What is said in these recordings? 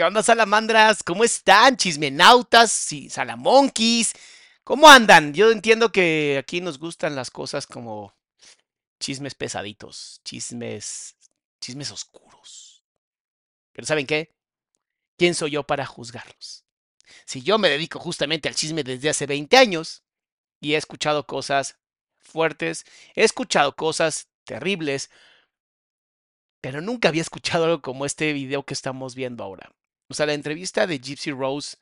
¿Qué onda, salamandras? ¿Cómo están, chismenautas y salamonquis? ¿Cómo andan? Yo entiendo que aquí nos gustan las cosas como chismes pesaditos, chismes, chismes oscuros. Pero ¿saben qué? ¿Quién soy yo para juzgarlos? Si yo me dedico justamente al chisme desde hace 20 años y he escuchado cosas fuertes, he escuchado cosas terribles, pero nunca había escuchado algo como este video que estamos viendo ahora. O sea, la entrevista de Gypsy Rose.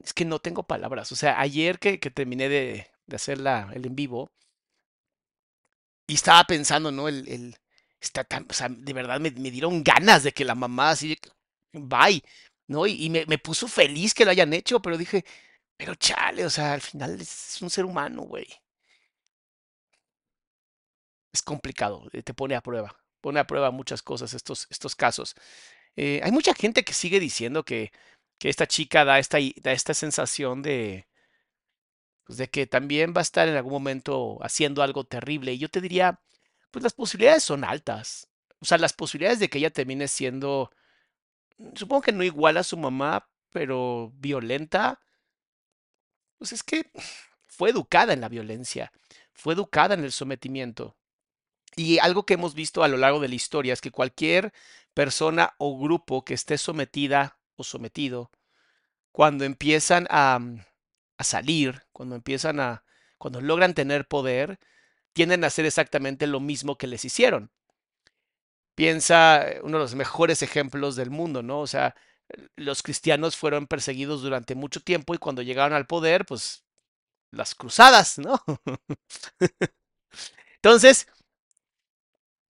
Es que no tengo palabras. O sea, ayer que, que terminé de, de hacer el en vivo. Y estaba pensando, ¿no? El, el está tan, o sea, de verdad me, me, dieron ganas de que la mamá así, bye, ¿no? Y, y me, me, puso feliz que lo hayan hecho, pero dije, pero chale, o sea, al final es un ser humano, güey. Es complicado, eh, te pone a prueba, pone a prueba muchas cosas estos, estos casos. Eh, hay mucha gente que sigue diciendo que, que esta chica da esta, da esta sensación de, pues de que también va a estar en algún momento haciendo algo terrible. Y yo te diría, pues las posibilidades son altas. O sea, las posibilidades de que ella termine siendo, supongo que no igual a su mamá, pero violenta, pues es que fue educada en la violencia, fue educada en el sometimiento. Y algo que hemos visto a lo largo de la historia es que cualquier persona o grupo que esté sometida o sometido, cuando empiezan a, a salir, cuando empiezan a, cuando logran tener poder, tienden a hacer exactamente lo mismo que les hicieron. Piensa uno de los mejores ejemplos del mundo, ¿no? O sea, los cristianos fueron perseguidos durante mucho tiempo y cuando llegaron al poder, pues las cruzadas, ¿no? Entonces,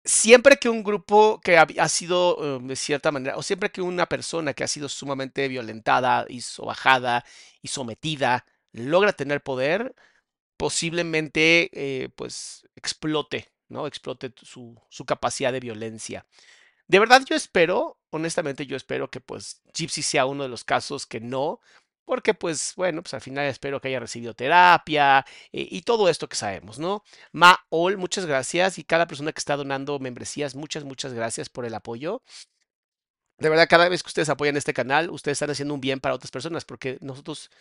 siempre que un grupo que ha, sido um, de cierta manera, o siempre que una persona que ha sido sumamente violentada y sobajada y sometida logra tener poder, posiblemente eh, pues explote, ¿no? Explote su, su, capacidad de violencia. De verdad yo espero, honestamente yo espero que pues Gypsy sea uno de los casos que no, porque pues bueno, pues al final espero que haya recibido terapia eh, y todo esto que sabemos, ¿no? Maol, muchas gracias y cada persona que está donando membresías, muchas, muchas gracias por el apoyo. De verdad, cada vez que ustedes apoyan este canal, ustedes están haciendo un bien para otras personas, porque nosotros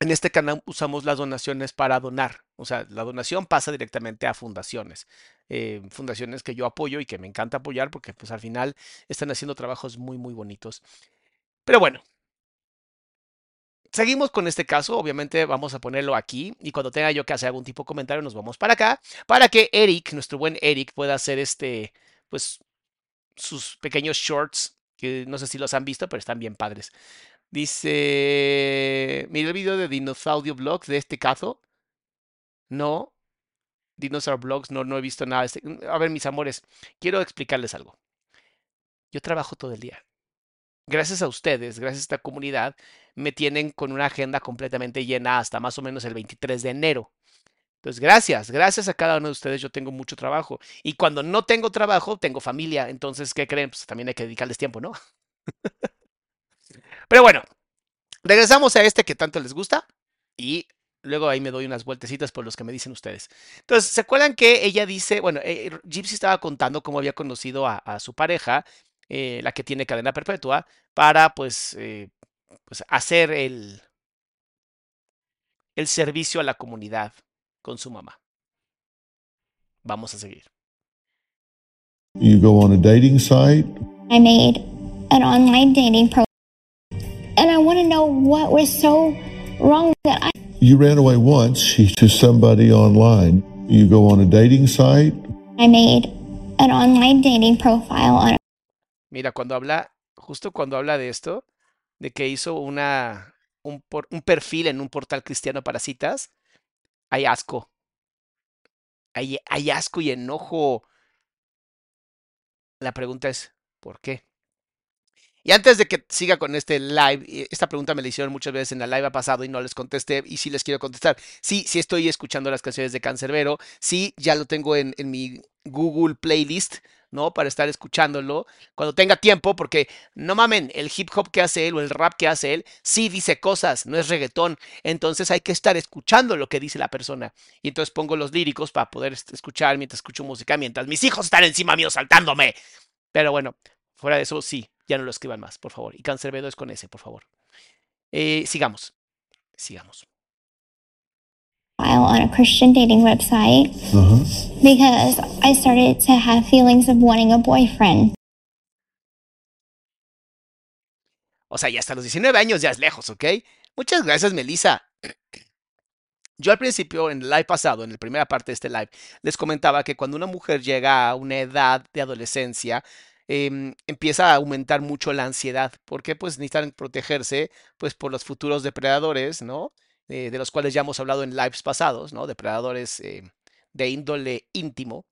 en este canal usamos las donaciones para donar. O sea, la donación pasa directamente a fundaciones. Eh, fundaciones que yo apoyo y que me encanta apoyar porque pues al final están haciendo trabajos muy, muy bonitos. Pero bueno, seguimos con este caso, obviamente vamos a ponerlo aquí y cuando tenga yo que hacer algún tipo de comentario nos vamos para acá para que Eric, nuestro buen Eric, pueda hacer este, pues, sus pequeños shorts que no sé si los han visto, pero están bien padres. Dice, mira el video de Dinosaurio Vlogs de este caso. No, Dinosaur Vlogs, no, no he visto nada. Este, a ver, mis amores, quiero explicarles algo. Yo trabajo todo el día. Gracias a ustedes, gracias a esta comunidad, me tienen con una agenda completamente llena hasta más o menos el 23 de enero. Entonces, gracias, gracias a cada uno de ustedes yo tengo mucho trabajo. Y cuando no tengo trabajo, tengo familia. Entonces, ¿qué creen? Pues también hay que dedicarles tiempo, ¿no? Pero bueno, regresamos a este que tanto les gusta y luego ahí me doy unas vueltecitas por los que me dicen ustedes. Entonces, ¿se acuerdan que ella dice, bueno, eh, Gypsy estaba contando cómo había conocido a, a su pareja, eh, la que tiene cadena perpetua, para pues, eh, pues hacer el, el servicio a la comunidad con su mamá. Vamos a seguir. You go on a dating site. I made an online dating profile. And I want to know what was so wrong that I You ran away once to somebody online. You go on a dating site. I made an online dating profile on Mira, cuando habla, justo cuando habla de esto, de que hizo una, un, perfil en un portal cristiano para citas, hay asco. Hay, asco y enojo. La pregunta es, ¿por qué? Y antes de que siga con este live, y esta pregunta me la hicieron muchas veces en la live pasado y no les contesté, y sí les quiero contestar. Sí, sí estoy escuchando las canciones de Cancerbero, sí, ya lo tengo en, en mi Google Playlist, ¿no? Para estar escuchándolo cuando tenga tiempo, porque no mamen, el hip hop que hace él o el rap que hace él, sí dice cosas, no es reggaetón. Entonces hay que estar escuchando lo que dice la persona. Y entonces pongo los líricos para poder escuchar mientras escucho música, mientras mis hijos están encima mío saltándome. Pero bueno, fuera de eso, sí, ya no lo escriban más, por favor. Y Cancerbedo es con ese, por favor. Eh, sigamos, sigamos. On a Christian dating website Uh-huh. because I started to have feelings of wanting a boyfriend. O sea, ya hasta los 19 años ya es lejos, ¿ok? Muchas gracias, Melissa. Yo al principio, en el live pasado, en la primera parte de este live, les comentaba que cuando una mujer llega a una edad de adolescencia, em, empieza a aumentar mucho la ansiedad, porque pues necesitan protegerse pues por los futuros depredadores, ¿no? Eh, de los cuales ya hemos hablado en lives pasados, ¿no? Depredadores eh, de índole íntimo,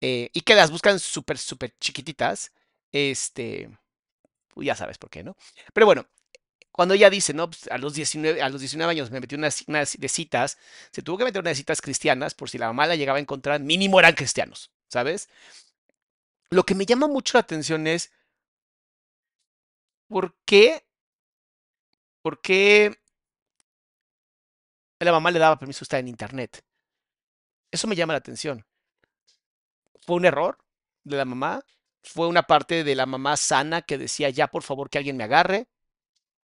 eh, y que las buscan súper, súper chiquititas, este, ya sabes por qué, ¿no? Pero bueno, cuando ella dice, no, pues, a los 19, a los 19 años me metí una, ci- una ci- de citas, se tuvo que meter una de citas cristianas por si la mamá la llegaba a encontrar, mínimo eran cristianos, ¿sabes? Lo que me llama mucho la atención es, ¿por qué? ¿Por qué la mamá le daba permiso de estar en internet? Eso me llama la atención. ¿Fue un error de la mamá? ¿Fue una parte de la mamá sana que decía, ya por favor que alguien me agarre?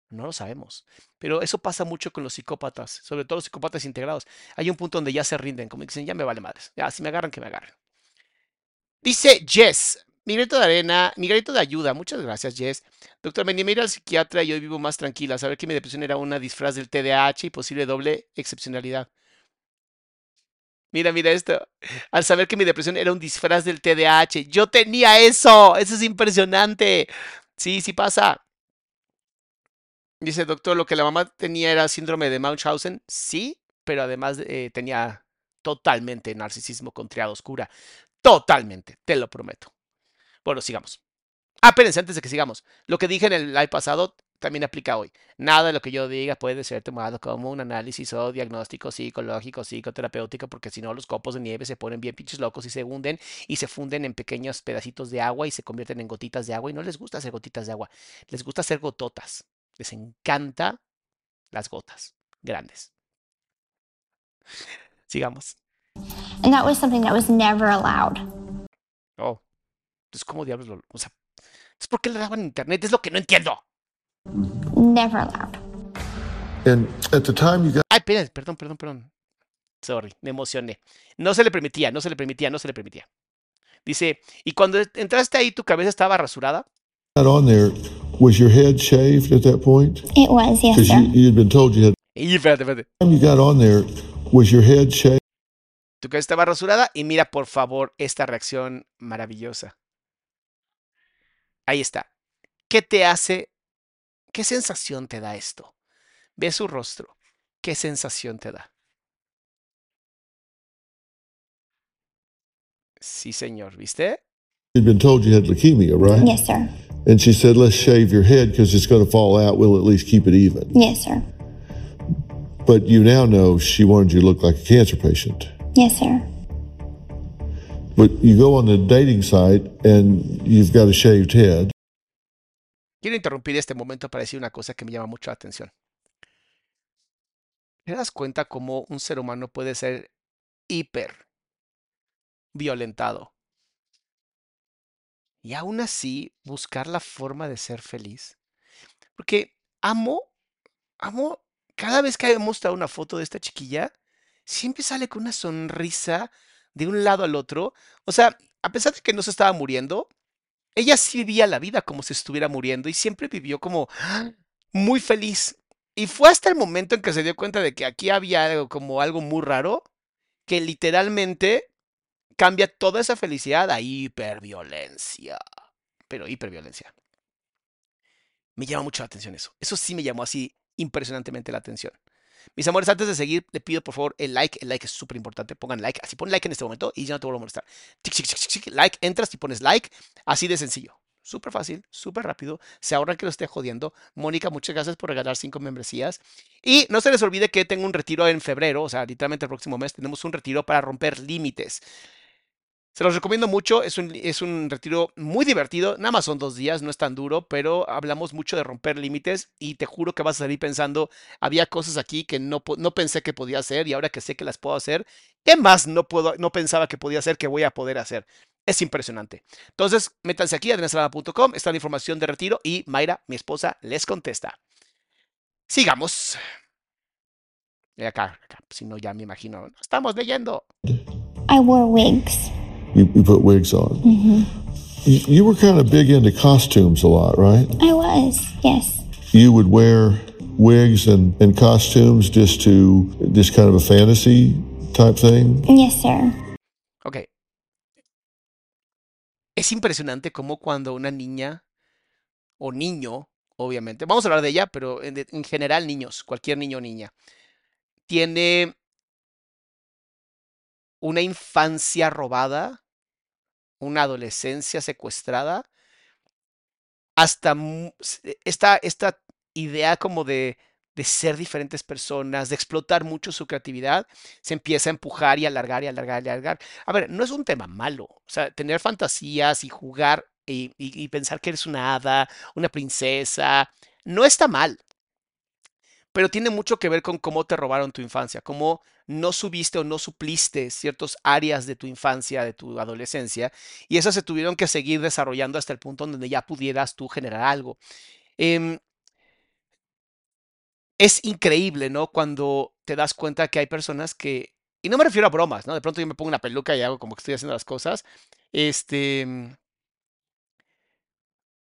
No lo sabemos. Pero eso pasa mucho con los psicópatas, sobre todo los psicópatas integrados. Hay un punto donde ya se rinden, como dicen, ya me vale madres. Ya, si me agarran, que me agarren. Dice Jess, mi de arena, mi de ayuda. Muchas gracias, Jess. Doctor, me a ir al psiquiatra y hoy vivo más tranquila. Saber que mi depresión era una disfraz del TDAH y posible doble excepcionalidad. Mira, mira esto. Al saber que mi depresión era un disfraz del TDAH. Yo tenía eso. Eso es impresionante. Sí, sí pasa. Dice, doctor, lo que la mamá tenía era síndrome de Munchausen. Sí, pero además eh, tenía totalmente narcisismo con triada oscura. Totalmente, te lo prometo. Bueno, sigamos. Ah, espérense, antes de que sigamos. Lo que dije en el live pasado también aplica hoy. Nada de lo que yo diga puede ser tomado como un análisis o diagnóstico psicológico, psicoterapéutico, porque si no los copos de nieve se ponen bien pinches locos y se hunden y se funden en pequeños pedacitos de agua y se convierten en gotitas de agua y no les gusta hacer gotitas de agua, les gusta hacer gototas. Les encanta las gotas grandes. Sigamos. And that was something that was never allowed. Oh. Entonces, ¿cómo diablos lo.? O sea, ¿es por qué le daban internet? Es lo que no entiendo. Never allowed. And at the time you got Ay, esperen, perdón, perdón, perdón. Sorry, me emocioné. No se le permitía, no se le permitía, no se le permitía. Dice, y cuando entraste ahí, tu cabeza estaba rasurada. got on there, was your head shaved at that point? It was, yes, sir. you, you had been told you had. Y espérate, espérate. You got on there, was your head shaved? Tu cabeza estaba rasurada y mira por favor esta reacción maravillosa. Ahí está. ¿Qué te hace? ¿Qué sensación te da esto? Ve su rostro. ¿Qué sensación te da? Sí, señor, ¿viste? You'd been told you had leukemia, right? Yes, sir. And she said, let's shave your head because it's going to fall out. We'll at least keep it even. Yes, sir. But you now know she wanted you to look like a cancer patient. Yes, sir. You go on the dating site and you've got a shaved head. Quiero interrumpir este momento para decir una cosa que me llama mucho la atención. ¿Te das cuenta cómo un ser humano puede ser hiper violentado y aún así buscar la forma de ser feliz? Porque amo, amo, cada vez que he mostrado una foto de esta chiquilla, siempre sale con una sonrisa de un lado al otro. O sea, a pesar de que no se estaba muriendo, ella sí vivía la vida como si estuviera muriendo y siempre vivió como muy feliz. Y fue hasta el momento en que se dio cuenta de que aquí había algo como algo muy raro, que literalmente cambia toda esa felicidad a hiperviolencia. Pero hiperviolencia. Me llama mucho la atención eso. Eso sí me llamó así impresionantemente la atención. Mis amores, antes de seguir, le pido por favor el like. El like es súper importante. Pongan like. Así pon like en este momento y ya no te vuelvo a molestar. Tic, tic, tic, like, entras y pones like. Así de sencillo. Súper fácil, súper rápido. Se ahorran que lo esté jodiendo. Mónica, muchas gracias por regalar cinco membresías. Y no se les olvide que tengo un retiro en febrero, o sea, literalmente el próximo mes tenemos un retiro para romper límites. Se los recomiendo mucho, es un, es un retiro muy divertido, nada más son dos días, no es tan duro, pero hablamos mucho de romper límites y te juro que vas a salir pensando, había cosas aquí que no, no pensé que podía hacer y ahora que sé que las puedo hacer, ¿qué más no, puedo, no pensaba que podía hacer que voy a poder hacer? Es impresionante. Entonces, métanse aquí a adriansalama.com, está la información de retiro y Mayra, mi esposa, les contesta. Sigamos. Acá, acá, si no, ya me imagino, "No estamos leyendo. I wore wigs. You, you put wigs on. hmm You, you were kind of big into costumes a lot, right? I was, yes. You would wear wigs and, and costumes just to, just kind of a fantasy type thing. Yes, sir. Ok. Es impresionante cómo cuando una niña o niño, obviamente, vamos a hablar de ella, pero en, en general niños, cualquier niño o niña, tiene una infancia robada, una adolescencia secuestrada, hasta s- esta, esta idea como de, de ser diferentes personas, de explotar mucho su creatividad, se empieza a empujar y alargar y alargar y alargar. A ver, no es un tema malo. O sea, tener fantasías y jugar y, y- y pensar que eres una hada, una princesa, no está mal. Pero tiene mucho que ver con cómo te robaron tu infancia, cómo no subiste o no supliste ciertas áreas de tu infancia, de tu adolescencia, y esas se tuvieron que seguir desarrollando hasta el punto donde ya pudieras tú generar algo. Em, es increíble, ¿no? Cuando te das cuenta que hay personas que, y no me refiero a bromas, ¿no? De pronto yo me pongo una peluca y hago como que estoy haciendo las cosas. Este, mm,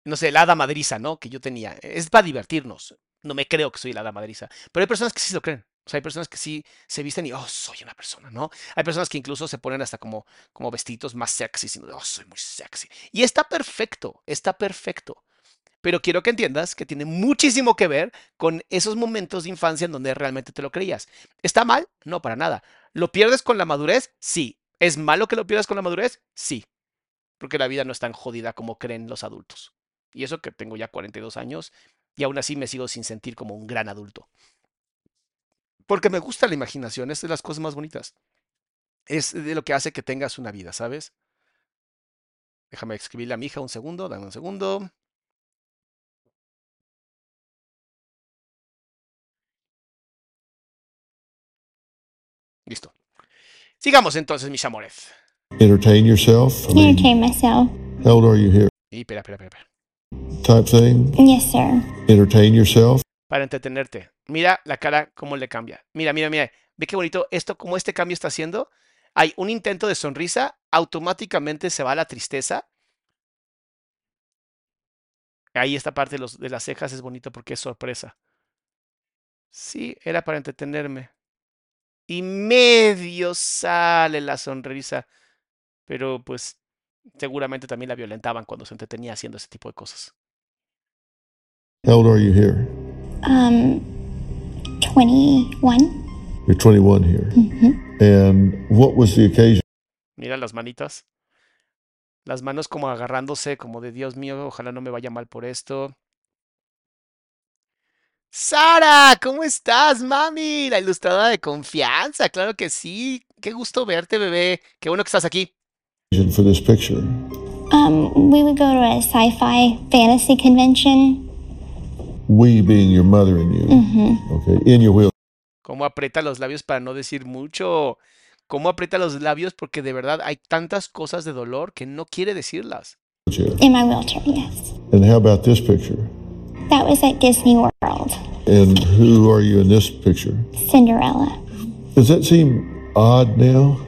no sé, la hada madriza, ¿no? Que yo tenía. Es para divertirnos. No me creo que soy la hada madriza. Pero hay personas que sí lo creen. O sea, hay personas que sí se visten y, oh, soy una persona, ¿no? Hay personas que incluso se ponen hasta como, como vestidos más sexy, sino de, oh, soy muy sexy. Y está perfecto, está perfecto. Pero quiero que entiendas que tiene muchísimo que ver con esos momentos de infancia en donde realmente te lo creías. ¿Está mal? No, para nada. ¿Lo pierdes con la madurez? Sí. ¿Es malo que lo pierdas con la madurez? Sí. Porque la vida no es tan jodida como creen los adultos. Y eso que tengo ya 42 años y aún así me sigo sin sentir como un gran adulto. Porque me gusta la imaginación, es de las cosas más bonitas. Es de lo que hace que tengas una vida, ¿sabes? Déjame escribirle a mi hija un segundo, dame un segundo. Listo. Sigamos entonces, mis amores. Entertain yourself. I mean, Entertain myself. how old are you here? Y espera, espera, espera. Type thing. Yes, sir. Entertain yourself. Para entretenerte. Mira la cara cómo le cambia. Mira, mira, mira. Ve qué bonito esto, cómo este cambio está haciendo. Hay un intento de sonrisa, automáticamente se va la tristeza. Ahí esta parte de, los, de las cejas es bonito porque es sorpresa. Sí, era para entretenerme. Y medio sale la sonrisa. Pero pues seguramente también la violentaban cuando se entretenía haciendo ese tipo de cosas. How old are you here? Um, 21. You're 21 here. hmm And what was the occasion? Mira las manitas. Las manos como agarrándose, como de Dios mío, ojalá no me vaya mal por esto. Sara, ¿cómo estás, mami? La ilustradora de confianza, claro que sí. Qué gusto verte, bebé. Qué bueno que estás aquí. For this picture? Um, we would go to a sci-fi fantasy convention. We being your mother and you. hmm Okay. In your wheel. Cómo aprieta los labios para no decir mucho. Cómo aprieta los labios porque de verdad hay tantas cosas de dolor que no quiere decirlas. In my wheelchair, yes. And how about this picture? That was at Disney World. And who are you in this picture? Cinderella. Does that seem odd now?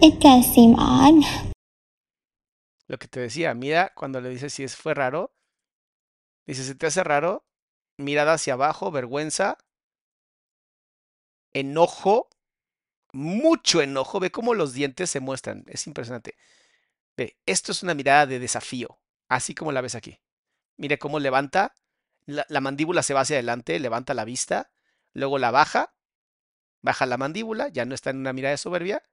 It does seem odd. Lo que te decía, mira cuando le dices si es fue raro. Dice, ¿se te hace raro? Mirada hacia abajo, vergüenza, enojo, mucho enojo. Ve cómo los dientes se muestran. Es impresionante. Ve, esto es una mirada de desafío, así como la ves aquí. Mire cómo levanta, la, la mandíbula se va hacia adelante, levanta la vista, luego la baja, baja la mandíbula, ya no está en una mirada de soberbia,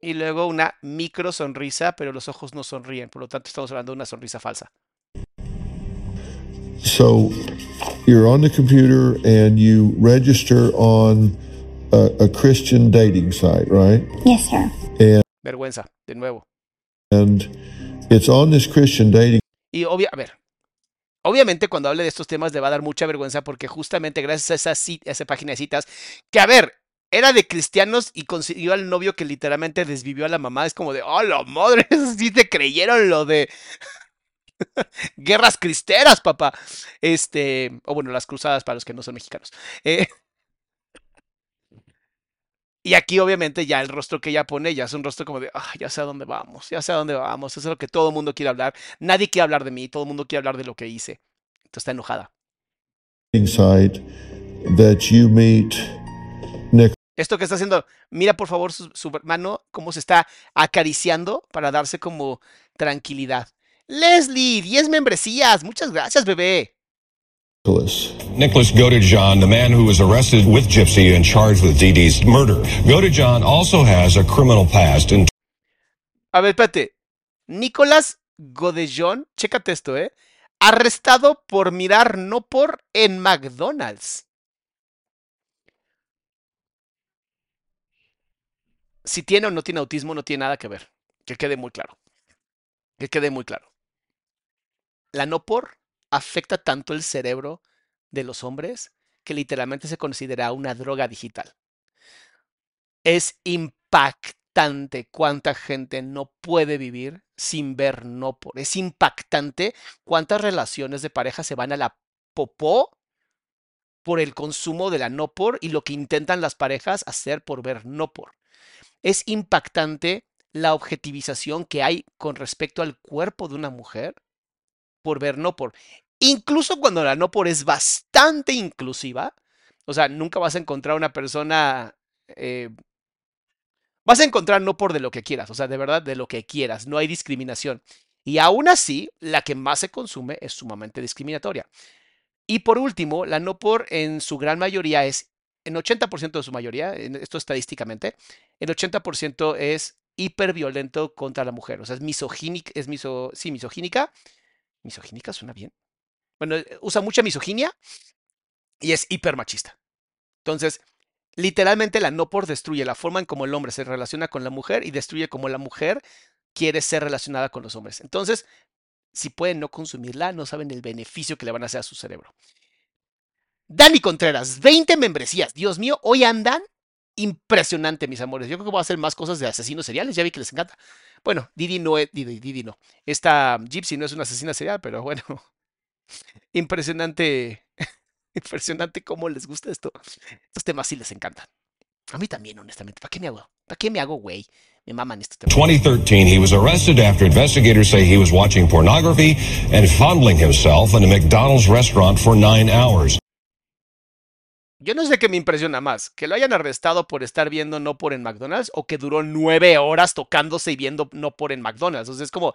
y luego una micro sonrisa, pero los ojos no sonríen, por lo tanto estamos hablando de una sonrisa falsa. So you're on the computer and you register on a, a Christian dating site, right? Yes, sir. Vergüenza, de nuevo. And it's on this Christian dating Y obvia, a ver, obviamente cuando hable de estos temas le va a dar mucha vergüenza porque justamente gracias a esa, a esa página de citas, que a ver, era de cristianos y consiguió al novio que literalmente desvivió a la mamá, es como de, ¡oh, la madre! Sí te creyeron lo de guerras cristeras, papá. Este, o bueno, las cruzadas para los que no son mexicanos. Eh, y aquí obviamente ya el rostro que ella pone ya es un rostro como de, ah, ya sé a dónde vamos, ya sé a dónde vamos, eso es lo que todo el mundo quiere hablar. Nadie quiere hablar de mí, todo el mundo quiere hablar de lo que hice. Entonces está enojada. site that you meet Esto que está haciendo, mira por favor su, su mano, cómo se está acariciando para darse como tranquilidad. Leslie, 10 membresías. Muchas gracias, bebé. Nicholas. Nicholas Godejohn, the man who was arrested with Gypsy and charged with Dee Dee's murder. Godejohn also has a criminal past in A ver, espérate. Nicolás Godellón, chécate esto, ¿eh? Arrestado por mirar no por en McDonald's. Si tiene o no tiene autismo, no tiene nada que ver. Que quede muy claro. Que quede muy claro. La no por afecta tanto el cerebro de los hombres que literalmente se considera una droga digital. Es impactante cuánta gente no puede vivir sin ver no por. Es impactante cuántas relaciones de pareja se van a la popó por el consumo de la no por y lo que intentan las parejas hacer por ver no por. Es impactante la objetivización que hay con respecto al cuerpo de una mujer por ver no por. Incluso cuando la no por es bastante inclusiva, o sea, nunca vas a encontrar una persona, eh, vas a encontrar no por de lo que quieras, o sea, de verdad de lo que quieras, no hay discriminación. Y aún así, la que más se consume es sumamente discriminatoria. Y por último, la no por en su gran mayoría es, en 80% de su mayoría, esto estadísticamente, el 80% es hiperviolento contra la mujer, o sea, es misogínica, es miso, sí, misogínica. ¿Misogínica suena bien? Bueno, eh, usa mucha misoginia y es hipermachista. Entonces, literalmente la no por destruye la forma en cómo el hombre se relaciona con la mujer y destruye cómo la mujer quiere ser relacionada con los hombres. Entonces, si pueden no consumirla, no saben el beneficio que le van a hacer a su cerebro. Dani Contreras, 20 membresías. Dios mío, hoy andan impresionante, mis amores. Yo creo que voy a hacer más cosas de asesinos seriales. Ya vi que les encanta. Bueno, Didi no es. Didi, Didi no. Esta Gypsy no es una asesina serial, pero bueno. Impresionante. Impresionante cómo les gusta esto. Estos temas sí les encantan. A mí también, honestamente. ¿Para qué me hago? ¿Para qué me hago, güey? Me maman esto. 2013, he was arrested after investigators say he was watching pornography and fondling himself in a McDonald's restaurant for nine hours. Yo no sé qué me impresiona más, que lo hayan arrestado por estar viendo no por en McDonald's o que duró nueve horas tocándose y viendo no por en McDonald's. O sea, es como,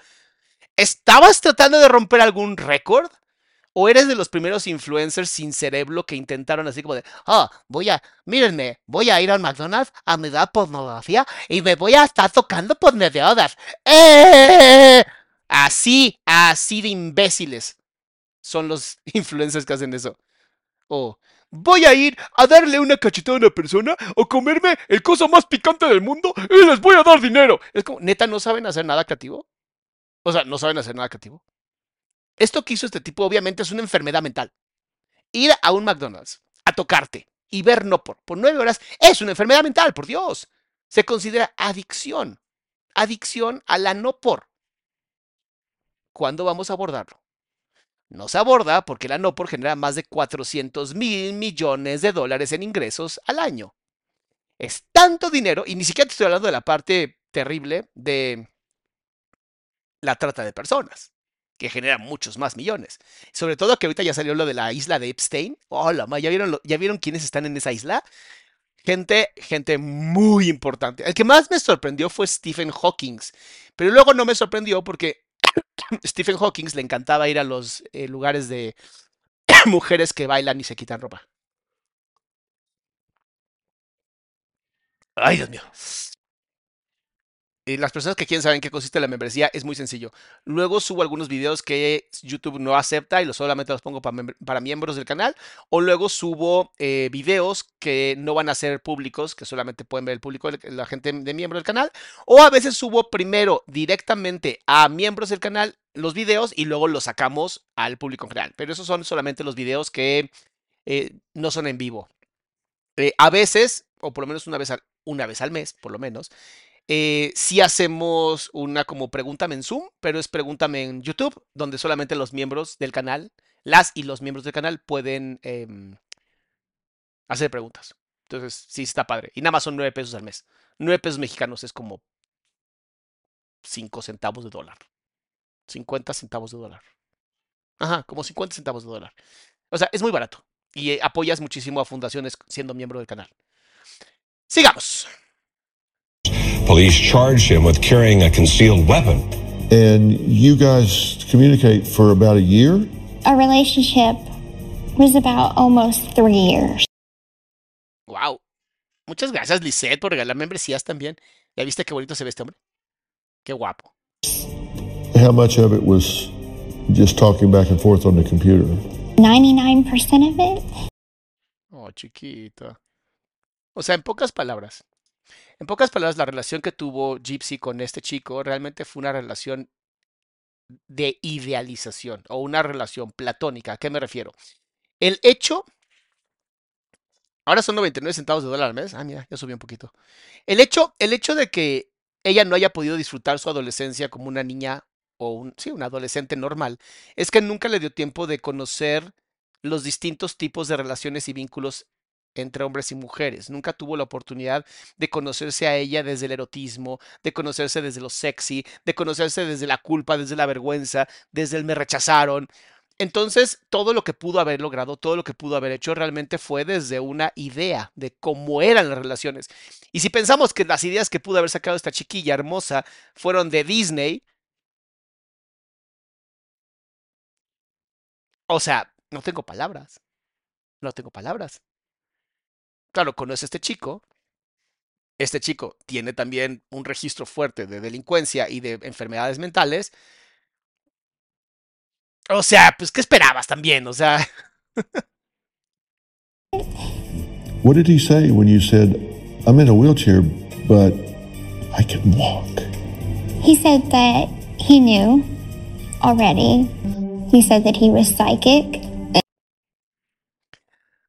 ¿estabas tratando de romper algún récord? ¿O eres de los primeros influencers sin cerebro que intentaron así como de, oh, voy a, mírenme, voy a ir al McDonald's a mirar pornografía y me voy a estar tocando por nueve horas? ¡Eh! Así, así de imbéciles son los influencers que hacen eso. O voy a ir a darle una cachetada a una persona o comerme el cosa más picante del mundo y les voy a dar dinero. Es como, neta, no saben hacer nada creativo. O sea, no saben hacer nada creativo. Esto que hizo este tipo obviamente es una enfermedad mental. Ir a un McDonald's a tocarte y ver no por, por nueve horas es una enfermedad mental, por Dios. Se considera adicción. Adicción a la no por. ¿Cuándo vamos a abordarlo? No se aborda porque la no por genera más de 400 mil millones de dólares en ingresos al año. Es tanto dinero, y ni siquiera te estoy hablando de la parte terrible de la trata de personas, que genera muchos más millones. Sobre todo que ahorita ya salió lo de la isla de Epstein. Hola, ¿ya vieron, ¿ya vieron quiénes están en esa isla? Gente, gente muy importante. El que más me sorprendió fue Stephen Hawking, pero luego no me sorprendió porque Stephen Hawking le encantaba ir a los eh, lugares de mujeres que bailan y se quitan ropa. Ay, Dios mío. Las personas que quieren saber en qué consiste la membresía es muy sencillo. Luego subo algunos videos que YouTube no acepta y los solamente los pongo para, para miembros del canal. O luego subo eh, videos que no van a ser públicos, que solamente pueden ver el público, la gente de miembro del canal. O a veces subo primero directamente a miembros del canal los videos y luego los sacamos al público en general. Pero esos son solamente los videos que eh, no son en vivo. Eh, a veces, o por lo menos una vez, una vez al mes, por lo menos, eh, sí hacemos una como pregúntame en Zoom, pero es pregúntame en YouTube, donde solamente los miembros del canal, las y los miembros del canal pueden eh, hacer preguntas. Entonces, sí está padre. Y nada más son nueve pesos al mes. Nueve pesos mexicanos es como cinco centavos de dólar. 50 centavos de dólar. Ajá, como 50 centavos de dólar. O sea, es muy barato. Y eh, apoyas muchísimo a fundaciones siendo miembro del canal. Sigamos. Police charged him with carrying a concealed weapon. And you guys communicate for about a year? Our relationship was about almost three years. Wow. Muchas gracias, Lisette, por regalar membresías también. ¿Ya viste qué bonito se ve este hombre? Qué guapo. How much of it was just talking back and forth on the computer? 99% of it. Oh, chiquita. O sea, en pocas palabras. En pocas palabras, la relación que tuvo Gypsy con este chico realmente fue una relación de idealización o una relación platónica. ¿A qué me refiero? El hecho... Ahora son 99 centavos de dólar al mes. Ah, mira, ya subió un poquito. El hecho, el hecho de que ella no haya podido disfrutar su adolescencia como una niña o sí, un adolescente normal, es que nunca le dio tiempo de conocer los distintos tipos de relaciones y vínculos entre hombres y mujeres. Nunca tuvo la oportunidad de conocerse a ella desde el erotismo, de conocerse desde lo sexy, de conocerse desde la culpa, desde la vergüenza, desde el me rechazaron. Entonces, todo lo que pudo haber logrado, todo lo que pudo haber hecho realmente fue desde una idea de cómo eran las relaciones. Y si pensamos que las ideas que pudo haber sacado esta chiquilla hermosa fueron de Disney, o sea, no tengo palabras. No tengo palabras. Claro, conoce a este chico. Este chico tiene también un registro fuerte de delincuencia y de enfermedades mentales. O sea, pues, ¿qué esperabas también? O sea. What did he say when you said, I'm in a wheelchair, but I can walk? He said that he knew already. He said that he was psychic.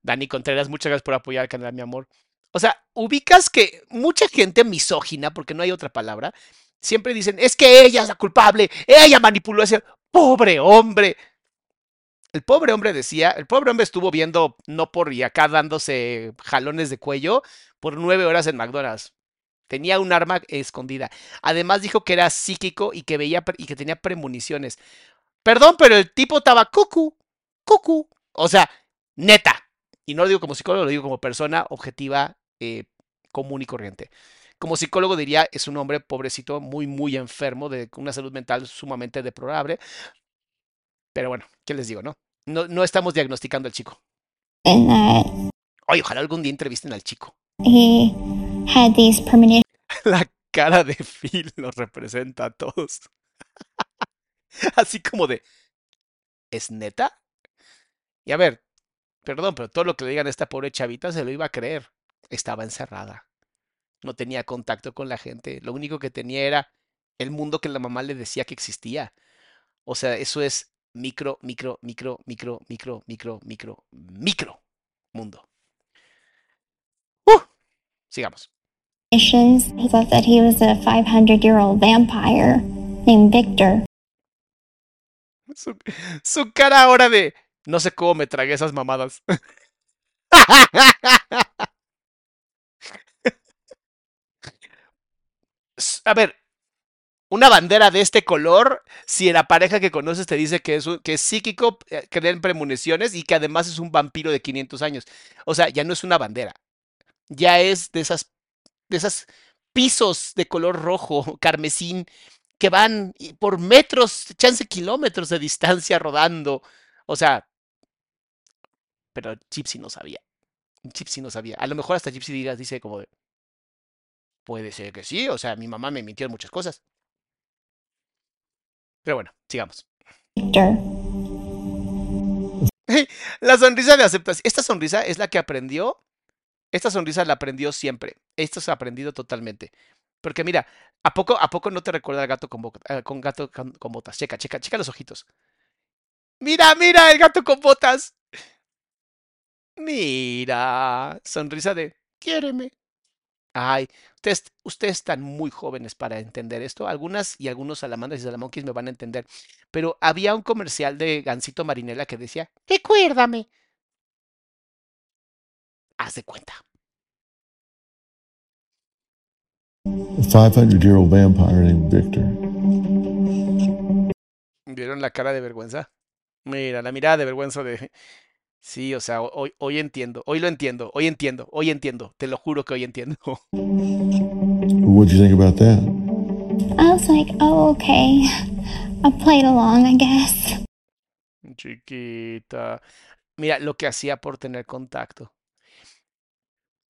Dani Contreras, muchas gracias por apoyar el canal, mi amor. O sea, ubicas que mucha gente misógina, porque no hay otra palabra, siempre dicen, es que ella es la culpable, ella manipuló ese pobre hombre. El pobre hombre decía, el pobre hombre estuvo viendo no por y acá dándose jalones de cuello por nueve horas en McDonald's. Tenía un arma escondida. Además dijo que era psíquico y que veía y que tenía premoniciones. Perdón, pero el tipo estaba cucu, cucu. O sea, neta. Y no lo digo como psicólogo, lo digo como persona objetiva, eh, común y corriente. Como psicólogo diría, es un hombre pobrecito, muy, muy enfermo, de una salud mental sumamente deplorable. Pero bueno, ¿qué les digo, no? No, no estamos diagnosticando al chico. Oye, ojalá algún día entrevisten al chico. La cara de Phil los representa a todos. Así como de, ¿es neta? Y a ver, perdón, pero todo lo que le digan a esta pobre chavita se lo iba a creer. Estaba encerrada. No tenía contacto con la gente. Lo único que tenía era el mundo que la mamá le decía que existía. O sea, eso es micro, micro, micro, micro, micro, micro, micro, micro mundo. Uh, sigamos. He thought that he was a 500 year old vampire named Victor. Su, su cara ahora de no sé cómo me tragué esas mamadas. A ver, una bandera de este color, si la pareja que conoces te dice que es, que es psíquico, eh, que den premoniciones y que además es un vampiro de 500 años. O sea, ya no es una bandera. Ya es de esas, de esas pisos de color rojo, carmesín, que van por metros, chance kilómetros de distancia rodando. O sea, pero Gypsy no sabía. Gypsy no sabía. A lo mejor hasta Gypsy digas, dice como de, puede ser que sí, o sea, mi mamá me mintió en muchas cosas. Pero bueno, sigamos. La sonrisa de aceptación. Esta sonrisa es la que aprendió. Esta sonrisa la aprendió siempre. Esto se ha aprendido totalmente. Porque mira, ¿a poco, ¿a poco no te recuerda al gato con, eh, con gato con, con, botas? Checa, checa, checa los ojitos. Mira, mira, el gato con botas. Mira, sonrisa de, quiéreme. Ay, ustedes, ustedes están muy jóvenes para entender esto. Algunas y algunos salamandras y salamonquis me van a entender. Pero había un comercial de Gansito Marinela que decía, recuérdame. Haz de cuenta. A 500 year old vampire named Victor. ¿Vieron la cara de vergüenza? Mira, la mirada de vergüenza de... Sí, o sea, hoy, hoy entiendo, hoy lo entiendo, hoy entiendo, hoy entiendo, te lo juro que hoy entiendo. What do you think about that? I was like, oh, okay. I played along, I guess. Chiquita. Mira lo que hacía por tener contacto.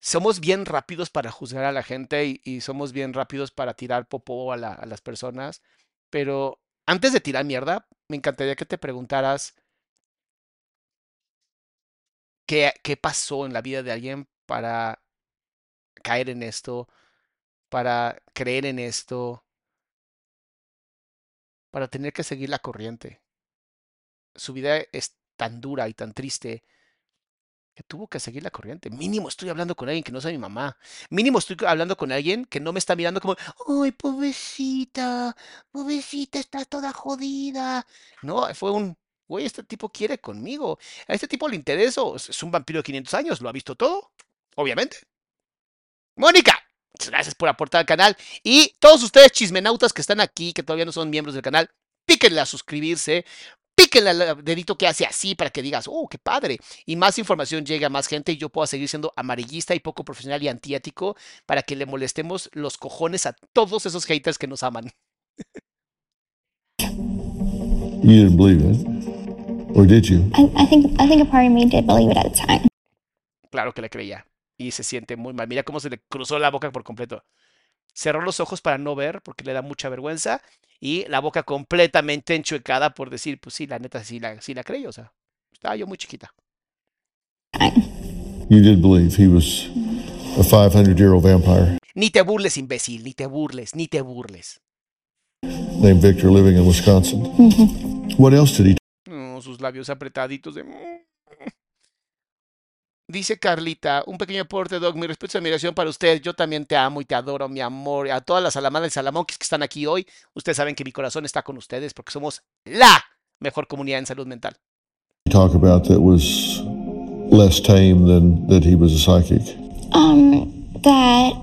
Somos bien rápidos para juzgar a la gente y, y somos bien rápidos para tirar popó a, la, a las personas, pero antes de tirar mierda, me encantaría que te preguntaras qué, pasó en la vida de alguien para caer en esto, para creer en esto, para tener que seguir la corriente. Su vida es tan dura y tan triste que tuvo que seguir la corriente. Mínimo estoy hablando con alguien que no sea mi mamá. Mínimo estoy hablando con alguien que no me está mirando como, ay, pobrecita, pobrecita, está toda jodida. No, fue un, güey, este tipo quiere conmigo. A este tipo le intereso. Es un vampiro de 500 años, lo ha visto todo, obviamente. Mónica, gracias por aportar al canal. Y todos ustedes chismenautas que están aquí, que todavía no son miembros del canal, píquenle a suscribirse, píquenle al dedito que hace así para que digas, oh, qué padre. Y más información llega a más gente y yo pueda seguir siendo amarillista y poco profesional y antiético para que le molestemos los cojones a todos esos haters que nos aman. You didn't believe or did you? I, I think I think a part of me did believe it at the time. Claro que le creía. Y se siente muy mal. Mira cómo se le cruzó la boca por completo. Cerró los ojos para no ver porque le da mucha vergüenza y la boca completamente enchuecada por decir, pues sí, la neta sí la, sí la creí, o sea, estaba yo muy chiquita. You did believe he was a 500 year old vampire Ni te burles, imbécil, ni te burles, ni te burles. named Victor living in Wisconsin. What else did he No, sus labios apretaditos de... Dice Carlita, un pequeño aporte, Doc, mi respeto y admiración para usted. Yo también te amo y te adoro, mi amor. A todas las salamadas y salamonquis que están aquí hoy, ustedes saben que mi corazón está con ustedes porque somos la mejor comunidad en salud mental. talk about that was less tame than that he was a psychic? Um, that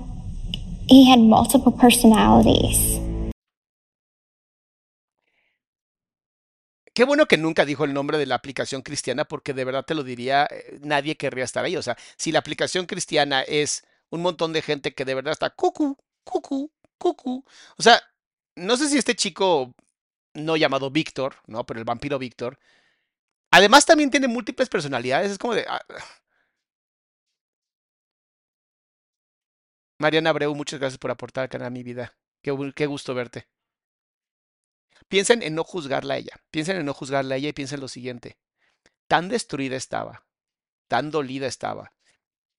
he had multiple personalities. Qué bueno que nunca dijo el nombre de la aplicación cristiana porque de verdad te lo diría, eh, nadie querría estar ahí. O sea, si la aplicación cristiana es un montón de gente que de verdad está cucu, cucu, cucu. O sea, no sé si este chico no llamado Víctor, ¿no? Pero el vampiro Víctor. Además también tiene múltiples personalidades. Es como de... ah, Mariana Abreu, muchas gracias por aportar al canal a mi vida. Qué gusto verte. Piensen en no juzgarla a ella. Piensen en no juzgarla a ella y piensen lo siguiente. Tan destruida estaba, tan dolida estaba.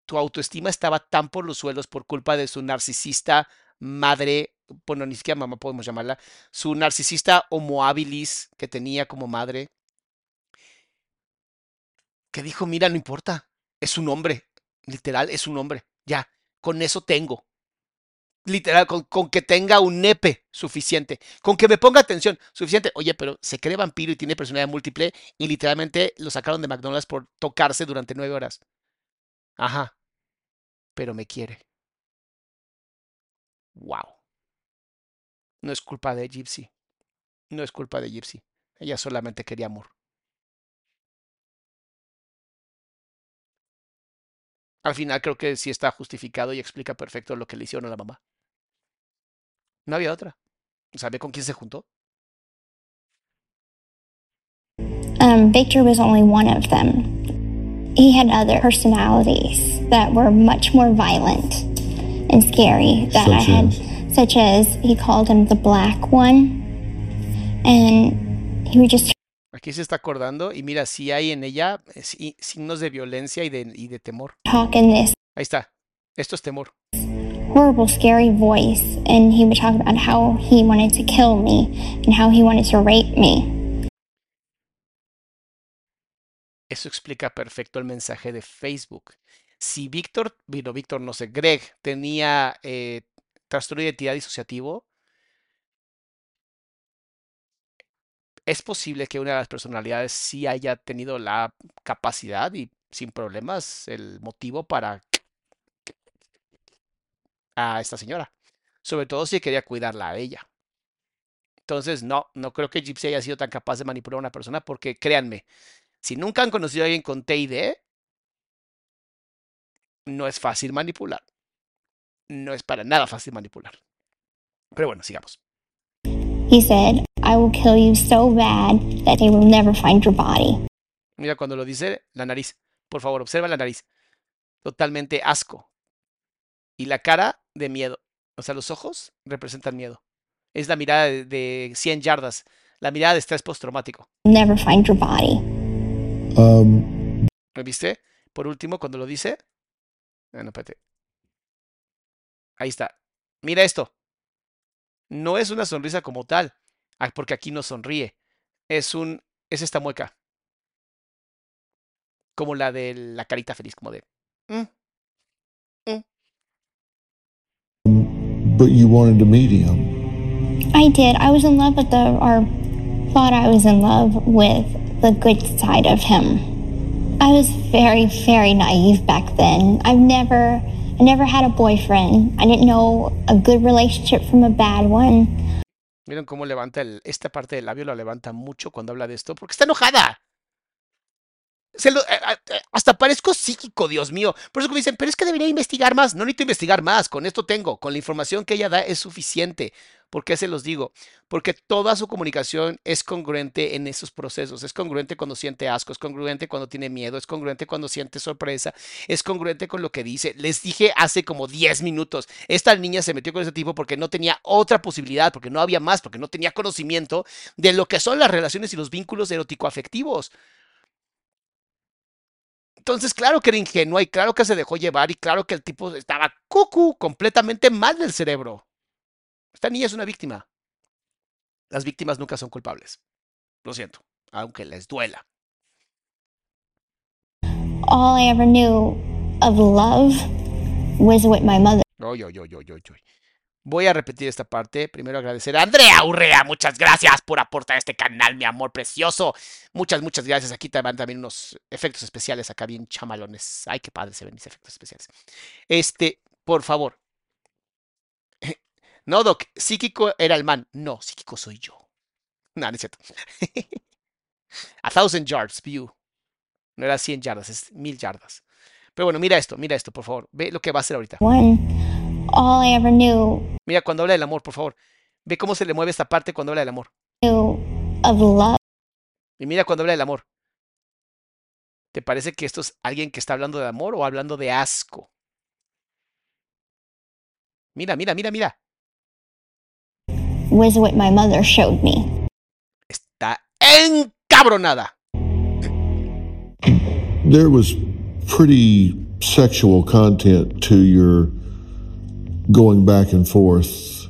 Tu autoestima estaba tan por los suelos por culpa de su narcisista madre, bueno, ni siquiera mamá podemos llamarla, su narcisista homo habilis que tenía como madre, que dijo, mira, no importa, es un hombre, literal, es un hombre, ya, con eso tengo. Literal, con, con que tenga un nepe suficiente, con que me ponga atención suficiente. Oye, pero se cree vampiro y tiene personalidad múltiple y literalmente lo sacaron de McDonald's por tocarse durante nueve horas. Ajá, pero me quiere. Wow. No es culpa de Gypsy. No es culpa de Gypsy. Ella solamente quería amor. Al final creo que sí está justificado y explica perfecto lo que le hicieron a la mamá. No había otra. ¿Sabe con quién se juntó? Um, Victor was only one of them. He had other personalities that were much more violent and scary that I Such had, as? such as he called him the black one, and he would just Aquí se está acordando y mira, sí hay en ella eh, signos de violencia y de, y de temor. talk in this Ahí está. Esto es temor. Horrible, scary voice, and he would talk about how he wanted to kill me and how he wanted to rape me. Eso explica perfecto el mensaje de Facebook. Si Víctor, vino Víctor, no sé, Greg tenía eh, trastorno de identidad disociativo, es posible que una de las personalidades sí haya tenido la capacidad y sin problemas el motivo para a esta señora. Sobre todo si quería cuidarla a ella. Entonces, no, no creo que Gypsy haya sido tan capaz de manipular a una persona porque créanme, si nunca han conocido a alguien con TID, no es fácil manipular. No es para nada fácil manipular. Pero bueno, sigamos. He said, I will kill you so bad that they will never find your body. Mira cuando lo dice la nariz. Por favor, observa la nariz. Totalmente asco. Y la cara de miedo. O sea, los ojos representan miedo. Es la mirada de, de 100 yardas. La mirada de estrés postraumático. Never find your body. Um, ¿Me viste? Por último, cuando lo dice. Ah, no, espérate. Ahí está. Mira esto. No es una sonrisa como tal. ah, Porque aquí no sonríe. Es un. Es esta mueca. Como la de la carita feliz, como de. "Mm". But you wanted to meet him. I did. I was in love with the, or thought I was in love with the good side of him. I was very, very naive back then. I've never, I never had a boyfriend. I didn't know a good relationship from a bad one. Miren cómo levanta el, esta parte del labio, la levanta mucho cuando habla de esto, porque está enojada. Se lo- eh, eh, hasta parezco psíquico, Dios mío. Por eso me dicen, pero es que debería investigar más. No necesito investigar más, con esto tengo, con la información que ella da es suficiente. ¿Por qué se los digo? Porque toda su comunicación es congruente en esos procesos. Es congruente cuando siente asco, es congruente cuando tiene miedo, es congruente cuando siente sorpresa, es congruente con lo que dice. Les dije hace como 10 minutos, esta niña se metió con ese tipo porque no tenía otra posibilidad, porque no había más, porque no tenía conocimiento de lo que son las relaciones y los vínculos erótico-afectivos. Entonces, claro que era ingenua y claro que se dejó llevar y claro que el tipo estaba cucu, completamente mal del cerebro. Esta niña es una víctima. Las víctimas nunca son culpables. Lo siento, aunque les duela. All I ever knew of love was with my mother. Oy, oy, oy. Voy a repetir esta parte. Primero agradecer a Andrea Urrea. Muchas gracias por aportar a este canal, mi amor precioso. Muchas, muchas gracias. Aquí te van también unos efectos especiales acá bien chamalones. Ay, qué padre se ven mis efectos especiales. Este, por favor. No, Doc, psíquico era el man. No, psíquico soy yo. No, no es cierto. A thousand yards view. No era 100 yardas, es mil yardas. Pero bueno, mira esto, mira esto, por favor. Ve lo que va a hacer ahorita. One, all I ever knew, Mira cuando habla del amor, por favor. Ve cómo se le mueve esta parte cuando habla del amor. knew of love Y mira cuando habla del amor. ¿Te parece que esto es alguien que está hablando de amor o hablando de asco? Mira, mira, mira, mira. was what my mother showed me. Está encabronada. There was pretty sexual content to your going back and forth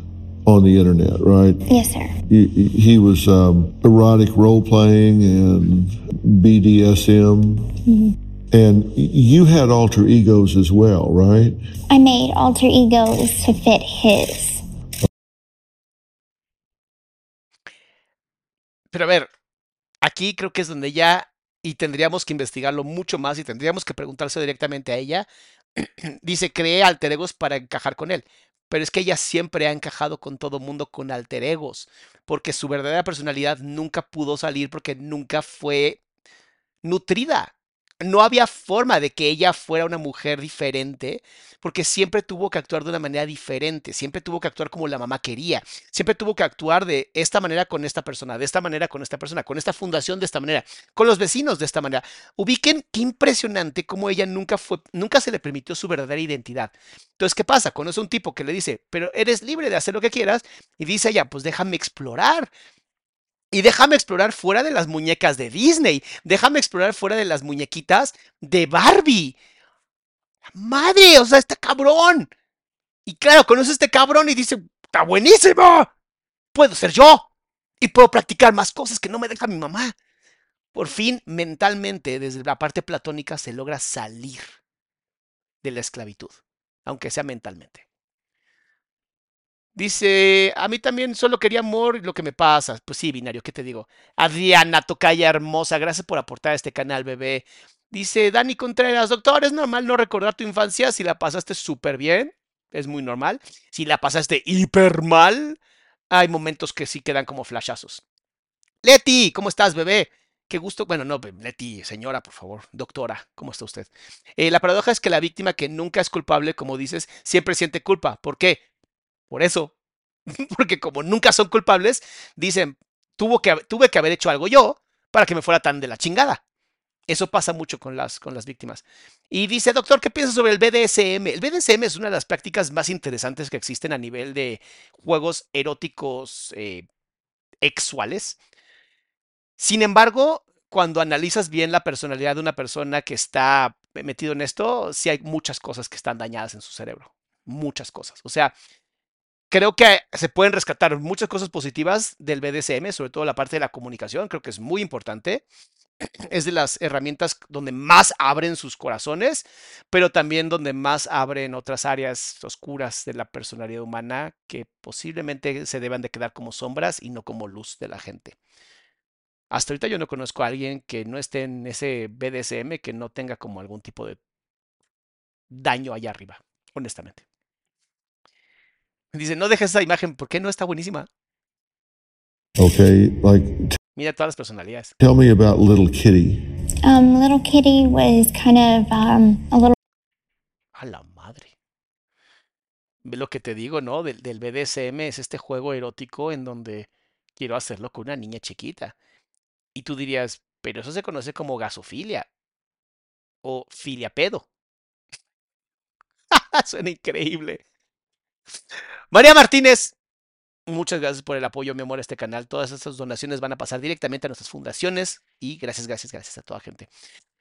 on the internet, right? Yes, sir. Y- y- He was um, erotic role playing and BDSM. And you had alter egos as well, right? I made alter egos to fit his. Pero a ver, aquí creo que es donde ya, y tendríamos que investigarlo mucho más y tendríamos que preguntarse directamente a ella. Dice, cree alter egos para encajar con él. Pero es que ella siempre ha encajado con todo mundo con alter egos, porque su verdadera personalidad nunca pudo salir porque nunca fue nutrida. No había forma de que ella fuera una mujer diferente, porque siempre tuvo que actuar de una manera diferente, siempre tuvo que actuar como la mamá quería, siempre tuvo que actuar de esta manera con esta persona, de esta manera con esta persona, con esta fundación de esta manera, con los vecinos de esta manera. Ubiquen qué impresionante cómo ella nunca fue, nunca se le permitió su verdadera identidad. Entonces, ¿qué pasa? Conoce un tipo que le dice, pero eres libre de hacer lo que quieras, y dice ella, pues déjame explorar. Y déjame explorar fuera de las muñecas de Disney. Déjame explorar fuera de las muñequitas de Barbie. Madre, o sea, está cabrón. Y claro, conoce a este cabrón y dice, está buenísimo. Puedo ser yo. Y puedo practicar más cosas que no me deja mi mamá. Por fin, mentalmente, desde la parte platónica, se logra salir de la esclavitud, aunque sea mentalmente. Dice, a mí también solo quería amor y lo que me pasa. Pues sí, binario, ¿qué te digo? Adriana Tocaya hermosa, gracias por aportar a este canal, bebé. Dice Dani Contreras, doctor, es normal no recordar tu infancia si la pasaste súper bien. Es muy normal. Si la pasaste hiper mal, hay momentos que sí quedan como flashazos. Leti, ¿cómo estás, bebé? Qué gusto. Bueno, no, Leti, señora, por favor. Doctora, ¿cómo está usted? Eh, la paradoja es que la víctima que nunca es culpable, como dices, siempre siente culpa. ¿Por qué? Por eso. Porque como nunca son culpables, dicen, Tuvo que, tuve que haber hecho algo yo para que me fuera tan de la chingada. Eso pasa mucho con las, con las víctimas. Y dice, doctor, ¿qué piensas sobre el BDSM? El BDSM es una de las prácticas más interesantes que existen a nivel de juegos eróticos eh, sexuales. Sin embargo, cuando analizas bien la personalidad de una persona que está metido en esto, sí hay muchas cosas que están dañadas en su cerebro. Muchas cosas. O sea, creo que se pueden rescatar muchas cosas positivas del BDSM, sobre todo la parte de la comunicación, creo que es muy importante. Es de las herramientas donde más abren sus corazones, pero también donde más abren otras áreas oscuras de la personalidad humana que posiblemente se deban de quedar como sombras y no como luz de la gente. Hasta ahorita yo no conozco a alguien que no esté en ese BDSM que no tenga como algún tipo de daño allá arriba, honestamente. Dice, no dejes esa imagen, ¿por qué no está buenísima? Okay, like Mira todas las personalidades. tell me about Little Kitty. Um, little Kitty was kind of um, a little A la madre. Ve Lo que te digo, ¿no? Del, del BDSM es este juego erótico en donde quiero hacerlo con una niña chiquita. Y tú dirías, pero eso se conoce como gasofilia o filiapedo. Suena increíble. María Martínez, muchas gracias por el apoyo, mi amor, a este canal. Todas estas donaciones van a pasar directamente a nuestras fundaciones y gracias, gracias, gracias a toda gente.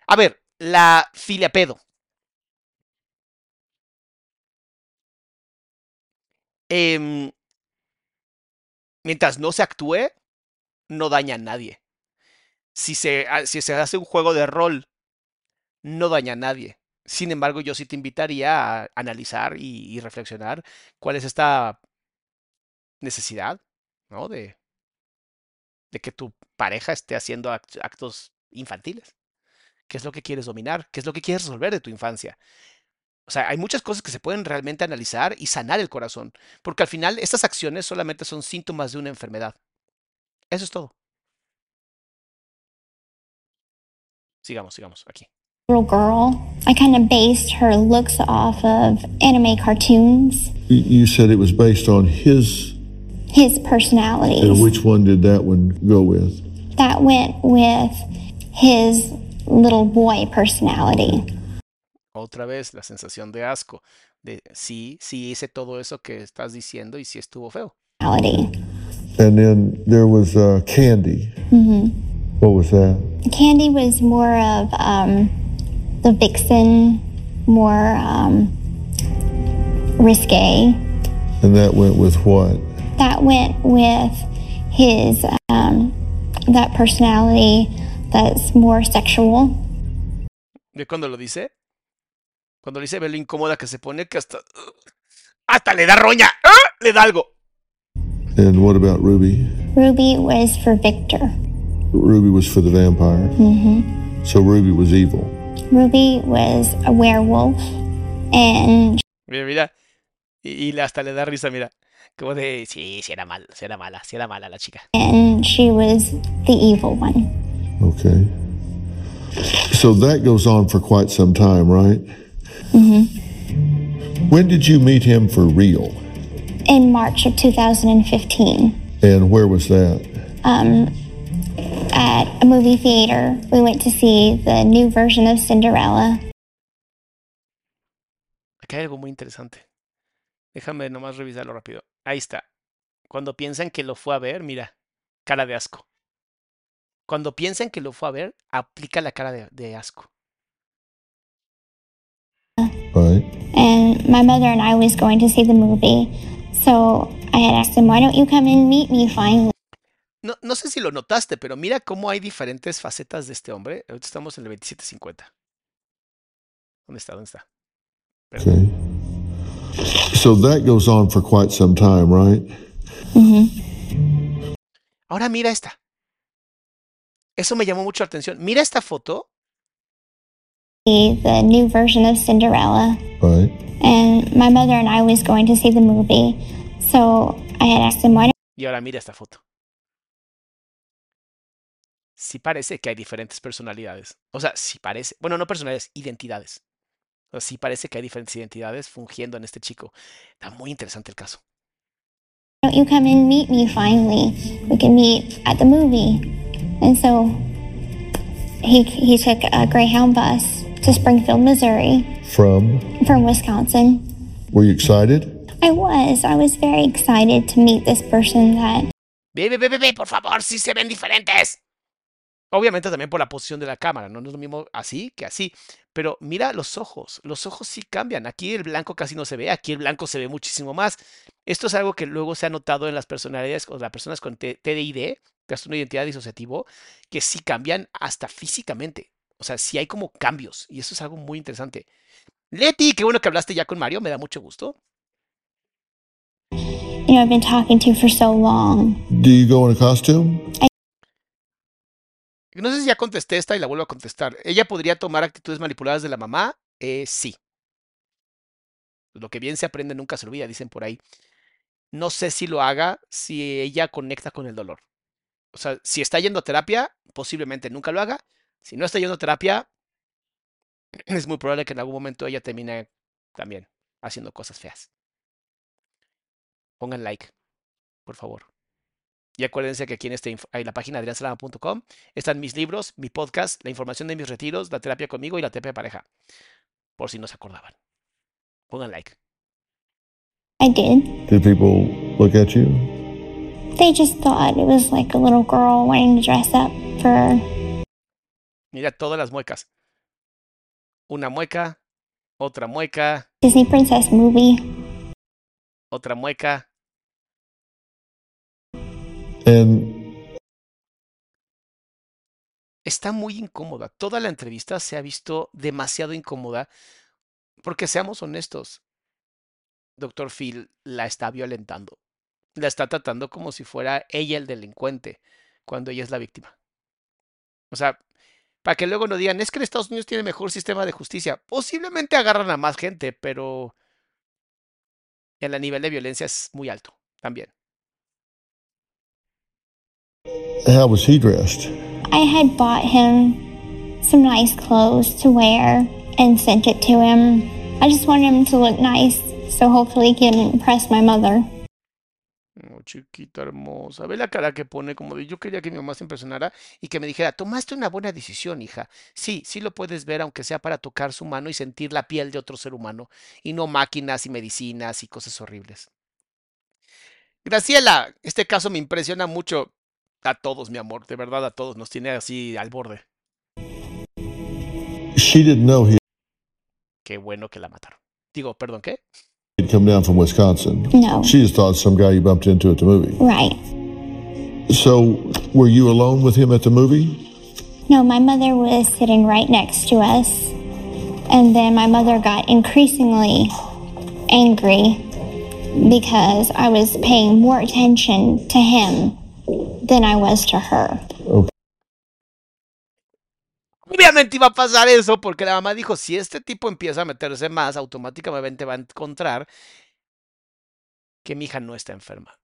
A ver, la filiapedo. Em, mientras no se actúe, no daña a nadie. Si se, ha- si se hace un juego de rol, no daña a nadie. Sin embargo, yo sí te invitaría a analizar y, reflexionar cuál es esta necesidad, ¿no? De, de que tu pareja esté haciendo actos infantiles. ¿Qué es lo que quieres dominar? ¿Qué es lo que quieres resolver de tu infancia? O sea, hay muchas cosas que se pueden realmente analizar y sanar el corazón, porque al final estas acciones solamente son síntomas de una enfermedad. Eso es todo. Sigamos, sigamos aquí. Little girl. I kind of based her looks off of anime cartoons. You said it was based on his his personality. And which one did that one go with? That went with his little boy personality. Otra vez la sensación de asco, de sí, sí hice todo eso que estás diciendo y sí estuvo feo. And then there was uh, Candy. Mm-hmm. What was that? Candy was more of um, the vixen, more um, risque. And that went with what? That went with his um, that personality that's more sexual. ¿Ve cuando lo dice? Cuando le dice ve lo incómoda que se pone que hasta hasta le da roña, ¡Ah! le da algo. And what about Ruby? Ruby was for Victor. Ruby was for the vampire. Mm-hmm. So Ruby was evil. Ruby was a werewolf and Mira, mira. Y, y hasta le da risa, mira. Como de, sí, sí era mal, sí era mala, sí era mala la chica. And she was the evil one. Okay. So that goes on for quite some time, right? Mm-hmm. When did you meet him for real? In March of 2015. And where was that? Um, at a movie theater. We went to see the new version of Cinderella. Acá hay algo muy interesante. Déjame nomás revisarlo rápido. Ahí está. Cuando piensan que lo fue a ver, mira, cara de asco. Cuando piensan que lo fue a ver, aplica la cara de, de asco. Right. And my mother and I was going to see the movie. So I had asked him, why don't you come and meet me finally? No, no sé si lo notaste, pero mira cómo hay diferentes facetas de este hombre. Ahorita estamos en el 2750. ¿Dónde está? ¿Dónde está? Okay. So that goes on for quite some time, right? Mm-hmm. Ahora mira esta. Eso me llamó mucho la atención. Mira esta foto. The new version of Cinderella. Right. And my mother and I was going to see the movie. So I had asked him why don't Y ahora mira esta foto. Sí parece que hay diferentes personalidades. O sea, sí parece. Bueno, no personalidades, identidades. O sea, sí parece que hay diferentes identidades fungiendo en este chico. Está muy interesante el caso. don't you come and meet me finally? We can meet at the movie. And so he he took a Greyhound bus to Springfield, Missouri From? from Wisconsin. Were you excited? I was. I was very excited to meet this person that Ve, ve, ve, ve, ve, por favor, sí se ven diferentes. Obviamente también por la posición de la cámara, ¿no? No es lo mismo así que así. Pero mira los ojos, los ojos sí cambian. Aquí el blanco casi no se ve, aquí el blanco se ve muchísimo más. Esto es algo que luego se ha notado en las personalidades o las personas con TDID, que es una identidad disociativo, que sí cambian hasta físicamente. O sea, sí hay como cambios y eso es algo muy interesante. Leti, qué bueno que hablaste ya con Mario, me da mucho gusto. you know I've been talking to for so long. Do you go in a costume? No sé si ya contesté esta y la vuelvo a contestar. ¿Ella podría tomar actitudes manipuladas de la mamá? Eh, sí. Lo que bien se aprende nunca se olvida, dicen por ahí. No sé si lo haga si ella conecta con el dolor. O sea, si está yendo a terapia, posiblemente nunca lo haga. Si no está yendo a terapia, es muy probable que en algún momento ella termine también haciendo cosas feas. Pongan like, por favor. Y acuérdense que aquí en, este, en la página adriansalama.com están mis libros, mi podcast, la información de mis retiros, la terapia conmigo y la terapia de pareja. Por si no se acordaban. Pongan like. I did. Did people look at you? They just thought it was like a little girl wanting to dress up for Mira todas las muecas. Una mueca, otra mueca, Disney Princess movie. otra mueca. And Está muy incómoda. Toda la entrevista se ha visto demasiado incómoda porque seamos honestos. Doctor Phil la está violentando. La está tratando como si fuera ella el delincuente, cuando ella es la víctima. O sea, para que luego no digan, es que en Estados Unidos tiene mejor sistema de justicia. Posiblemente agarran a más gente, pero el nivel de violencia es muy alto también. How was he dressed? I had bought him some nice clothes to wear and sent it to him. I just wanted him to look nice, so hopefully he can impress my mother. Oh, chiquita hermosa. Ve la cara que pone como de yo quería que mi mamá se impresionara y que me dijera, tomaste una buena decisión, hija. Sí, sí lo puedes ver, aunque sea para tocar su mano y sentir la piel de otro ser humano, y no máquinas y medicinas y cosas horribles. Graciela, este caso me impresiona mucho. A todos, mi amor, de verdad a todos, nos tiene así al borde. She didn't know he Qué bueno que la mataron. Digo, perdón, ¿qué? had come down from Wisconsin. No. She just thought some guy you bumped into at the movie. Right. So, were you alone with him at the movie? No, my mother was sitting right next to us. And then my mother got increasingly angry because I was paying more attention to him Obviamente iba a pasar eso porque la mamá dijo, si este tipo empieza a meterse más, automáticamente va a encontrar que mi hija no está enferma.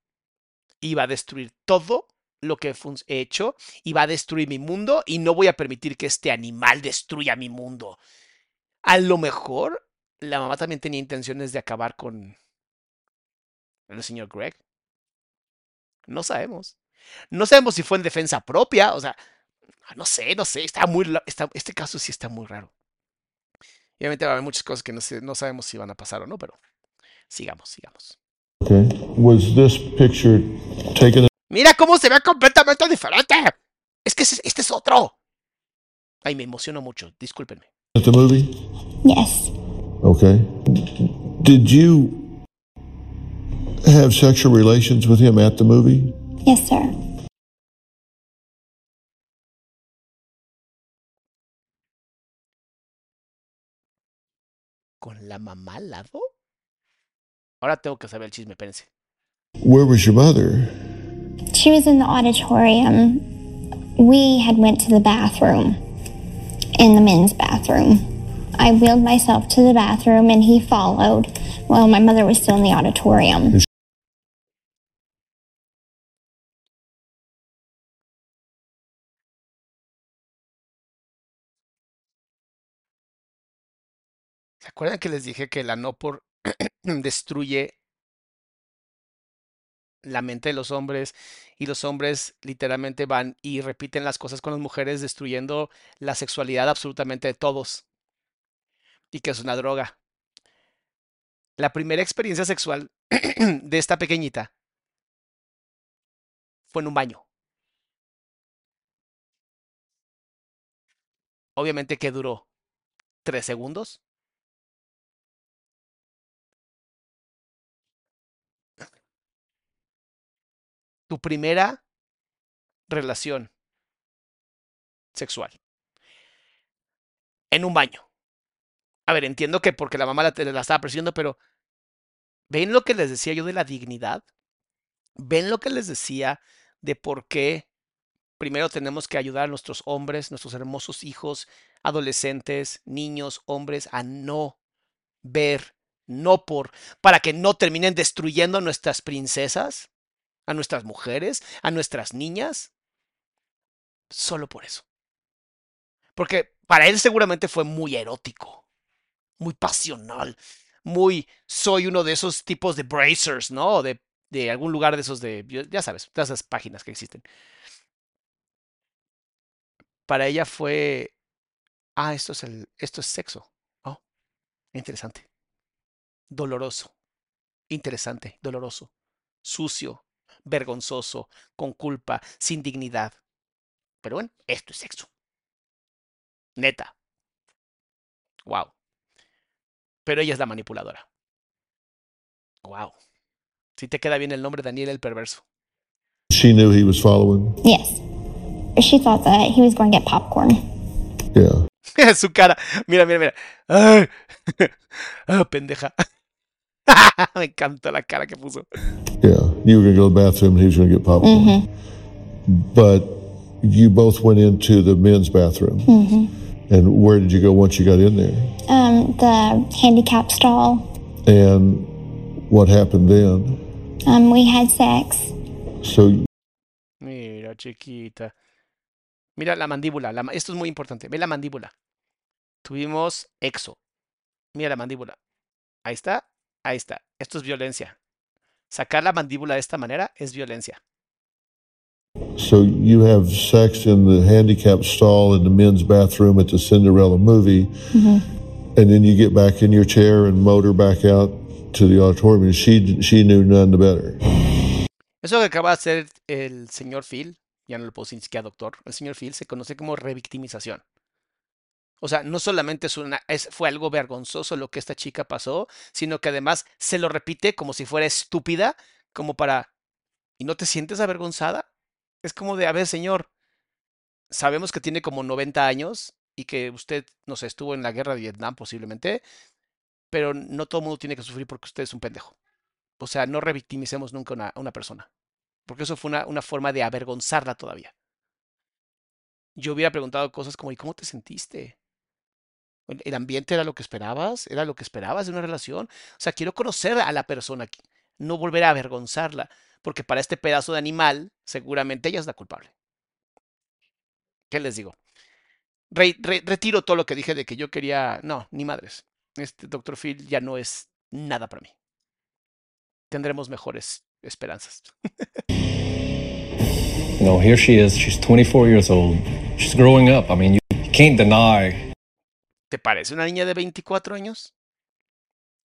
Y va a destruir todo lo que he hecho y va a destruir mi mundo y no voy a permitir que este animal destruya mi mundo. A lo mejor la mamá también tenía intenciones de acabar con el señor Greg. No sabemos. No sabemos si fue en defensa propia, o sea, no sé, no sé, está muy, está, este caso sí está muy raro. Y obviamente va a haber muchas cosas que no, sé, no sabemos si van a pasar o no, pero sigamos, sigamos. Okay. Was this picture taken Mira cómo se ve completamente diferente. Es que este es otro. Ay, me emociono mucho, discúlpenme. at the movie? Yes. Okay. Did you have sexual relations with him at the movie? Yes, sir. ¿Con la mamá al lado? Ahora tengo que saber el chisme, espérense. Where was your mother? She was in the auditorium. We had went to the bathroom in the men's bathroom. I wheeled myself to the bathroom and he followed while my mother was still in the auditorium. Acuerdan que les dije que la no por destruye la mente de los hombres y los hombres literalmente van y repiten las cosas con las mujeres destruyendo la sexualidad absolutamente de todos y que es una droga. La primera experiencia sexual de esta pequeñita fue en un baño. Obviamente que duró tres segundos. Tu primera relación sexual en un baño. A ver, entiendo que porque la mamá la, la estaba presionando, pero ¿ven lo que les decía yo de la dignidad? ¿Ven lo que les decía de por qué primero tenemos que ayudar a nuestros hombres, nuestros hermosos hijos, adolescentes, niños, hombres, a no ver, no por, para que no terminen destruyendo a nuestras princesas? A nuestras mujeres, a nuestras niñas, solo por eso. Porque para él seguramente fue muy erótico, muy pasional, muy soy uno de esos tipos de bracers, ¿no? De, de algún lugar de esos de, ya sabes, de esas páginas que existen. Para ella fue, ah, esto es el, esto es sexo. Oh, interesante. Doloroso. Interesante, doloroso. Sucio, vergonzoso, con culpa, sin dignidad. Pero bueno, esto es sexo. Neta. Wow. Pero ella es la manipuladora. Wow. Si te queda bien el nombre Daniel el perverso. She knew he was following. Yes. She thought that he was going to get popcorn. Yeah. Su cara. Mira, mira, mira. Ay. Ah, pendeja. Me encanta la cara que puso. Yeah. You were going to go to the bathroom and he was going to get popcorn. But you both went into the men's bathroom. And where did you go once you got in there? Um, the handicap stall. And what happened then? Um, we had sex. So Mira, chiquita. Mira la mandíbula. la esto es muy importante. Ve la mandíbula. Tuvimos exo. Mira la mandíbula. Ahí está. Ahí está. Esto es violencia. Sacar la mandíbula de esta manera es violencia. So you have sex in the handicap stall in the men's bathroom at the Cinderella movie, and then you get back in your chair and motor back out to the auditorium. And she she knew none the better. Eso que acaba de hacer el señor Phil, ya no le puedo decir ni siquiera doctor, el señor Phil se conoce como revictimización. O sea, no solamente es una, es, fue algo vergonzoso lo que esta chica pasó, sino que además se lo repite como si fuera estúpida, como para, ¿y no te sientes avergonzada? Es como de, a ver, señor, sabemos que tiene como 90 años y que usted, no sé, estuvo en la guerra de Vietnam posiblemente, pero no todo el mundo tiene que sufrir porque usted es un pendejo. O sea, no revictimicemos nunca a una, una persona. Porque eso fue una, una forma de avergonzarla todavía. Yo hubiera preguntado cosas como, ¿y cómo te sentiste? ¿El ambiente era lo que esperabas? ¿Era lo que esperabas de una relación? O sea, quiero conocer a la persona, no volver a avergonzarla, porque para este pedazo de animal, seguramente ella es la culpable. ¿Qué les digo? Re- re- retiro todo lo que dije de que yo quería. No, ni madres. Este Dr. Phil ya no es nada para mí. Tendremos mejores esperanzas. Know, here she is. She's 24 years old. She's growing up. I mean, you can't deny ¿Te parece una niña de 24 años?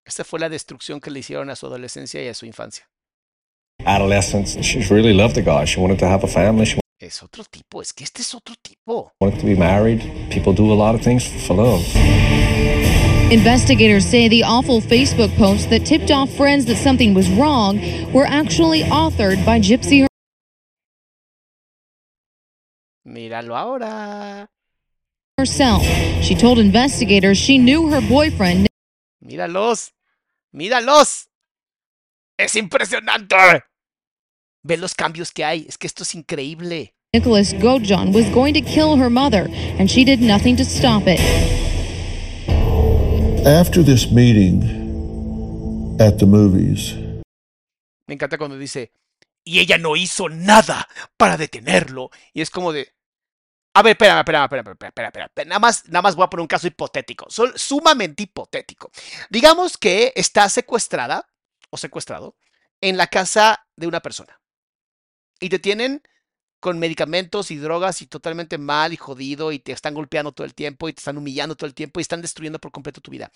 Esta fue la destrucción que le hicieron a su adolescencia y a su infancia. adolescence. She really loved the guy. She wanted to have a family. She Es otro tipo, es que este es otro tipo. wanted to be married. People do a lot of things for love. Investigators say the awful Facebook posts that tipped off friends that something was wrong were actually authored by Gypsy Míralo ahora. Herself. She told investigators she knew her boyfriend, Míralos. Míralos. Es impresionante. Ve los cambios que hay. Es que esto es increíble. Nicholas Gojon, was going to kill her mother, and she did nothing to stop it. After this meeting at the movies, Me encanta cuando dice, y ella no hizo nada para detenerlo. Y es como de, a ver, espérame, espérame, espérame, espérame, espérame. Nada más, nada más voy a poner un caso hipotético, sol- sumamente hipotético. Digamos que está secuestrada o secuestrado en la casa de una persona y te tienen con medicamentos y drogas y totalmente mal y jodido y te están golpeando todo el tiempo y te están humillando todo el tiempo y están destruyendo por completo tu vida.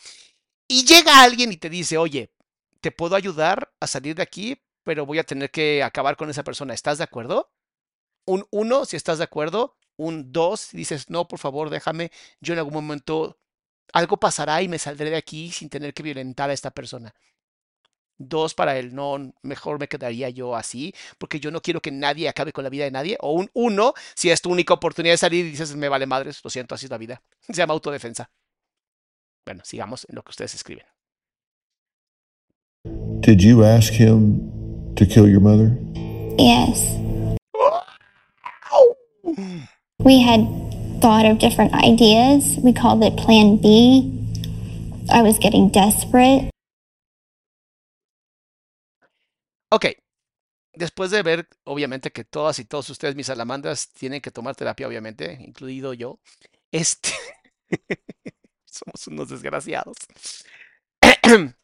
Y llega alguien y te dice, oye, te puedo ayudar a salir de aquí, pero voy a tener que acabar con esa persona. ¿Estás de acuerdo? Un uno, si estás de acuerdo. Un dos, si dices, no, por favor, déjame. Yo en algún momento algo pasará y me saldré de aquí sin tener que violentar a esta persona. Dos para el no, mejor me quedaría yo así, porque yo no quiero que nadie acabe con la vida de nadie. O un uno, si es tu única oportunidad de salir y dices, me vale madres, lo siento, así es la vida. Se llama autodefensa. Bueno, sigamos en lo que ustedes escriben. did you ask him to kill your mother? Yes. We had thought of different ideas. We called it Plan B. I was getting desperate. Ok. Después de ver, obviamente, que todas y todos ustedes, mis salamandras, tienen que tomar terapia, obviamente, incluido yo. Este. Somos unos desgraciados.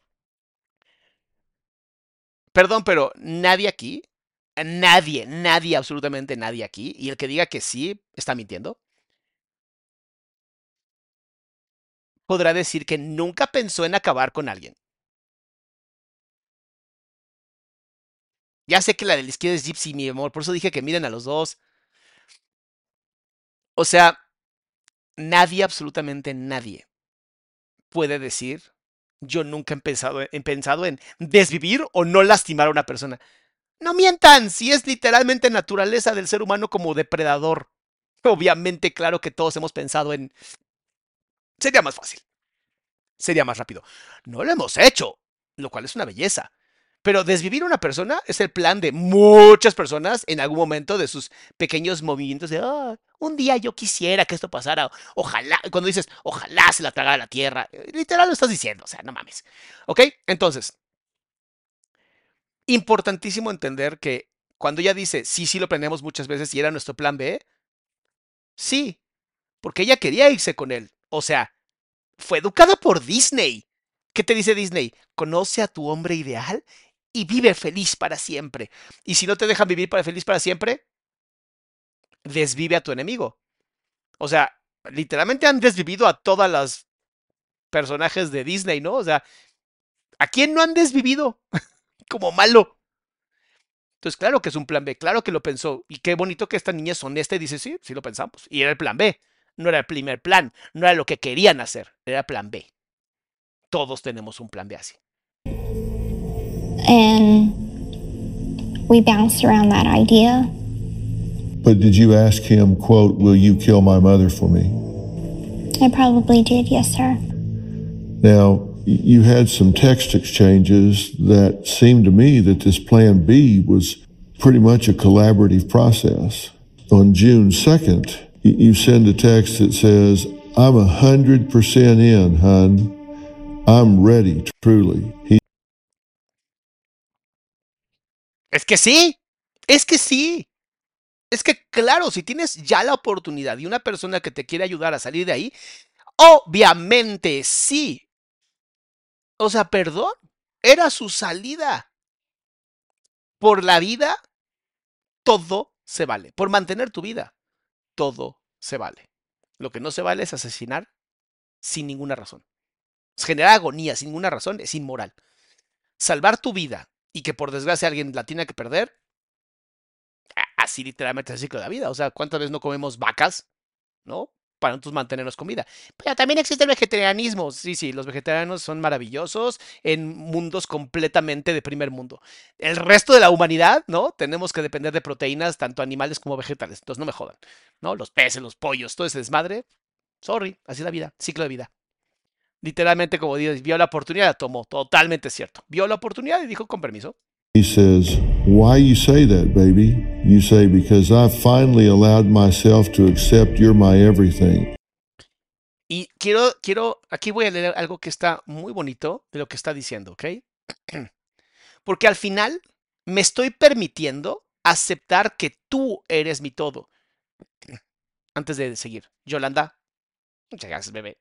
Perdón, pero nadie aquí, nadie, nadie, absolutamente nadie aquí, y el que diga que sí, está mintiendo. Podrá decir que nunca pensó en acabar con alguien. Ya sé que la de la izquierda es Gypsy, mi amor, por eso dije que miren a los dos. O sea, nadie, absolutamente nadie, puede decir, yo nunca he pensado, he pensado en desvivir o no lastimar a una persona. No mientan, si es literalmente naturaleza del ser humano como depredador. Obviamente, claro que todos hemos pensado en... Sería más fácil. Sería más rápido. No lo hemos hecho, lo cual es una belleza. Pero desvivir a una persona es el plan de muchas personas en algún momento de sus pequeños movimientos de, "Ah, un día yo quisiera que esto pasara, ojalá, cuando dices, ojalá se la tragara la tierra, eh, literal lo estás diciendo, o sea, no mames. ¿Ok? Entonces, importantísimo entender que cuando ella dice, sí, sí lo planeamos muchas veces y era nuestro plan B, sí, porque ella quería irse con él. O sea, fue educada por Disney. ¿Qué te dice Disney? Conoce a tu hombre ideal y vive feliz para siempre. Y si no te dejan vivir para feliz para siempre, desvive a tu enemigo. O sea, literalmente han desvivido a todas las personajes de Disney, ¿no? O sea, ¿a quién no han desvivido? Como malo. Entonces, claro que es un plan B, claro que lo pensó. Y qué bonito que esta niña es honesta y dice, sí, sí lo pensamos. Y era el plan B. No era el primer plan, no era lo que querían hacer, era plan B. Todos tenemos un plan B así. And we bounced around that idea. But did you ask him, quote, will you kill my mother for me? I probably did, yes, sir. Now, you had some text exchanges that seemed to me that this plan B was pretty much a collaborative process. On June 2nd, you send a text that says, I'm 100% in, hun. I'm ready, truly. He Es que sí, es que sí. Es que claro, si tienes ya la oportunidad de una persona que te quiere ayudar a salir de ahí, obviamente sí. O sea, perdón, era su salida. Por la vida, todo se vale. Por mantener tu vida, todo se vale. Lo que no se vale es asesinar sin ninguna razón. Generar agonía sin ninguna razón es inmoral. Salvar tu vida y que por desgracia alguien la tiene que perder, así literalmente es el ciclo de la vida. O sea, ¿cuántas veces no comemos vacas? ¿No? Para nosotros mantenernos comida. Pero también existe el vegetarianismo. Sí, sí, los vegetarianos son maravillosos en mundos completamente de primer mundo. El resto de la humanidad, ¿no? Tenemos que depender de proteínas, tanto animales como vegetales. Entonces no me jodan. ¿No? Los peces, los pollos, todo ese desmadre. Sorry, así es la vida, ciclo de vida. Literalmente, como dices, vio la oportunidad, la tomó. Totalmente cierto. Vio la oportunidad y dijo con permiso. He says, Why you say that, baby? You say, Because I finally allowed myself to accept you're my everything. Y quiero, quiero, aquí voy a leer algo que está muy bonito de lo que está diciendo, ¿ok? Porque al final me estoy permitiendo aceptar que tú eres mi todo. Antes de seguir, Yolanda, muchas gracias, bebé.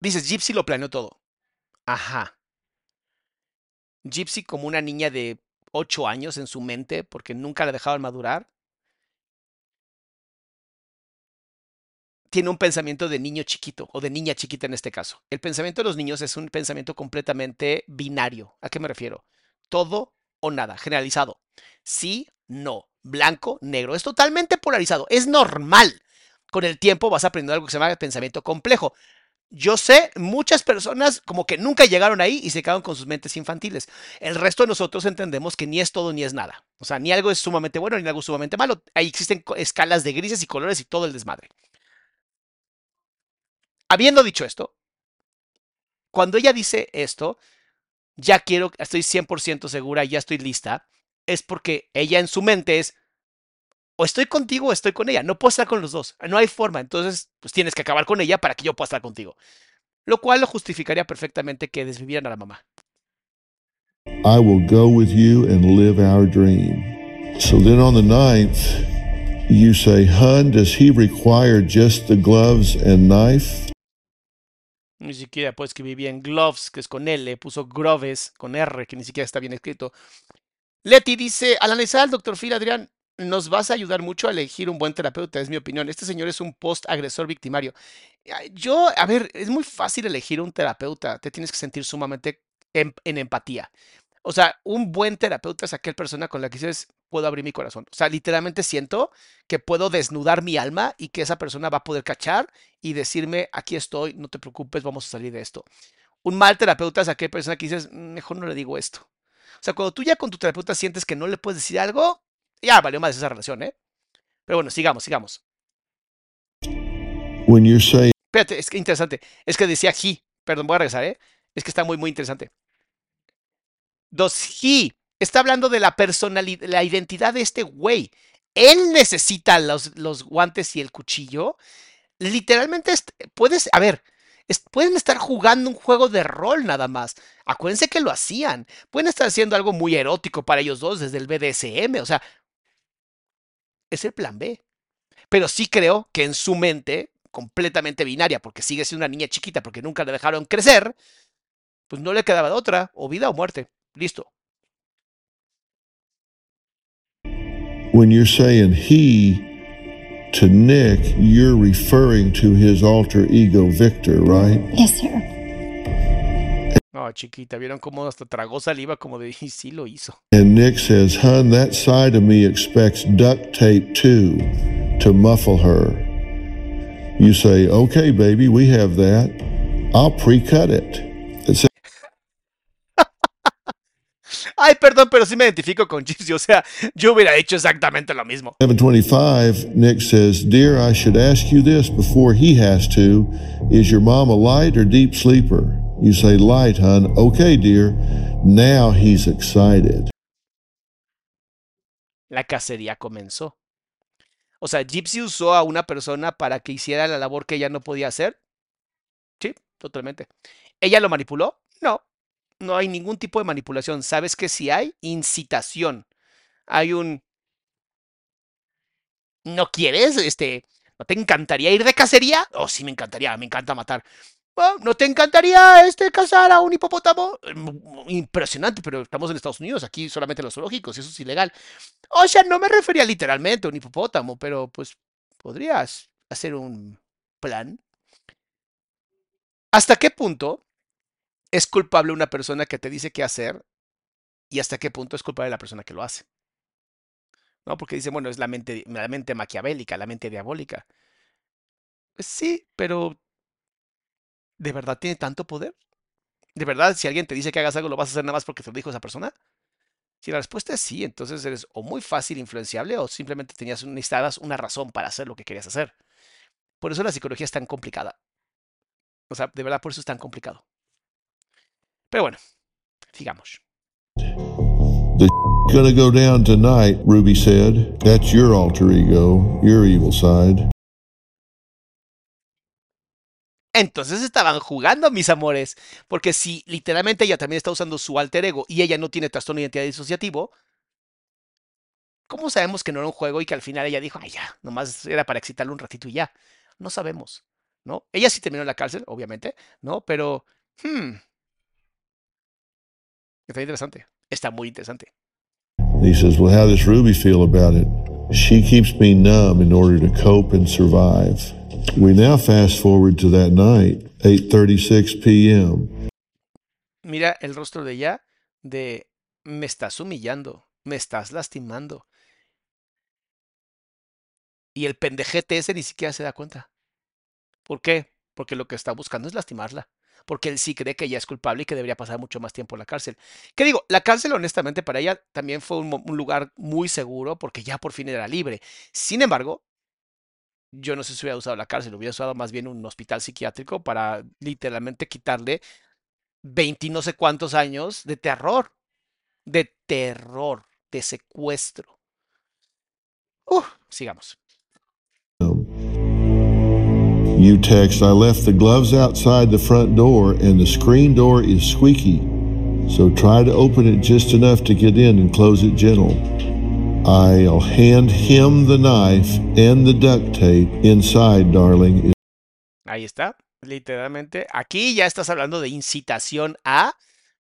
Dices, Gypsy lo planeó todo. Ajá. Gypsy como una niña de 8 años en su mente, porque nunca la dejaban madurar, tiene un pensamiento de niño chiquito o de niña chiquita en este caso. El pensamiento de los niños es un pensamiento completamente binario. ¿A qué me refiero? Todo o nada, generalizado. Sí, no, blanco, negro. Es totalmente polarizado. Es normal. Con el tiempo vas aprendiendo algo que se llama pensamiento complejo. Yo sé, muchas personas como que nunca llegaron ahí y se quedaron con sus mentes infantiles. El resto de nosotros entendemos que ni es todo ni es nada. O sea, ni algo es sumamente bueno ni algo es sumamente malo. Ahí existen escalas de grises y colores y todo el desmadre. Habiendo dicho esto, cuando ella dice esto, ya quiero, estoy 100% segura, ya estoy lista, es porque ella en su mente es, o estoy contigo o estoy con ella, no puedo estar con los dos, no hay forma, entonces pues tienes que acabar con ella para que yo pueda estar contigo. Lo cual lo justificaría perfectamente que desvivieran a la mamá. I will go with you and live our dream. So then on the ninth, you say, Hun, does he require just the gloves and knife? Ni siquiera puedo escribir bien gloves, que es con L, puso groves con R, que ni siquiera está bien escrito. Leti dice, al analizar al doctor Phil Adrián, nos vas a ayudar mucho a elegir un buen terapeuta, es mi opinión. Este señor es un post-agresor victimario. Yo, a ver, es muy fácil elegir un terapeuta, te tienes que sentir sumamente em- en empatía. O sea, un buen terapeuta es aquel persona con la que dices, puedo abrir mi corazón. O sea, literalmente siento que puedo desnudar mi alma y que esa persona va a poder cachar y decirme, aquí estoy, no te preocupes, vamos a salir de esto. Un mal terapeuta es aquella persona que dices, "Mm, mejor no le digo esto. O sea, cuando tú ya con tu terapeuta sientes que no le puedes decir algo, ya valió más esa relación, ¿eh? Pero bueno, sigamos, sigamos. When saying Espérate, es que interesante. Es que decía he, perdón, voy a regresar, ¿eh? Es que está muy, muy interesante. Does he está hablando de la personalidad, la identidad de este güey. Él necesita los, los guantes y el cuchillo. Literalmente, puedes, a ver, pueden estar jugando un juego de rol nada más. Acuérdense que lo hacían. Pueden estar haciendo algo muy erótico para ellos dos desde el BDSM. O sea, es el plan B. Pero sí creo que en su mente, completamente binaria, porque sigue siendo una niña chiquita, porque nunca le dejaron crecer, pues no le quedaba de otra, o vida o muerte. Listo. When you're saying he to Nick, you're referring to his alter ego Victor, right? Yes, sir. No, chiquita, vieron cómo hasta tragó saliva como de y sí lo hizo. And Nick says, "Hun, that side of me expects duct tape too to muffle her." You say, "Okay, baby, we have that. I'll pre-cut it." Ay, perdón, pero sí me identifico con Gypsy. O sea, yo hubiera hecho exactamente lo mismo. 725, Nick says, Dear, I should ask you this before he has to. Is your mom a light or deep sleeper? You say, Light, hon. Okay, dear. Now he's excited. La cacería comenzó. O sea, Gypsy usó a una persona para que hiciera la labor que ella no podía hacer. Sí, totalmente. ¿Ella lo manipuló? No, no hay ningún tipo de manipulación. ¿Sabes que si hay? Incitación. Hay un... ¿No quieres? Este, ¿No te encantaría ir de cacería? Oh, sí, me encantaría, me encanta matar. Oh, ¿No te encantaría este, cazar a un hipopótamo? Mm, impresionante, pero estamos en Estados Unidos, aquí solamente los zoológicos, y eso es ilegal. O sea, no me refería literalmente a un hipopótamo, pero pues podrías hacer un plan. ¿Hasta qué punto ¿Es culpable una persona que te dice qué hacer? ¿Y hasta qué punto es culpable la persona que lo hace? ¿No? Porque dice, bueno, es la mente, la mente maquiavélica, la mente diabólica. Pues sí, pero ¿de verdad tiene tanto poder? ¿De verdad si alguien te dice que hagas algo lo vas a hacer nada más porque te lo dijo esa persona? Si la respuesta es sí, entonces eres o muy fácil influenciable o simplemente tenías necesitabas una razón para hacer lo que querías hacer. Por eso la psicología es tan complicada. O sea, de verdad por eso es tan complicado. Pero bueno, sigamos. Gonna go down tonight, Ruby said. That's your alter ego, your evil side. Entonces estaban jugando, mis amores. Porque si literalmente ella también está usando su alter ego y ella no tiene trastorno de identidad disociativo, ¿cómo sabemos que no era un juego y que al final ella dijo, ay, ya, nomás era para excitarle un ratito y ya? No sabemos, ¿no? Ella sí terminó en la cárcel, obviamente, ¿no? Pero, hmm, Está interesante. Está muy interesante. He says, Well, how does Ruby feel about it? She keeps me numb in order to cope and survive. We now fast forward to that night, 8:36 p.m. Mira el rostro de ella de me estás humillando, me estás lastimando. Y el pendejete ese ni siquiera se da cuenta. ¿Por qué? Porque lo que está buscando es lastimarla porque él sí cree que ella es culpable y que debería pasar mucho más tiempo en la cárcel. ¿Qué digo? La cárcel, honestamente, para ella también fue un, lugar muy seguro porque ya por fin era libre. Sin embargo, yo no sé si hubiera usado la cárcel, hubiera usado más bien un hospital psiquiátrico para literalmente quitarle 20 no sé cuántos años de terror, de terror, de secuestro. Uh, sigamos. You text, I left the gloves outside the front door and the screen door is squeaky. So try to open it just enough to get in and close it gentle. I'll hand him the knife and the duct tape inside, darling. Ahí está, literalmente. Aquí ya estás hablando de incitación a,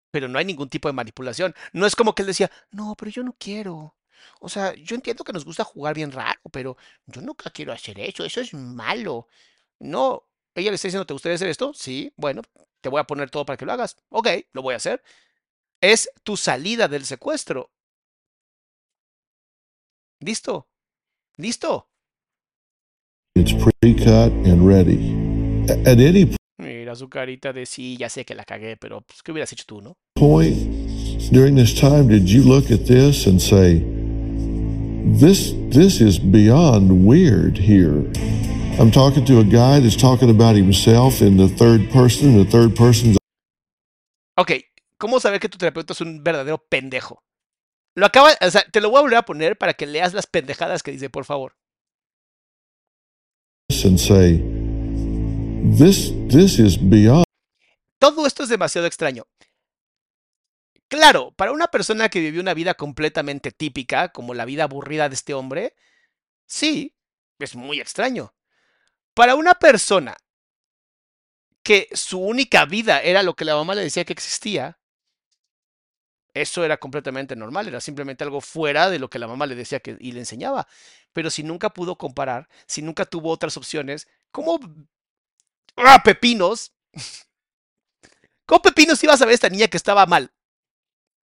pero no hay ningún tipo de manipulación. No es como que él decía, no, pero yo no quiero. O sea, yo entiendo que nos gusta jugar bien raro, pero yo nunca quiero hacer eso, eso es malo. No, ella le está diciendo, ¿te gustaría hacer esto? Sí, bueno, te voy a poner todo para que lo hagas. Ok, lo voy a hacer. Es tu salida del secuestro. ¿Listo? ¿Listo? It's pre-cut and ready. At any Mira su carita de sí, ya sé que la cagué, pero pues, ¿qué hubieras hecho tú, no? point during this time did you look at this and say, this, this is beyond weird here? I'm talking to a guy that's talking about himself in the third person. The third person's Ok, ¿cómo saber que tu terapeuta es un verdadero pendejo? Lo acaba, o sea, te lo voy a volver a poner para que leas las pendejadas que dice, por favor. and say, "This, this is beyond." Todo esto es demasiado extraño. Claro, para una persona que vivió una vida completamente típica, como la vida aburrida de este hombre, sí, es muy extraño. Para una persona que su única vida era lo que la mamá le decía que existía, eso era completamente normal, era simplemente algo fuera de lo que la mamá le decía que, y le enseñaba. Pero si nunca pudo comparar, si nunca tuvo otras opciones, ¿cómo... ¡Ah, pepinos! ¿Cómo pepinos iba a saber esta niña que estaba mal?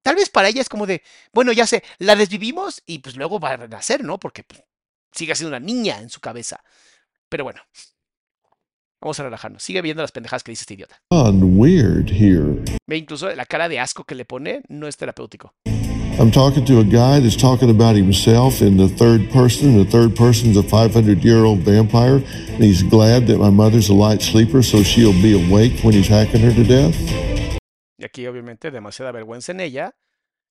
Tal vez para ella es como de, bueno, ya sé, la desvivimos y pues luego va a nacer, ¿no? Porque pues, sigue siendo una niña en su cabeza. Pero bueno, vamos a relajarnos. Sigue viendo las pendejadas que dice este idiota. weird here. Ve incluso la cara de asco que le pone, no es terapéutico. I'm talking to a guy that's talking about himself in the third person. The third person's a 500 year old vampire, and he's glad that my mother's a light sleeper, so she'll be awake when he's hacking her to death. Y aquí obviamente demasiada vergüenza en ella,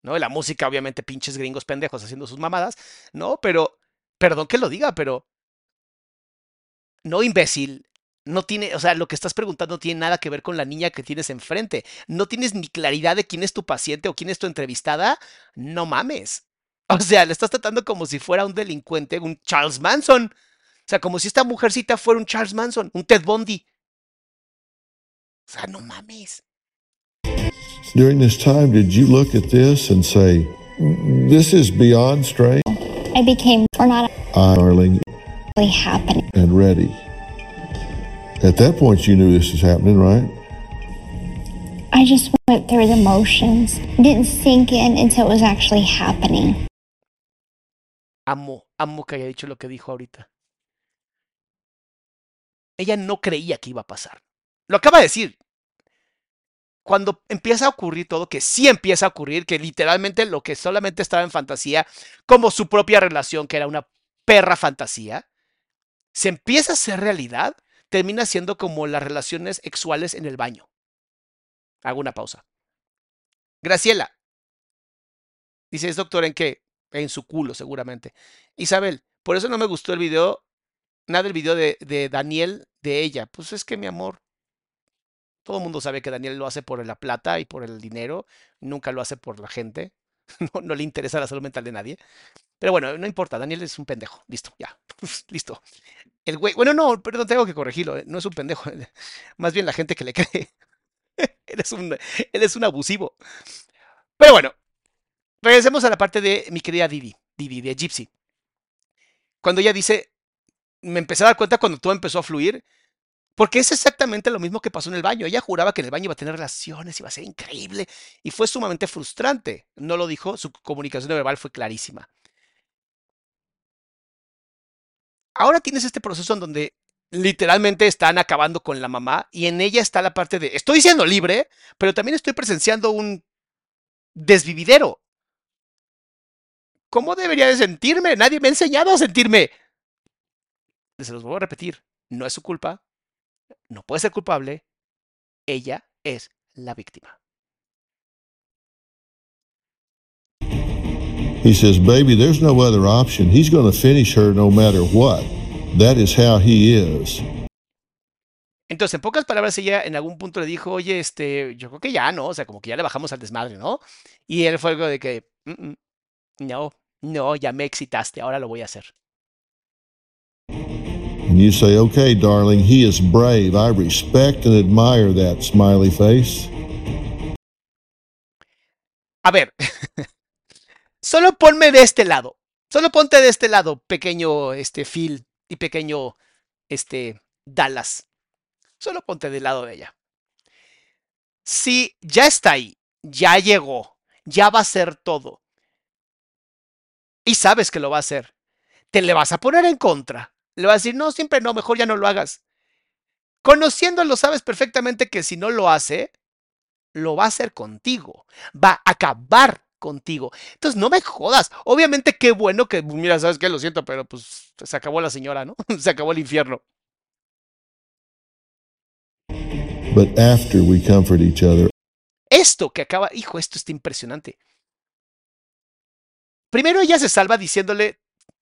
¿no? La música obviamente pinches gringos pendejos haciendo sus mamadas, ¿no? Pero, perdón que lo diga, pero... No, imbécil. No tiene, o sea, lo que estás preguntando no tiene nada que ver con la niña que tienes enfrente. No tienes ni claridad de quién es tu paciente o quién es tu entrevistada. No mames. O sea, le estás tratando como si fuera un delincuente, un Charles Manson. O sea, como si esta mujercita fuera un Charles Manson, un Ted Bundy. O sea, no mames. During this time, did you look at this and say, "This is beyond strange"? I became, or not I, darling, really happening. and ready. At that point, you knew this was happening, right? I just went through the motions. Didn't sink in until it was actually happening. Amo, amo que haya dicho lo que dijo ahorita. Ella no creía que iba a pasar. Lo acaba de decir. Cuando empieza a ocurrir todo, que sí empieza a ocurrir, que literalmente lo que solamente estaba en fantasía, como su propia relación, que era una perra fantasía, se empieza a hacer realidad, termina siendo como las relaciones sexuales en el baño. Hago una pausa. Graciela. Dice, ¿es doctor en qué? En su culo, seguramente. Isabel, por eso no me gustó el video, nada del video de, de Daniel de ella. Pues es que mi amor, todo el mundo sabe que Daniel lo hace por la plata y por el dinero, nunca lo hace por la gente. No, no le interesa la salud mental de nadie. Pero bueno, no importa, Daniel es un pendejo. Listo, ya. Listo. El güey, bueno, no, perdón, tengo que corregirlo. eh, No es un pendejo. Más bien la gente que le cree. él, es un, él es un abusivo. Pero bueno, regresemos a la parte de mi querida Didi, Didi, de Gypsy. Cuando ella dice, me empecé a dar cuenta cuando todo empezó a fluir, porque es exactamente lo mismo que pasó en el baño. Ella juraba que en el baño iba a tener relaciones, iba a ser increíble, y fue sumamente frustrante. No lo dijo, su comunicación verbal fue clarísima. Ahora tienes este proceso en donde literalmente están acabando con la mamá y en ella está la parte de, estoy siendo libre, pero también estoy presenciando un desvividero. ¿Cómo debería de sentirme? Nadie me ha enseñado a sentirme. Se los vuelvo a repetir, no es su culpa, no puede ser culpable, ella es la víctima. He says, Baby, there's no other option. He's going to finish her no matter what. That is how he is. Entonces, en pocas palabras, ella en algún punto le dijo, oye, este, yo creo que ya, ¿no? O sea, como que ya le bajamos al desmadre, ¿no? Y él fue algo de que, "Mm, mm, no, no, ya me excitaste, ahora lo voy a hacer. And you say, Okay, darling, he is brave. I respect and admire that smiley face. A ver, solo ponme de este lado, solo ponte de este lado, pequeño, este, Phil y pequeño, este, Dallas. Solo ponte del lado de ella. Si ya está ahí, ya llegó, ya va a ser todo, y sabes que lo va a hacer, te le vas a poner en contra. Le vas a decir, no, siempre no, mejor ya no lo hagas. Conociéndolo, sabes perfectamente que si no lo hace, lo va a hacer contigo. Va a acabar contigo. Entonces, no me jodas. Obviamente, qué bueno que, pues, mira, sabes que lo siento, pero pues se acabó la señora, ¿no? Se acabó el infierno. Esto que acaba, hijo, esto está impresionante. Primero ella se salva diciéndole,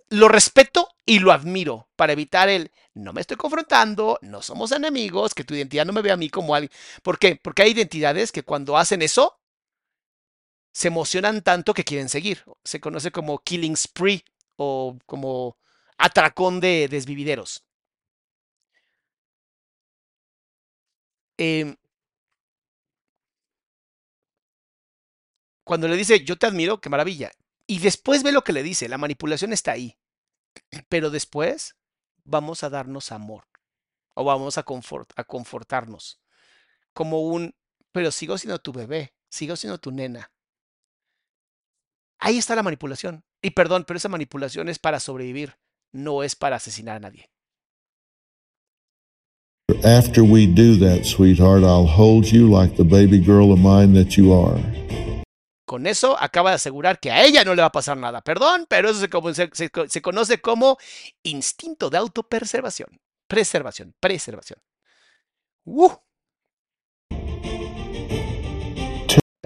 lo respeto y lo admiro para evitar el, no me estoy confrontando, no somos enemigos, que tu identidad no me vea a mí como alguien. ¿Por qué? Porque hay identidades que cuando hacen eso, se emocionan tanto que quieren seguir. Se conoce como killing spree o como atracón de desvivideros. Eh, cuando le dice, yo te admiro, qué maravilla. Y después ve lo que le dice, la manipulación está ahí. Pero después vamos a darnos amor o vamos a, confort, a confortarnos. Como un, pero sigo siendo tu bebé, sigo siendo tu nena. Ahí está la manipulación. Y perdón, pero esa manipulación es para sobrevivir, no es para asesinar a nadie. After we do that, sweetheart, I'll hold you like the baby girl of mine that you are. Con eso acaba de asegurar que a ella no le va a pasar nada. Perdón, pero eso se, se, se conoce como instinto de autopreservación. Preservación, preservación. ¡Uh!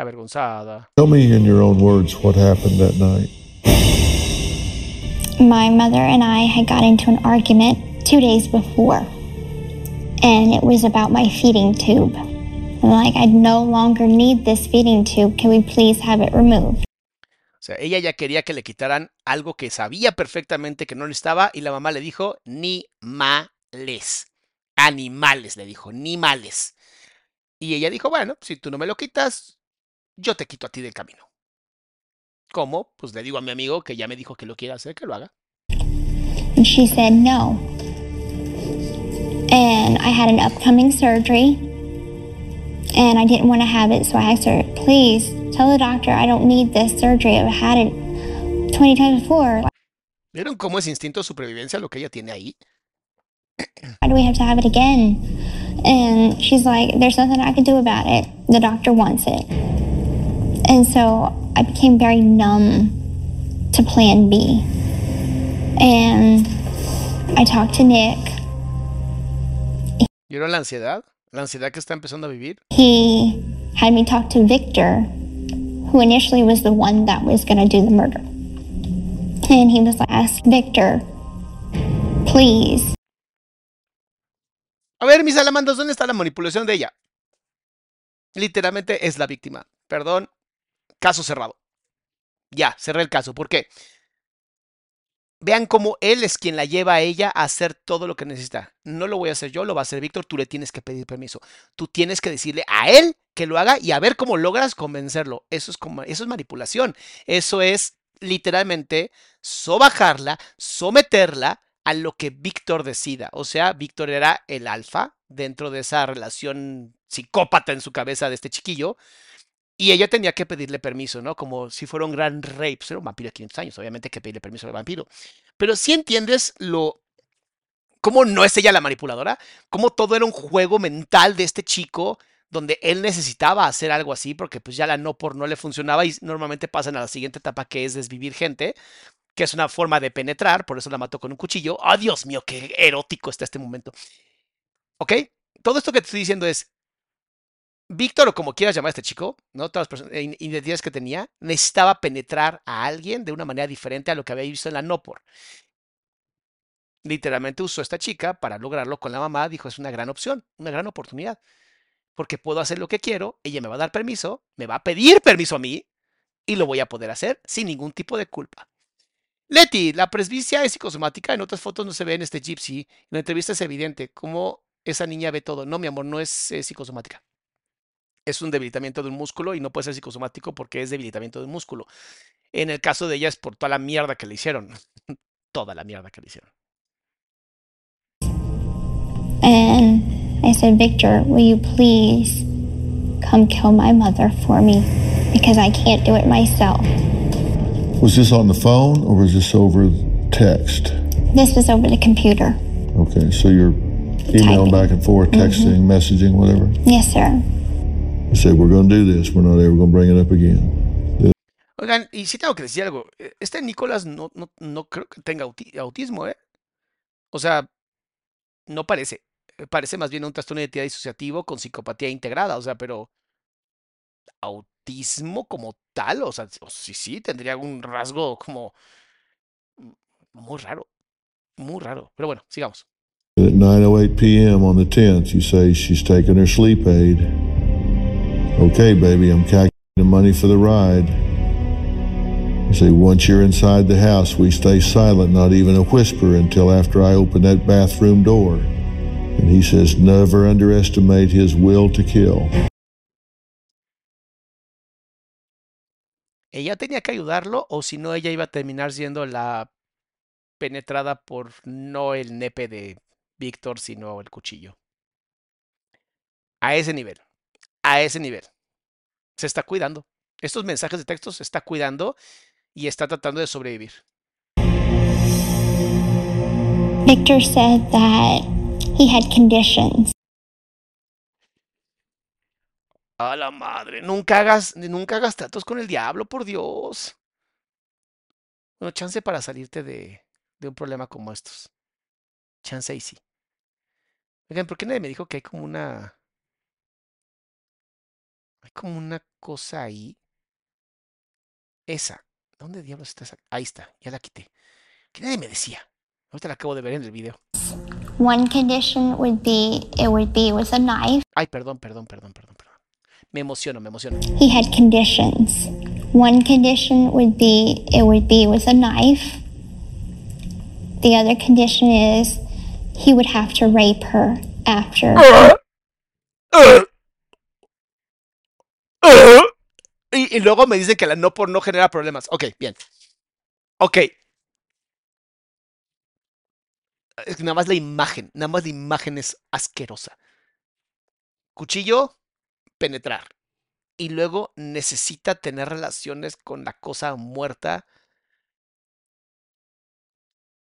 Avergonzada. Tell me in your own words what happened that night. My mother and I had got into an argument two days before, and it was about my feeding tube. Like, I no longer need this feeding tube. Can we please have it removed? O sea, ella ya quería que le quitaran algo que sabía perfectamente que no necesitaba y la mamá le dijo, ni males. Animales, le dijo, ni males. Y ella dijo, bueno, si tú no me lo quitas, yo te quito a ti del camino. ¿Cómo? Pues le digo a mi amigo que ya me dijo que lo quiere hacer, que lo haga. And she said no. And I had an upcoming surgery. And I didn't want to have it, so I asked her, please tell the doctor I don't need this surgery. I've had it 20 times before. ¿Vieron cómo es instinto de supervivencia lo que ella tiene ahí? Why do we have to have it again? And she's like, there's nothing I can do about it. The doctor wants it. And so I became very numb to plan B. And I talked to Nick. ¿Vieron la ansiedad? La ansiedad que está empezando a vivir. He had me talk to Victor, who initially was the one that was going to do the murder. And he was like, ask Victor, please. A ver, mis salamandos, ¿dónde está la manipulación de ella? Literalmente es la víctima. Perdón, caso cerrado. Ya, cerré el caso. ¿Por qué? Vean cómo él es quien la lleva a ella a hacer todo lo que necesita. No lo voy a hacer yo, lo va a hacer Víctor. Tú le tienes que pedir permiso. Tú tienes que decirle a él que lo haga y a ver cómo logras convencerlo. Eso es, como, eso es manipulación. Eso es literalmente sobajarla, someterla a lo que Víctor decida. O sea, Víctor era el alfa dentro de esa relación psicópata en su cabeza de este chiquillo. Y ella tenía que pedirle permiso, ¿no? Como si fuera un gran rey. Pues era un vampiro de 500 años, obviamente hay que pedirle permiso al vampiro. Pero si entiendes lo... ¿Cómo no es ella la manipuladora? ¿Cómo todo era un juego mental de este chico donde él necesitaba hacer algo así porque pues ya la no por no le funcionaba y normalmente pasan a la siguiente etapa que es desvivir gente, que es una forma de penetrar, por eso la mató con un cuchillo. ¡Oh, Dios mío, qué erótico está este momento! ¿Ok? Todo esto que te estoy diciendo es, Víctor, o como quieras llamar a este chico, ¿no? Todas las identidades que tenía, necesitaba penetrar a alguien de una manera diferente a lo que había visto en la no por. Literalmente usó esta chica para lograrlo con la mamá, dijo, es una gran opción, una gran oportunidad, porque puedo hacer lo que quiero, ella me va a dar permiso, me va a pedir permiso a mí, y lo voy a poder hacer sin ningún tipo de culpa. Leti, la presbicia es psicosomática, en otras fotos no se ve en este gypsy, en la entrevista es evidente cómo esa niña ve todo. No, mi amor, no es, es psicosomática es un debilitamiento de un músculo y no puede ser psicosomático porque es debilitamiento de un músculo. En el caso de ella es por toda la mierda que le hicieron. toda la mierda que le hicieron. And I said, Victor, will you please come kill my mother for me? Because I can't do it myself. Was this on the phone or was this over text? This was over the computer. Okay, so you're emailing Typing. back and forth, texting, messaging, whatever. Yes, sir. You say, we're going to do this. We're not ever going to bring it up again. Oigan, y sí tengo que decir algo. eh, Este Nicolás no, no, no creo que tenga auti- autismo, ¿eh? O sea, no parece. parece más bien un trastorno de identidad disociativo con psicopatía integrada, o sea, pero autismo como tal, o sea, sí, sí, tendría un rasgo como muy raro, muy raro. Pero bueno, sigamos. At 9:08 p.m. on the 10th, you say she's taking her sleep aid. Okay, baby, I'm calculating the money for the ride. You say once you're inside the house, we stay silent, not even a whisper, until after I open that bathroom door. And he says, never underestimate his will to kill. ella tenía que ayudarlo o si no ella iba a terminar siendo la penetrada por no el nepe de Víctor, sino el cuchillo. A ese nivel, a ese nivel. Se está cuidando. Estos mensajes de texto se está cuidando y está tratando de sobrevivir. Victor said that he had conditions. A la madre, nunca hagas, nunca hagas tratos con el diablo, por Dios. Bueno, chance para salirte de, de un problema como estos. Chance ahí sí. Oigan, ¿por qué nadie me dijo que hay como una. Como una cosa ahí? Esa. ¿Dónde diablos está esa? Ahí está, ya la quité. Que nadie me decía. Ahorita la acabo de ver en el video. One condition would be it would be with a knife. Ay, perdón, perdón, perdón, perdón, perdón. Me emociono, me emociono. He had conditions. One condition would be it would be with a knife. The other condition is he would have to rape her after. Y, luego me dicen que la no por no genera problemas. Ok, bien. Ok. Es que nada más la imagen, nada más la imagen es asquerosa. Cuchillo, penetrar. Y luego necesita tener relaciones con la cosa muerta.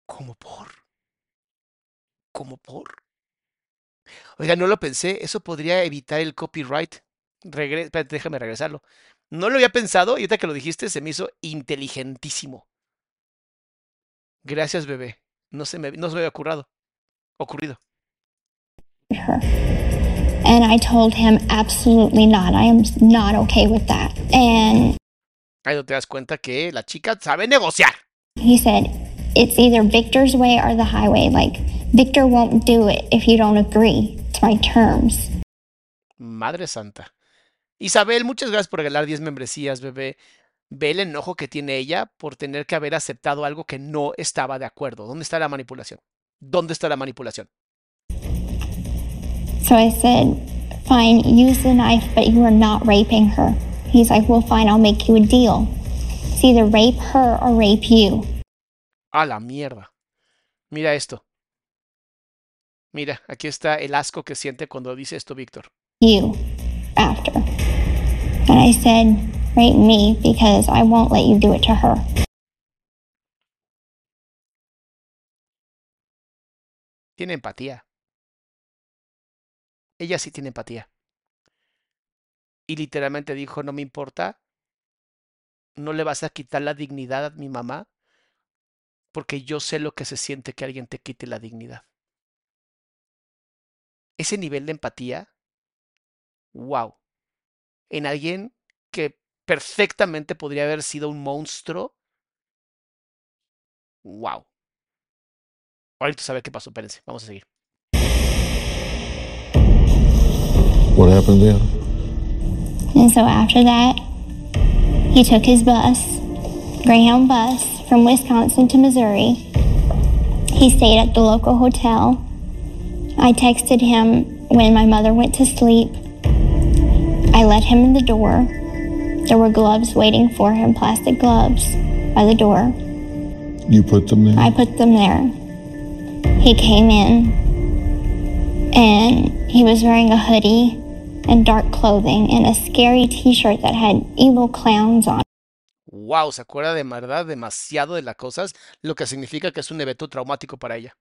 ¿Cómo por? ¿Cómo por? Oiga, no lo pensé. Eso podría evitar el copyright. Regre déjame regresarlo. No lo había pensado y ahorita que lo dijiste se me hizo inteligentísimo. Gracias, bebé. No se me, no se me había ocurrido. ocurrido. And I told him, absolutely not. I am not okay with that. And Ahí no te das cuenta que la chica sabe negociar. he said, it's either Victor's way or the highway. Like, Victor won't do it if you don't agree. It's my terms. Madre santa. Isabel, muchas gracias por regalar 10 membresías, bebé. Ve el enojo que tiene ella por tener que haber aceptado algo que no estaba de acuerdo. ¿Dónde está la manipulación? ¿Dónde está la manipulación? So I said, fine, use the knife, but you are not raping her. He's like, well, fine, I'll make you a deal. It's either rape her or rape you. A la mierda. Mira esto. Mira, aquí está el asco que siente cuando dice esto Víctor. You after. And I said, rape me because I won't let you do it to her. Tiene empatía. Ella sí tiene empatía. Y literalmente dijo, no me importa, no le vas a quitar la dignidad a mi mamá, porque yo sé lo que se siente que alguien te quite la dignidad. Ese nivel de empatía, wow. En alguien que perfectamente podría haber sido un monstruo, wow. Ahorita saber qué pasó, espérense, vamos a seguir. What happened then? And so after that, he took his bus, Greyhound bus, from Wisconsin to Missouri. He stayed at the local hotel. I texted him when my mother went to sleep. I let him in the door. There were gloves waiting for him, plastic gloves, by the door. You put them there? I put them there. He came in and he was wearing a hoodie and dark clothing and a scary t shirt that had evil clowns on Wow, se acuerda de verdad demasiado de las cosas, lo que significa que es un evento traumático para ella.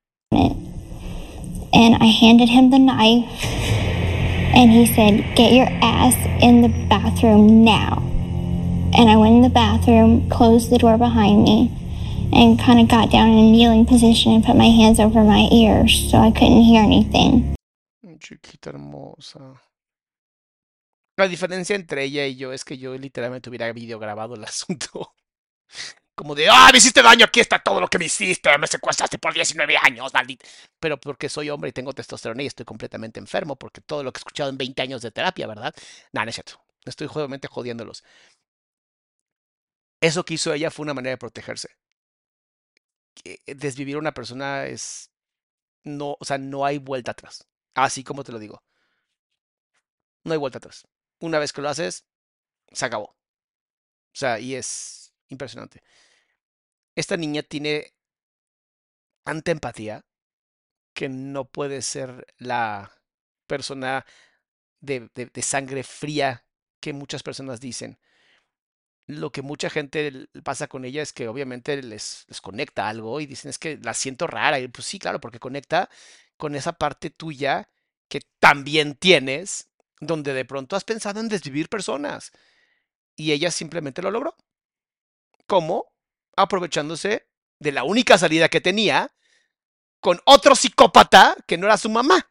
And I handed him the knife and he said, Get your ass in the bathroom now. And I went in the bathroom, closed the door behind me, and kind of got down in a kneeling position and put my hands over my ears so I couldn't hear anything. chiquita hermosa. La diferencia entre ella y yo es que yo literalmente hubiera video grabado el asunto. Como de, ah, me hiciste daño, aquí está todo lo que me hiciste, me secuestraste por 19 años, maldito. Pero porque soy hombre y tengo testosterona y estoy completamente enfermo, porque todo lo que he escuchado en 20 años de terapia, ¿verdad? Nada, no es cierto. Estoy obviamente jodiéndolos. Eso que hizo ella fue una manera de protegerse. Desvivir a una persona es. No, o sea, no hay vuelta atrás. Así como te lo digo. No hay vuelta atrás. Una vez que lo haces, se acabó. O sea, y es impresionante esta niña tiene tanta empatía que no puede ser la persona de, sangre fría que muchas personas dicen. Lo que mucha gente pasa con ella es que obviamente les, conecta algo y dicen es que la siento rara. Y pues sí, claro, porque conecta con esa parte tuya que también tienes, donde de pronto has pensado en desvivir personas. Y ella simplemente lo logró. ¿Cómo? Aprovechándose de la única salida que tenía con otro psicópata que no era su mamá.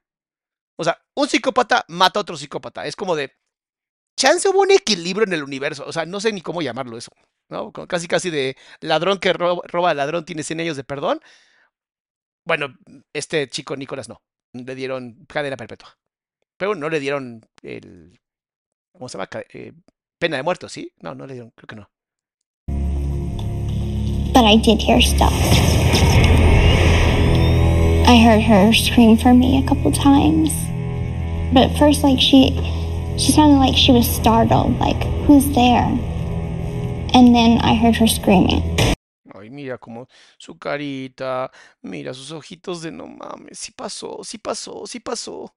O sea, un psicópata mata a otro psicópata. Es como de, chance hubo un equilibrio en el universo. O sea, no sé ni cómo llamarlo eso. ¿no? Casi, casi de ladrón que roba, al ladrón tiene 100 años de perdón. Bueno, este chico Nicolás no. Le dieron cadena perpetua. Pero no le dieron el. ¿Cómo se llama? Eh, pena de muerto, ¿sí? No, no le dieron, creo que no. But I did hear stuff. I heard her scream for me a couple times. But at first, like, she, she sounded like she was startled, like, who's there? And then I heard her screaming. Ay, mira como su carita, mira sus ojitos de no mames, sí pasó, sí pasó, sí pasó.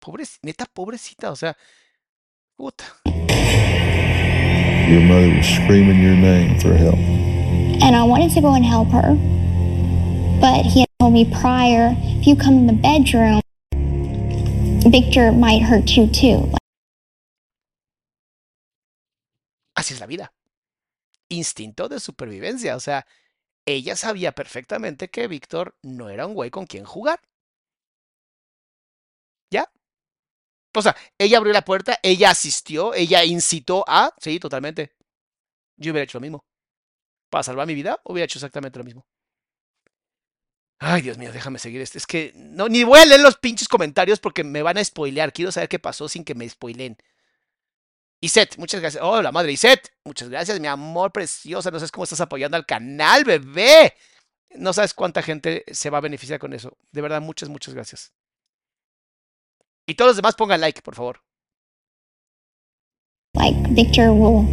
Pobre, neta, pobrecita, o sea, puta. Your mother was screaming your name for help. And I wanted to go and help her. But he had told me prior, if you come in the bedroom, Victor might hurt you too. Así es la vida. Instinto de supervivencia. O sea, ella sabía perfectamente que Víctor no era un güey con quien jugar. ¿Ya? O sea, ella abrió la puerta, ella asistió, ella incitó a... Sí, totalmente. Yo hubiera hecho lo mismo para salvar mi vida, hubiera hecho exactamente lo mismo. Ay, Dios mío, déjame seguir este. Es que no, ni voy a leer los pinches comentarios porque me van a spoilear. Quiero saber qué pasó sin que me spoilen. Iset, muchas gracias. Oh, la madre Iset, muchas gracias, mi amor preciosa. No sabes cómo estás apoyando al canal, bebé. No sabes cuánta gente se va a beneficiar con eso. De verdad, muchas, muchas gracias. Y todos los demás pongan like, por favor. Like Victor will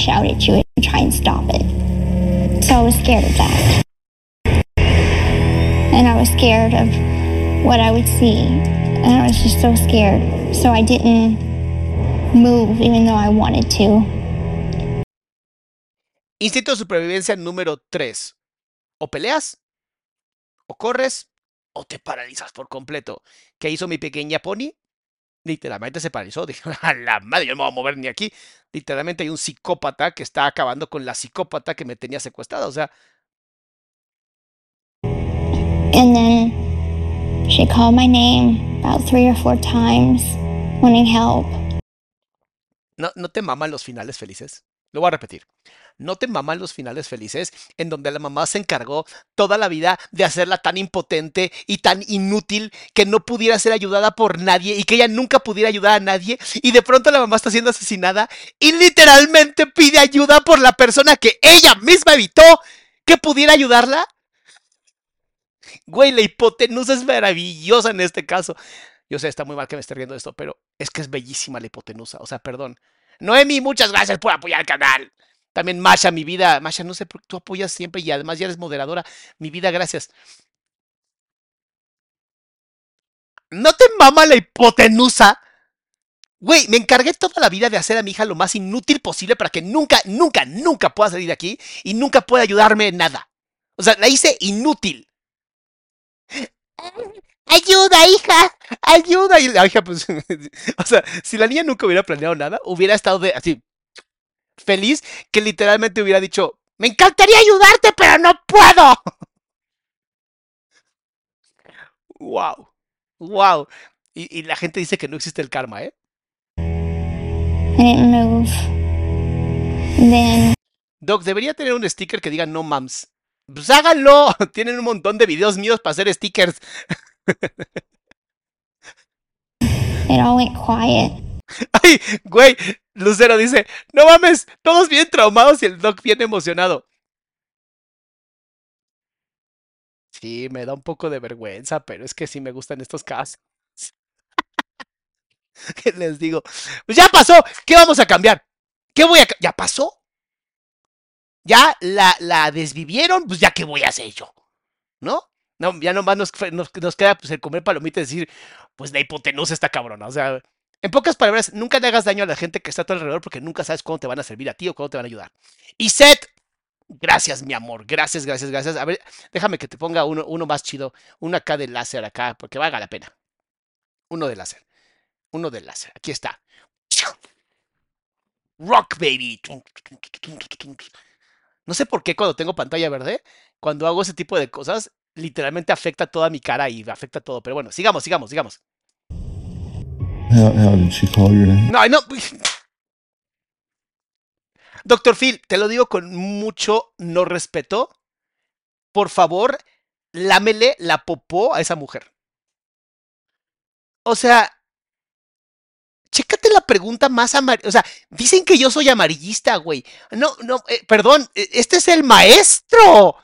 shout at you and try and stop it. So I was scared of that. And I was scared of what I would see. And I was just so scared. So I didn't move even though I wanted to. Instinto de supervivencia número 3. O peleas, o corres, o te paralizas por completo. ¿Qué hizo mi pequeña pony? Literalmente se paralizó. Dijo, a la madre, yo no me voy a mover ni aquí. Literalmente hay un psicópata que está acabando con la psicópata que me tenía secuestrada. O sea. And then she called my name about three or four times, wanting help. ¿No, ¿No te maman los finales felices? Lo voy a repetir. ¿No te maman los finales felices en donde la mamá se encargó toda la vida de hacerla tan impotente y tan inútil que no pudiera ser ayudada por nadie y que ella nunca pudiera ayudar a nadie y de pronto la mamá está siendo asesinada y literalmente pide ayuda por la persona que ella misma evitó que pudiera ayudarla? Güey, la hipotenusa es maravillosa en este caso. Yo sé, está muy mal que me esté riendo de esto, pero es que es bellísima la hipotenusa. O sea, perdón. Noemi, muchas gracias por apoyar el canal. También Masha, mi vida. Masha, no sé por qué tú apoyas siempre y además ya eres moderadora. Mi vida, gracias. ¿No te mama la hipotenusa? Güey, me encargué toda la vida de hacer a mi hija lo más inútil posible para que nunca, nunca, nunca pueda salir de aquí y nunca pueda ayudarme en nada. O sea, la hice inútil. Ayuda, hija, ayuda. Y la hija, pues, o sea, si la niña nunca hubiera planeado nada, hubiera estado de, así, feliz que literalmente hubiera dicho, me encantaría ayudarte, pero no puedo. wow, wow. Y, y la gente dice que no existe el karma, ¿eh? Doc, debería tener un sticker que diga no mams. Pues háganlo. Tienen un montón de videos míos para hacer stickers. It all went quiet. Ay, güey, Lucero dice, no mames, todos bien traumados y el Doc bien emocionado. Sí, me da un poco de vergüenza, pero es que sí me gustan estos casos. ¿Qué les digo? Pues ya pasó, ¿qué vamos a cambiar? ¿Qué voy a... ¿Ya pasó? Ya la, la desvivieron, pues ya qué voy a hacer yo, ¿no? No, ya nomás nos, nos, nos queda pues el comer palomitas y decir, pues la hipotenusa está cabrona, o sea, en pocas palabras, nunca le hagas daño a la gente que está a tu alrededor porque nunca sabes cuándo te van a servir a ti o cuándo te van a ayudar. Y Seth, gracias, mi amor. Gracias, gracias, gracias. A ver, déjame que te ponga uno, uno más chido. Uno acá de láser acá, porque valga la pena. Uno de láser. Uno de láser. Aquí está. Rock, baby. No sé por qué cuando tengo pantalla verde, cuando hago ese tipo de cosas, literalmente afecta toda mi cara y afecta todo. Pero bueno, sigamos, sigamos, sigamos. How, how did she call your name? No, no. Doctor Phil, te lo digo con mucho no respeto. Por favor, lámele la popó a esa mujer. O sea, chécate la pregunta más amarilla. O sea, dicen que yo soy amarillista, güey. No, no, eh, perdón, eh, este es el maestro.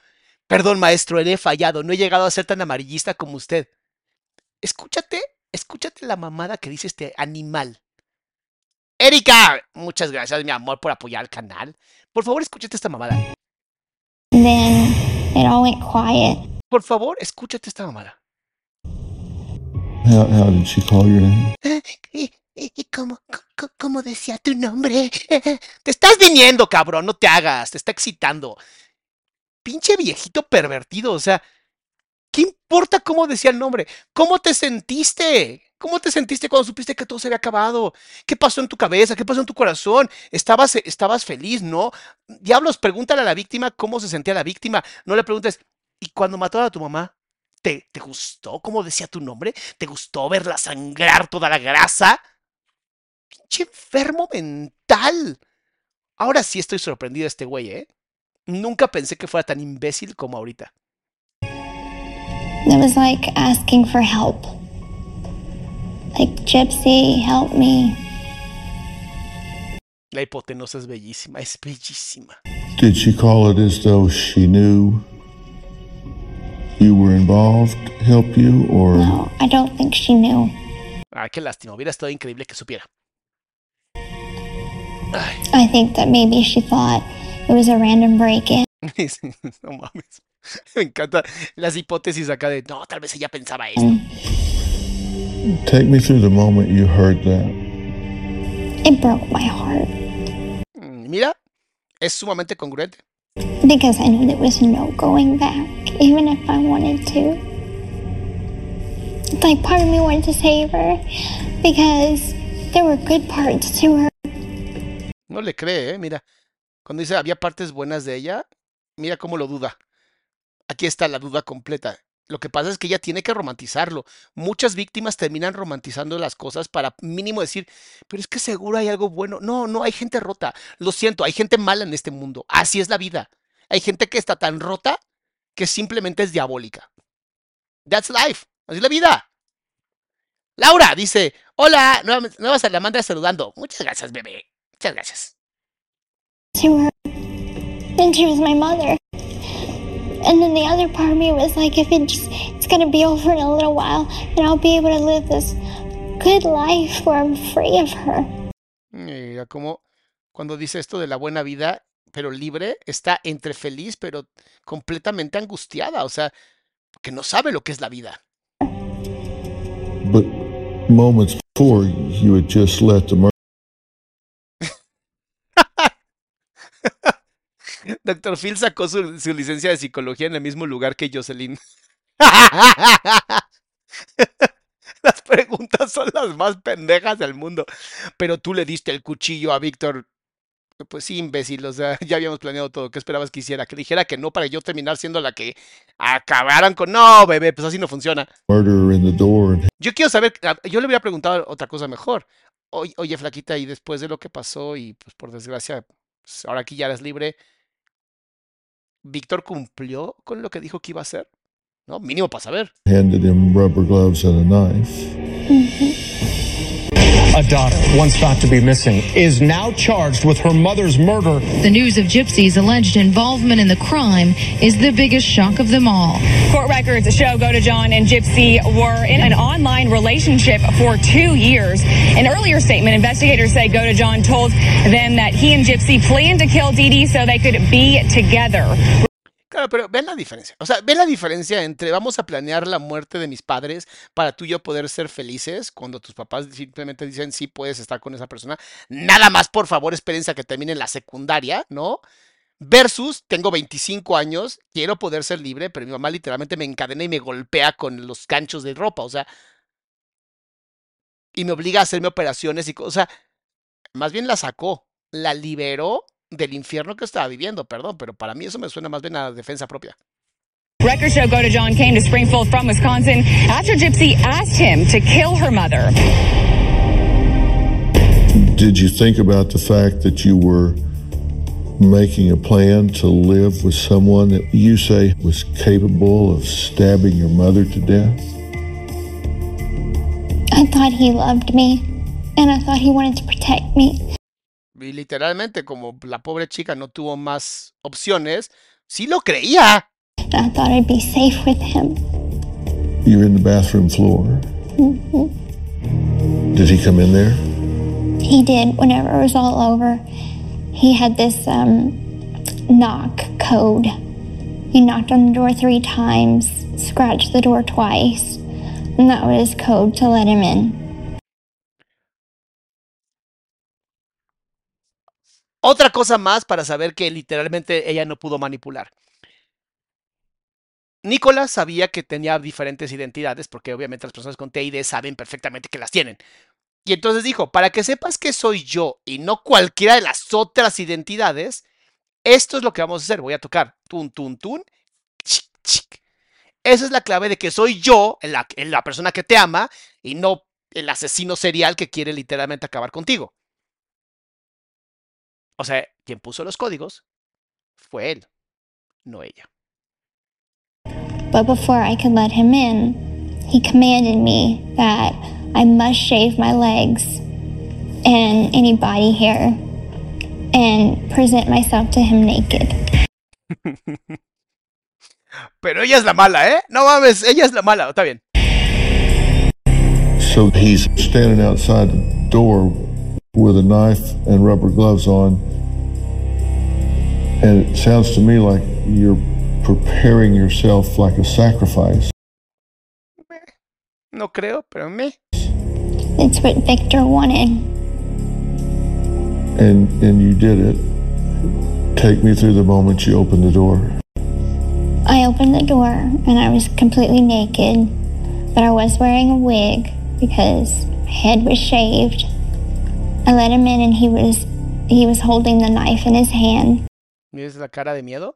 Perdón, maestro, he fallado. No he llegado a ser tan amarillista como usted. Escúchate, escúchate la mamada que dice este animal. Erika, muchas gracias, mi amor, por apoyar al canal. Por favor, escúchate esta mamada. Then it all went quiet. Por favor, escúchate esta mamada. How, how did she call your name? ¿Y, y, y cómo, cómo decía tu nombre? Te estás viniendo, cabrón, no te hagas, te está excitando. Pinche viejito pervertido, o sea, ¿qué importa cómo decía el nombre? ¿Cómo te sentiste? ¿Cómo te sentiste cuando supiste que todo se había acabado? ¿Qué pasó en tu cabeza? ¿Qué pasó en tu corazón? ¿Estabas, estabas feliz? ¿No? Diablos, pregúntale a la víctima cómo se sentía la víctima. No le preguntes, ¿y cuando mataron a tu mamá? ¿Te, ¿Te gustó cómo decía tu nombre? ¿Te gustó verla sangrar toda la grasa? Pinche enfermo mental. Ahora sí estoy sorprendido de este güey, ¿eh? Nunca pensé que fuera tan imbécil como ahorita. It was like asking for help. Like, Gypsy, help me. La hipotenusa es bellísima, es bellísima. Did she call it as though she knew you were involved, help you, or No, I don't think she knew. Ah, qué lástima, hubiera estado increíble que supiera. Ay, I think that maybe she thought it was a random break in. no mames. Me encanta las hipótesis acá de, no, tal vez ella pensaba esto. take me through the moment you heard that? It broke my heart Mm, Mira, es sumamente congruente. because I knew there was no going back, even if I wanted to. Like part of me wanted to save her because there were good parts to her. No le cree, ¿eh? Mira, cuando dice había partes buenas de ella, mira cómo lo duda. Aquí está la duda completa. Lo que pasa es que ella tiene que romantizarlo. Muchas víctimas terminan romantizando las cosas para mínimo decir, pero es que seguro hay algo bueno. No, no, hay gente rota. Lo siento, hay gente mala en este mundo. Así es la vida. Hay gente que está tan rota que simplemente es diabólica. That's life. Así es la vida. Laura dice, hola, nueva, nueva salamandra saludando. Muchas gracias, bebé. Muchas gracias. To her. And she was my mother. And then the other part of me was like, if it just, it's gonna be over in a little while, and I'll be able to live this good life where I'm free of her. Mm, Mira cómo cuando dice esto de la buena vida, pero libre, está entre feliz, pero completamente angustiada. O sea, que no sabe lo que es la vida. But moments before, you had just let the Doctor Phil sacó su, su licencia de psicología en el mismo lugar que Jocelyn. Las preguntas son las más pendejas del mundo. Pero tú le diste el cuchillo a Víctor. Pues sí, imbécil, o sea, ya habíamos planeado todo. ¿Qué esperabas que hiciera? Que dijera que no para yo terminar siendo la que acabaran con. No, bebé, pues así no funciona. Murderer in the door. And Yo quiero saber, ah, yo le hubiera preguntado otra cosa mejor. Oye, oye, flaquita, y después de lo que pasó, y pues por desgracia, pues, ahora aquí ya eres libre, ¿Víctor cumplió con lo que dijo que iba a hacer? ¿No? Mínimo para saber. handed him rubber gloves and a knife. A daughter, once thought to be missing, is now charged with her mother's murder. The news of Gypsy's alleged involvement in the crime is the biggest shock of them all. Court records show Go to John and Gypsy were in an online relationship for two years. An earlier statement, investigators say Go to John told them that he and Gypsy planned to kill Dee Dee so they could be together. Claro, pero ven la diferencia. O sea, ven la diferencia entre vamos a planear la muerte de mis padres para tú y yo poder ser felices cuando tus papás simplemente dicen sí puedes estar con esa persona. Nada más, por favor, espérense a que termine la secundaria, ¿no? Versus, tengo 25 años, quiero poder ser libre, pero mi mamá literalmente me encadena y me golpea con los ganchos de ropa, o sea, y me obliga a hacerme operaciones y cosas. O sea, más bien la sacó, la liberó del infierno que estaba viviendo, perdón, pero para mí eso me suena más bien a defensa propia. Records show Go to John came to Springfield from Wisconsin after Gypsy asked him to kill her mother. Did you think about the fact that you were making a plan to live with someone that you say was capable of stabbing your mother to death? I thought he loved me, and I thought he wanted to protect me. Y literalmente, como la pobre chica no tuvo más opciones, sí lo creía. I thought I'd be safe with him. You're in the bathroom floor. Did he come in there? He did whenever it was all over. He had this um, knock code. He knocked on the door three times, scratched the door twice, and that was his code to let him in. Otra cosa más para saber que literalmente ella no pudo manipular. Nicolás sabía que tenía diferentes identidades, porque obviamente las personas con TID saben perfectamente que las tienen. Y entonces dijo, para que sepas que soy yo y no cualquiera de las otras identidades, esto es lo que vamos a hacer. Voy a tocar tun, tun, tun, chic, chic. Esa es la clave de que soy yo, la, la persona que te ama, y no el asesino serial que quiere literalmente acabar contigo. O sea, quien puso los códigos fue él, no ella. But before I could let him in, he commanded me that I must shave my legs and any body hair and present myself to him naked. Pero ella es la mala, ¿eh? No mames, ella es la mala, está bien. So he's standing outside the door with a knife and rubber gloves on. And it sounds to me like you're preparing yourself like a sacrifice. No creo, pero me. It's what Victor wanted. And and you did it. Take me through the moment you opened the door. I opened the door and I was completely naked, but I was wearing a wig because my head was shaved. I let him in and he was he was holding the knife in his hand ¿Miras la cara de miedo?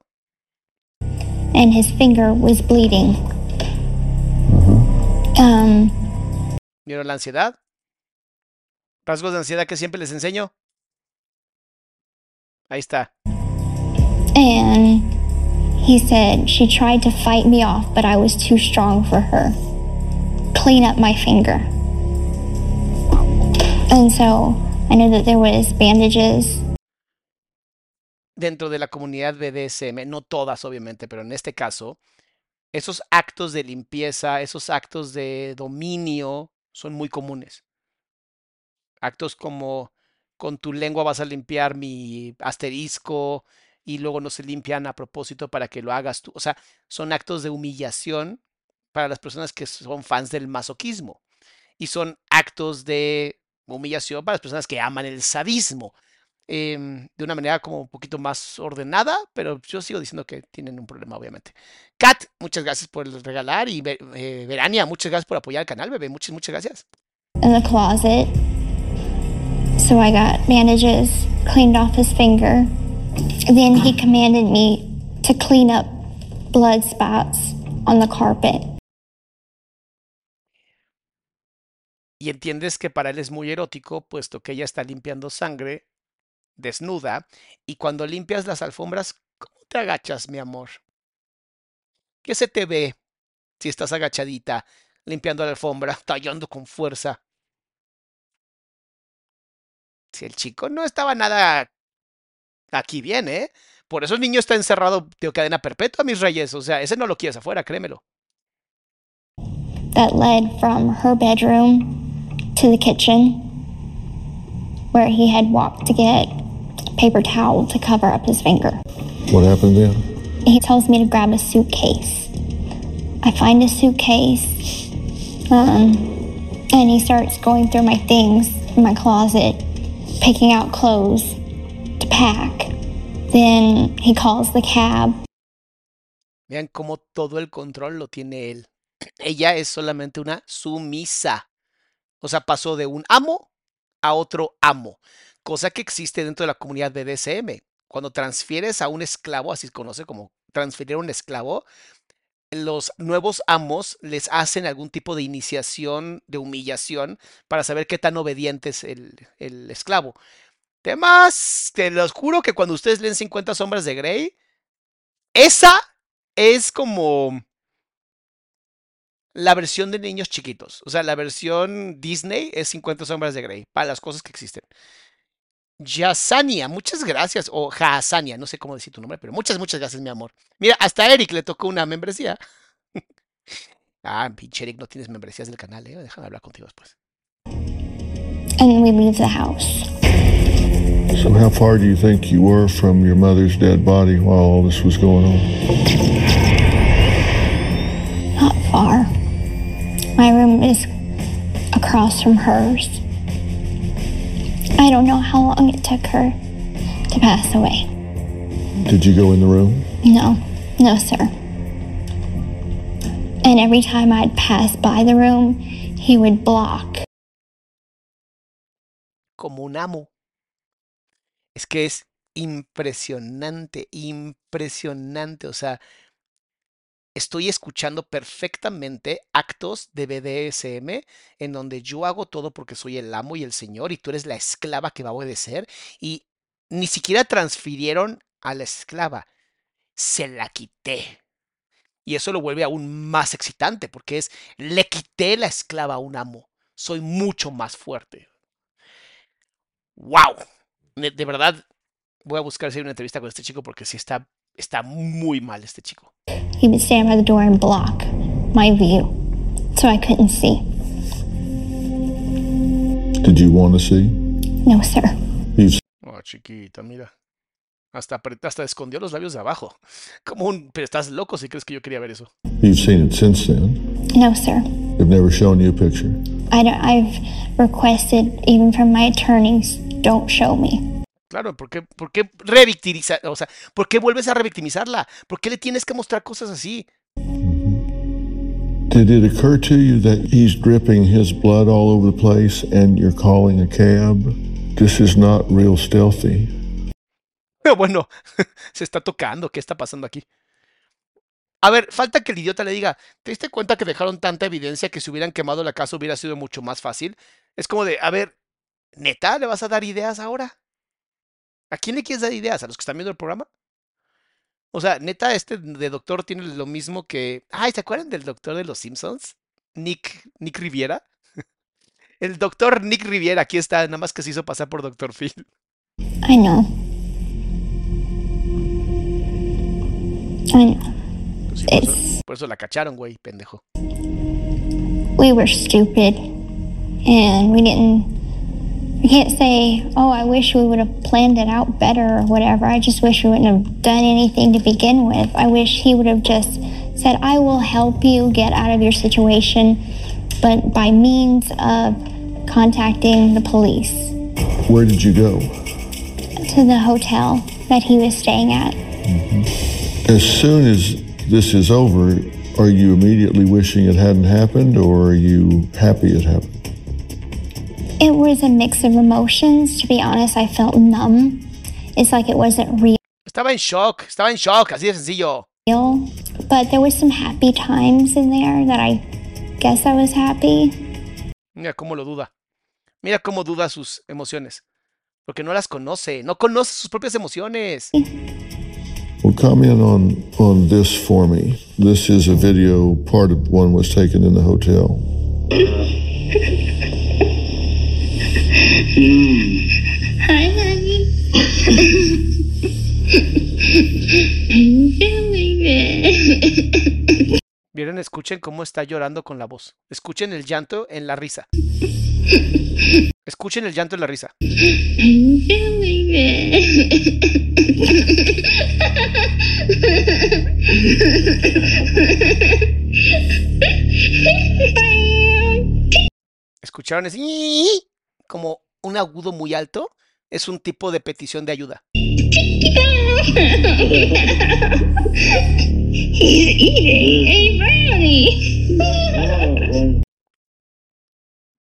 and his finger was bleeding. Um, ¿Vieron la ansiedad? Rasgos de ansiedad que siempre les enseño. Ahí está. and he said she tried to fight me off, but I was too strong for her. Clean up my finger. And so I know that there was bandages Dentro de la comunidad BDSM, no todas obviamente, pero en este caso, esos actos de limpieza, esos actos de dominio son muy comunes. Actos como con tu lengua vas a limpiar mi asterisco y luego no se limpian a propósito para que lo hagas tú. O sea, son actos de humillación para las personas que son fans del masoquismo y son actos de humillación para las personas que aman el sadismo. em, de una manera como un poquito más ordenada, pero yo sigo diciendo que tienen un problema, obviamente. Kat, muchas gracias por regalar y eh, Verania, muchas gracias por apoyar el canal, bebé. Muchas, muchas gracias. in the closet. So I got bandages, cleaned off his finger. Then he commanded me to clean up blood spots on the carpet. Y entiendes que para él es muy erótico, puesto que ella está limpiando sangre, desnuda, y cuando limpias las alfombras, ¿cómo te agachas, mi amor? ¿Qué se te ve si estás agachadita, limpiando la alfombra, tallando con fuerza? Si el chico no estaba nada aquí bien, ¿eh? Por eso el niño está encerrado de cadena perpetua, mis reyes. O sea, ese no lo quieres afuera, créemelo. That led from her bedroom to the kitchen, where he had walked to get paper towel to cover up his finger. What happened then? He tells me to grab a suitcase. I find a suitcase, um, and he starts going through my things in my closet, picking out clothes to pack. Then he calls the cab. Vean cómo todo el control lo tiene él. Ella es solamente una sumisa. O sea, pasó de un amo a otro amo, cosa que existe dentro de la comunidad BDSM. Cuando transfieres a un esclavo, así se conoce como transferir a un esclavo, los nuevos amos les hacen algún tipo de iniciación, de humillación, para saber qué tan obediente es el, el esclavo. Temas, te los juro que cuando ustedes leen 50 sombras de Grey, esa es como la versión de niños chiquitos. O sea, la versión Disney es 50 sombras de Grey, para las cosas que existen. Yasania, muchas gracias. O Hasania, no sé cómo decir tu nombre, pero muchas, muchas gracias, mi amor. Mira, hasta a Eric le tocó una membresía. ah, pinche Eric, no tienes membresías del canal, ¿eh? Déjame hablar contigo después. And we leave the house. So, how far do you think you were from your mother's dead body while all this was going on? Not far. My room is across from hers. I don't know how long it took her to pass away. Did you go in the room? No, no, sir. And every time I'd pass by the room, he would block. Como un amo. Es que es impresionante, impresionante. O sea, estoy escuchando perfectamente actos de BDSM en donde yo hago todo porque soy el amo y el señor y tú eres la esclava que va a obedecer y ni siquiera transfirieron a la esclava, se la quité. Y eso lo vuelve aún más excitante porque es, le quité la esclava a un amo, soy mucho más fuerte. ¡Wow! De, verdad, voy a buscar si hay una entrevista con este chico porque sí está, está muy mal este chico. He would stand by the door and block my view so I couldn't see. Did you want to see? No, sir. You've Oh, chiquita, mira. Hasta, hasta escondió los labios de abajo. Como un... Pero estás loco si crees que yo quería ver eso. you've seen it since then. No, sir. They've never shown you a picture. I don't, I've requested, even from my attorneys, don't show me. Claro, ¿por qué, por qué revictimizar? O sea, ¿por qué vuelves a revictimizarla? ¿Por qué le tienes que mostrar cosas así? Did it occur to you that he's dripping his blood all over the place and you're calling a cab? This is not real stealthy. Pero bueno, se está tocando. ¿Qué está pasando aquí? A ver, falta que el idiota le diga, ¿te diste cuenta que dejaron tanta evidencia que si hubieran quemado la casa hubiera sido mucho más fácil? Es como de, a ver, ¿neta le vas a dar ideas ahora? ¿A quién le quieres dar ideas? ¿A los que están viendo el programa? O sea, neta, este de doctor tiene lo mismo que. Ay, ¿se acuerdan del doctor de los Simpsons? Nick, Nick Riviera. El doctor Nick Riviera, aquí está, nada más que se hizo pasar por Doctor Phil. I know. I know. Pues sí, por, eso, por eso la cacharon, güey, pendejo. We were stupid. And we didn't. We can't say, oh, I wish we would have planned it out better or whatever. I just wish we wouldn't have done anything to begin with. I wish he would have just said, I will help you get out of your situation, but by means of contacting the police Where did you go? to the hotel that he was staying at. Mm-hmm. As soon as this is over, are you immediately wishing it hadn't happened or are you happy it happened? It was a mix of emotions. To be honest, I felt numb. It's like it wasn't real. Estaba en shock, estaba en shock, así de sencillo. But there was some happy times in there that I guess I was happy. Mira cómo lo duda. Mira cómo duda sus emociones. Porque no las conoce, no conoce sus propias emociones. Well, comment on on this for me. This is a video. Part of one was taken in the hotel. Hi, honey. I'm feeling it. Vieron, escuchen cómo está llorando con la voz. Escuchen el llanto en la risa. Escuchen el llanto en la risa. I'm feeling it. ¿Escucharon ese? Como un agudo muy alto. Es un tipo de petición de ayuda.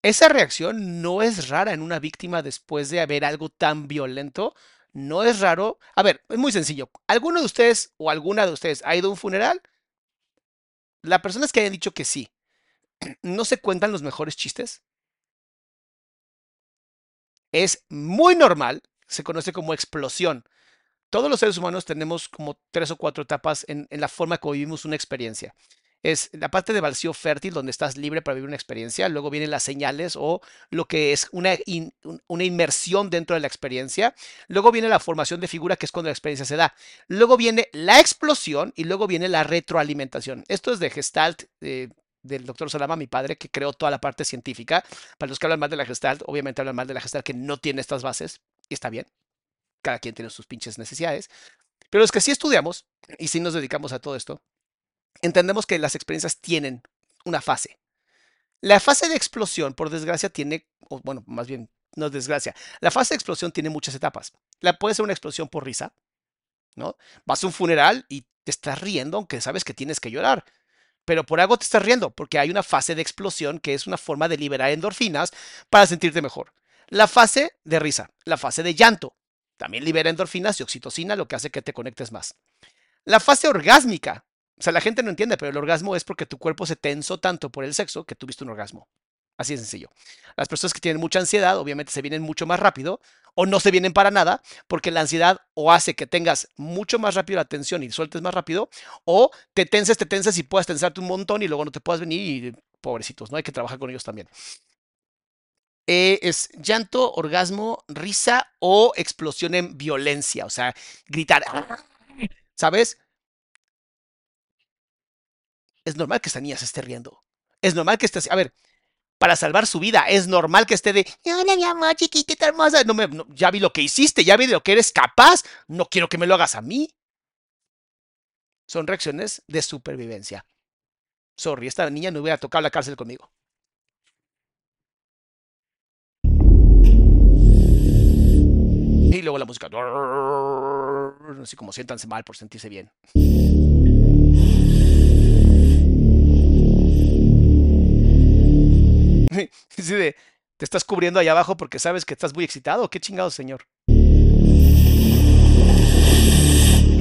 Esa reacción no es rara en una víctima después de haber algo tan violento. No es raro. A ver, es muy sencillo. ¿Alguno de ustedes o alguna de ustedes ha ido a un funeral? Las personas que hayan dicho que sí, ¿no se cuentan los mejores chistes? Es muy normal, se conoce como explosión. Todos los seres humanos tenemos como tres o cuatro etapas en, en la forma que vivimos una experiencia es la parte de vacío fértil donde estás libre para vivir una experiencia, luego vienen las señales o lo que es una, una, inmersión dentro de la experiencia, luego viene la formación de figura que es cuando la experiencia se da, luego viene la explosión y luego viene la retroalimentación. Esto es de Gestalt. Eh, del doctor Salama, mi padre, que creó toda la parte científica. Para los que hablan mal de la Gestalt, obviamente hablan mal de la Gestalt que no tiene estas bases, y está bien. Cada quien tiene sus pinches necesidades. Pero los que sí estudiamos y sí nos dedicamos a todo esto, entendemos que las experiencias tienen una fase. La fase de explosión, por desgracia, tiene, bueno, más bien, no es desgracia. La fase de explosión tiene muchas etapas. La puede ser una explosión por risa, ¿no? Vas a un funeral y te estás riendo, aunque sabes que tienes que llorar. Pero por algo te estás riendo, porque hay una fase de explosión que es una forma de liberar endorfinas para sentirte mejor. La fase de risa, la fase de llanto, también libera endorfinas y oxitocina, lo que hace que te conectes más. La fase orgásmica, o sea, la gente no entiende, pero el orgasmo es porque tu cuerpo se tensó tanto por el sexo que tuviste un orgasmo. Así de sencillo. Las personas que tienen mucha ansiedad, obviamente se vienen mucho más rápido o no se vienen para nada, porque la ansiedad o hace que tengas mucho más rápido la tensión y sueltes más rápido, o te tenses, te tensas y puedas tensarte un montón y luego no te puedas venir y pobrecitos, ¿no? Hay que trabajar con ellos también. Eh, es llanto, orgasmo, risa o explosión en violencia, o sea, gritar. ¿Sabes? es normal que esta niña se esté riendo. Es normal que esté A ver, para salvar su vida, es normal que esté de. Hola, mi amor, chiquitita hermosa. No me, no, ya vi lo que hiciste, ya vi de lo que eres capaz. No quiero que me lo hagas a mí. Son reacciones de supervivencia. Sorry, esta niña no hubiera tocado la cárcel conmigo. Y luego la música. Así como siéntanse mal por sentirse bien. De, te estás cubriendo allá abajo porque sabes que estás muy excitado. ¿Qué chingado, señor?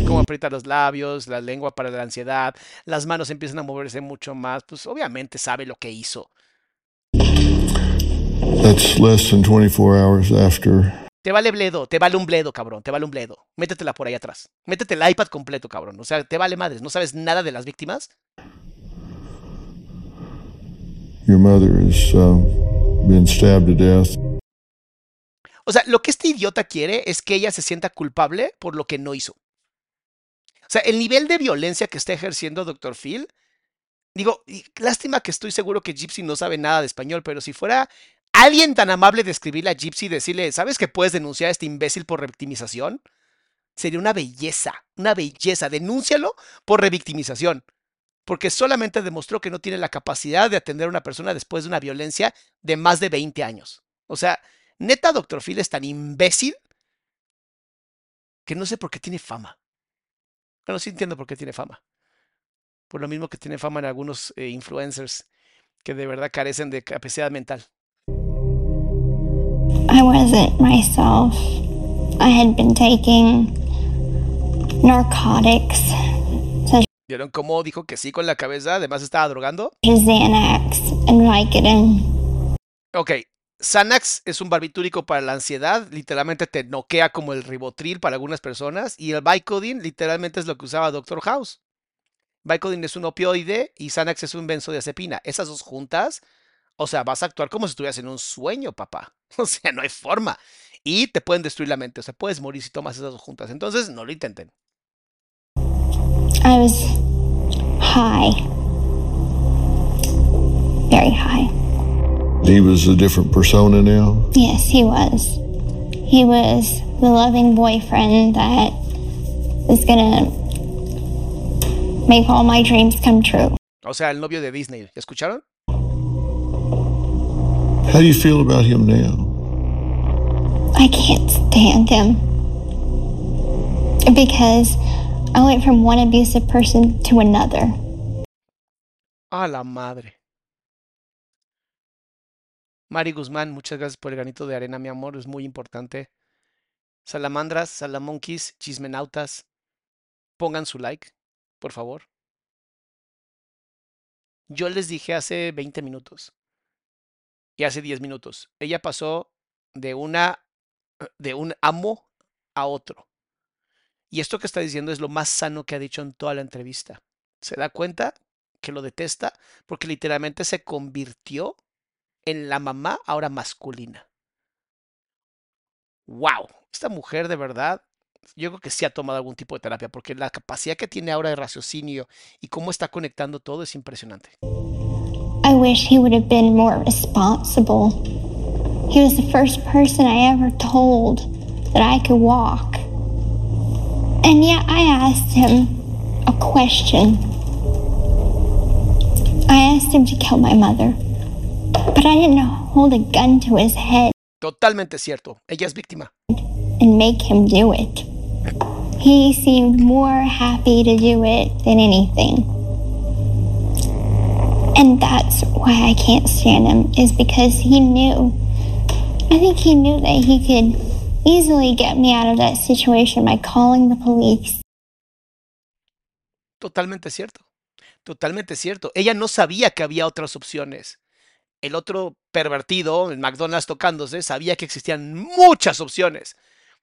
Cómo aprieta los labios, la lengua para la ansiedad, las manos empiezan a moverse mucho más. Pues obviamente sabe lo que hizo. That's less than 24 hours after. Te vale bledo, te vale un bledo, cabrón, te vale un bledo. Métetela por ahí atrás. Métete el iPad completo, cabrón. O sea, te vale madres. ¿No sabes nada de las víctimas? Your mother has uh, been stabbed to death. O sea, lo que este idiota quiere es que ella se sienta culpable por lo que no hizo. O sea, el nivel de violencia que está ejerciendo Dr. Phil, digo, lástima que estoy seguro que Gypsy no sabe nada de español, pero si fuera alguien tan amable de escribirle a Gypsy y decirle, ¿sabes que puedes denunciar a este imbécil por revictimización? Sería una belleza, una belleza. Denúncialo por revictimización porque solamente demostró que no tiene la capacidad de atender a una persona después de una violencia de más de 20 años. O sea, neta, Dr. Phil es tan imbécil que no sé por qué tiene fama. Bueno, sí entiendo por qué tiene fama. Por lo mismo que tiene fama en algunos eh, influencers que de verdad carecen de capacidad mental. I wasn't myself. I had been taking narcotics ¿Vieron cómo dijo que sí con la cabeza? Además estaba drogando. Xanax and. Ok, Xanax es un barbitúrico para la ansiedad, literalmente te noquea como el ribotril para algunas personas, y el Vicodin literalmente es lo que usaba Doctor House. Vicodin es un opioide y Xanax es un benzodiazepina. Esas dos juntas, o sea, vas a actuar como si estuvieras en un sueño, papá. O sea, no hay forma. Y te pueden destruir la mente, o sea, puedes morir si tomas esas dos juntas. Entonces, no lo intenten. I was high. Very high. He was a different persona now. Yes, he was. He was the loving boyfriend that is gonna make all my dreams come true. O sea, el novio de Disney. ¿Escucharon? How do you feel about him now? I can't stand him. Because I went from one abusive person to another. A la madre. Mari Guzmán, muchas gracias por el granito de arena, mi amor, es muy importante. Salamandras, salamonquis, chismenautas, pongan su like, por favor. Yo les dije hace 20 minutos y hace 10 minutos. Ella pasó de una de un amo a otro. Y esto que está diciendo es lo más sano que ha dicho en toda la entrevista. Se da cuenta que lo detesta porque literalmente se convirtió en la mamá ahora masculina. ¡Wow! Esta mujer de verdad, yo creo que sí ha tomado algún tipo de terapia porque la capacidad que tiene ahora de raciocinio y cómo está conectando todo es impresionante. I wish he would have been more responsible. He was the first person I ever told that I could walk. And yet I asked him a question. I asked him to kill my mother, but I didn't hold a gun to his head Totalmente cierto. Ella es víctima. and make him do it. He seemed more happy to do it than anything. And that's why I can't stand him, is because he knew. I think he knew that he could easily get me out of that situation by calling the police. Totalmente cierto. Totalmente cierto. Ella no sabía que había otras opciones. El otro pervertido, el McDonald's tocándose, sabía que existían muchas opciones.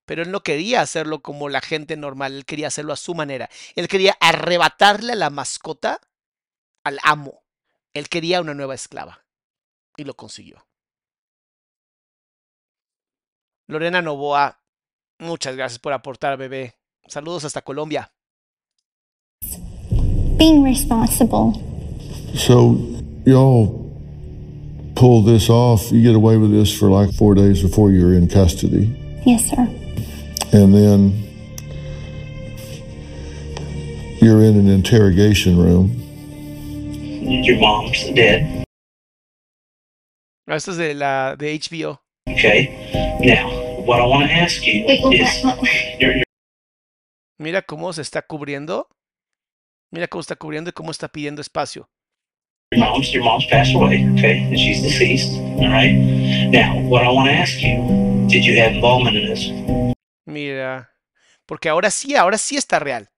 Pero él no quería hacerlo como la gente normal, él quería hacerlo a su manera. Él quería arrebatarle a la mascota al amo. Él quería una nueva esclava. Y lo consiguió. Lorena Novoa, muchas gracias por aportar, bebé. Saludos hasta Colombia. Being responsible. So y'all pull this off. You get away with this for like four days before you're in custody. Yes, sir. And then you're in an interrogation room. Your mom's dead. Esto es de la de HBO. Okay. Now, what I want to ask you is, your, your Mira cómo se está cubriendo. Mira cómo está cubriendo y cómo está pidiendo espacio. mom's your mom's passed away. Okay, and she's deceased. All right. Now, what I want to ask you, did you have involvement in this? Mira, porque ahora sí, ahora sí está real.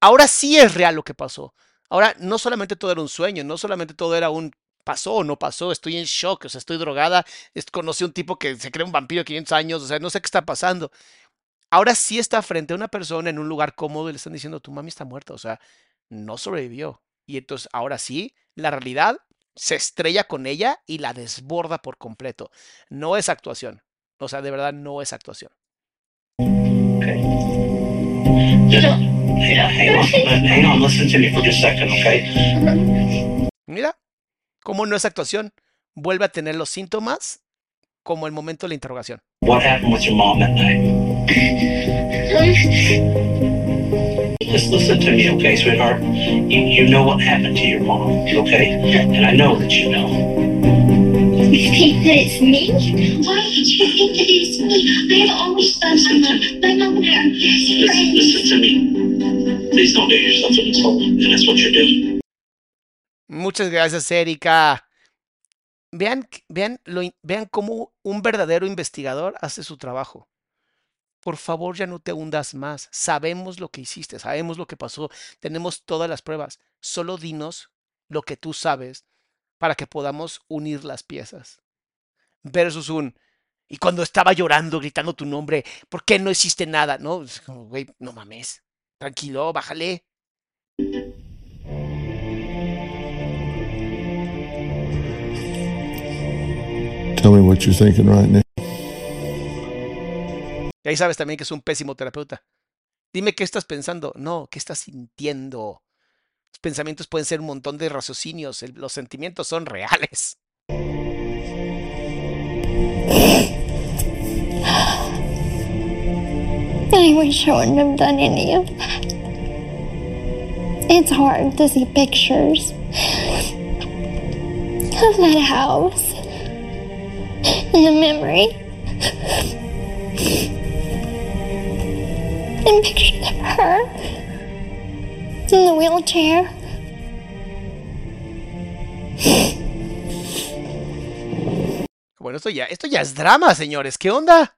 Ahora sí es real lo que pasó. Ahora no solamente todo era un sueño, no solamente todo era un pasó o no pasó, estoy en shock, o sea, estoy drogada, conocí a un tipo que se cree un vampiro de 500 años, o sea, no sé qué está pasando. Ahora sí está frente a una persona en un lugar cómodo y le están diciendo, tu mami está muerta, o sea, no sobrevivió. Y entonces ahora sí, la realidad se estrella con ella y la desborda por completo. No es actuación. O sea, de verdad no es actuación. Uh? Mira, cómo no es actuación. Vuelve a tener los síntomas como el momento de la interrogación. What happened with your mom that night? Just listen to me, okay, sweetheart? You, you know what happened to your mom, okay? And I know that you know. You think that it's me? Why did you think that it's me? I've always thought my mom, my mom and I are best Listen, friends. listen to me. Please don't do yourself an insult, and that's what you're doing. Muchas gracias, Erika. vean, vean, vean cómo un verdadero investigador hace su trabajo. Por favor, ya no te hundas más. Sabemos lo que hiciste, sabemos lo que pasó, tenemos todas las pruebas. Solo dinos lo que tú sabes para que podamos unir las piezas. Versus un, y cuando estaba llorando, gritando tu nombre, ¿por qué no hiciste nada? No, güey, no mames. Tranquilo, bájale. Tell me what you're thinking right now. Y ahí sabes también que es un pésimo terapeuta. Dime qué estás pensando. No, ¿qué estás sintiendo? Los pensamientos pueden ser un montón de raciocinios. el- los sentimientos son reales. I wish I wouldn't have done any of that. It's hard to see pictures of that house and the memory. And pictures of her in the wheelchair. Bueno, esto ya, esto ya es drama, señores. ¿Qué onda?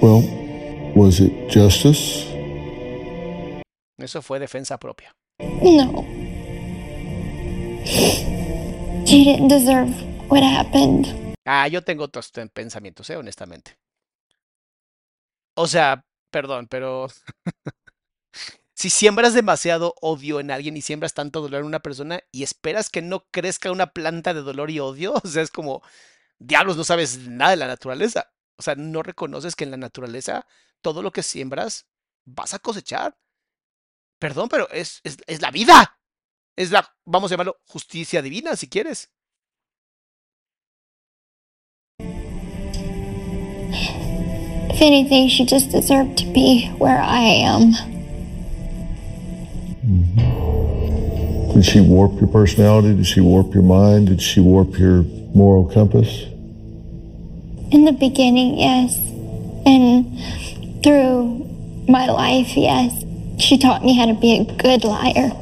Well, was it justice? Eso fue defensa propia. No. She didn't deserve what happened. Ah, yo tengo otros pensamientos, eh, honestamente. O sea, perdón, pero si siembras demasiado odio en alguien y siembras tanto dolor en una persona y esperas que no crezca una planta de dolor y odio, o sea, es como, diablos, no sabes nada de la naturaleza. O sea, no reconoces que en la naturaleza todo lo que siembras vas a cosechar. Perdón, pero es, es, es la vida. Es la, vamos a llamarlo, justicia divina, si quieres. If anything, she just deserved to be where I am. Mm-hmm. Did she warp your personality? Did she warp your mind? Did she warp your moral compass? In the beginning, yes. And through my life, yes. She taught me how to be a good liar.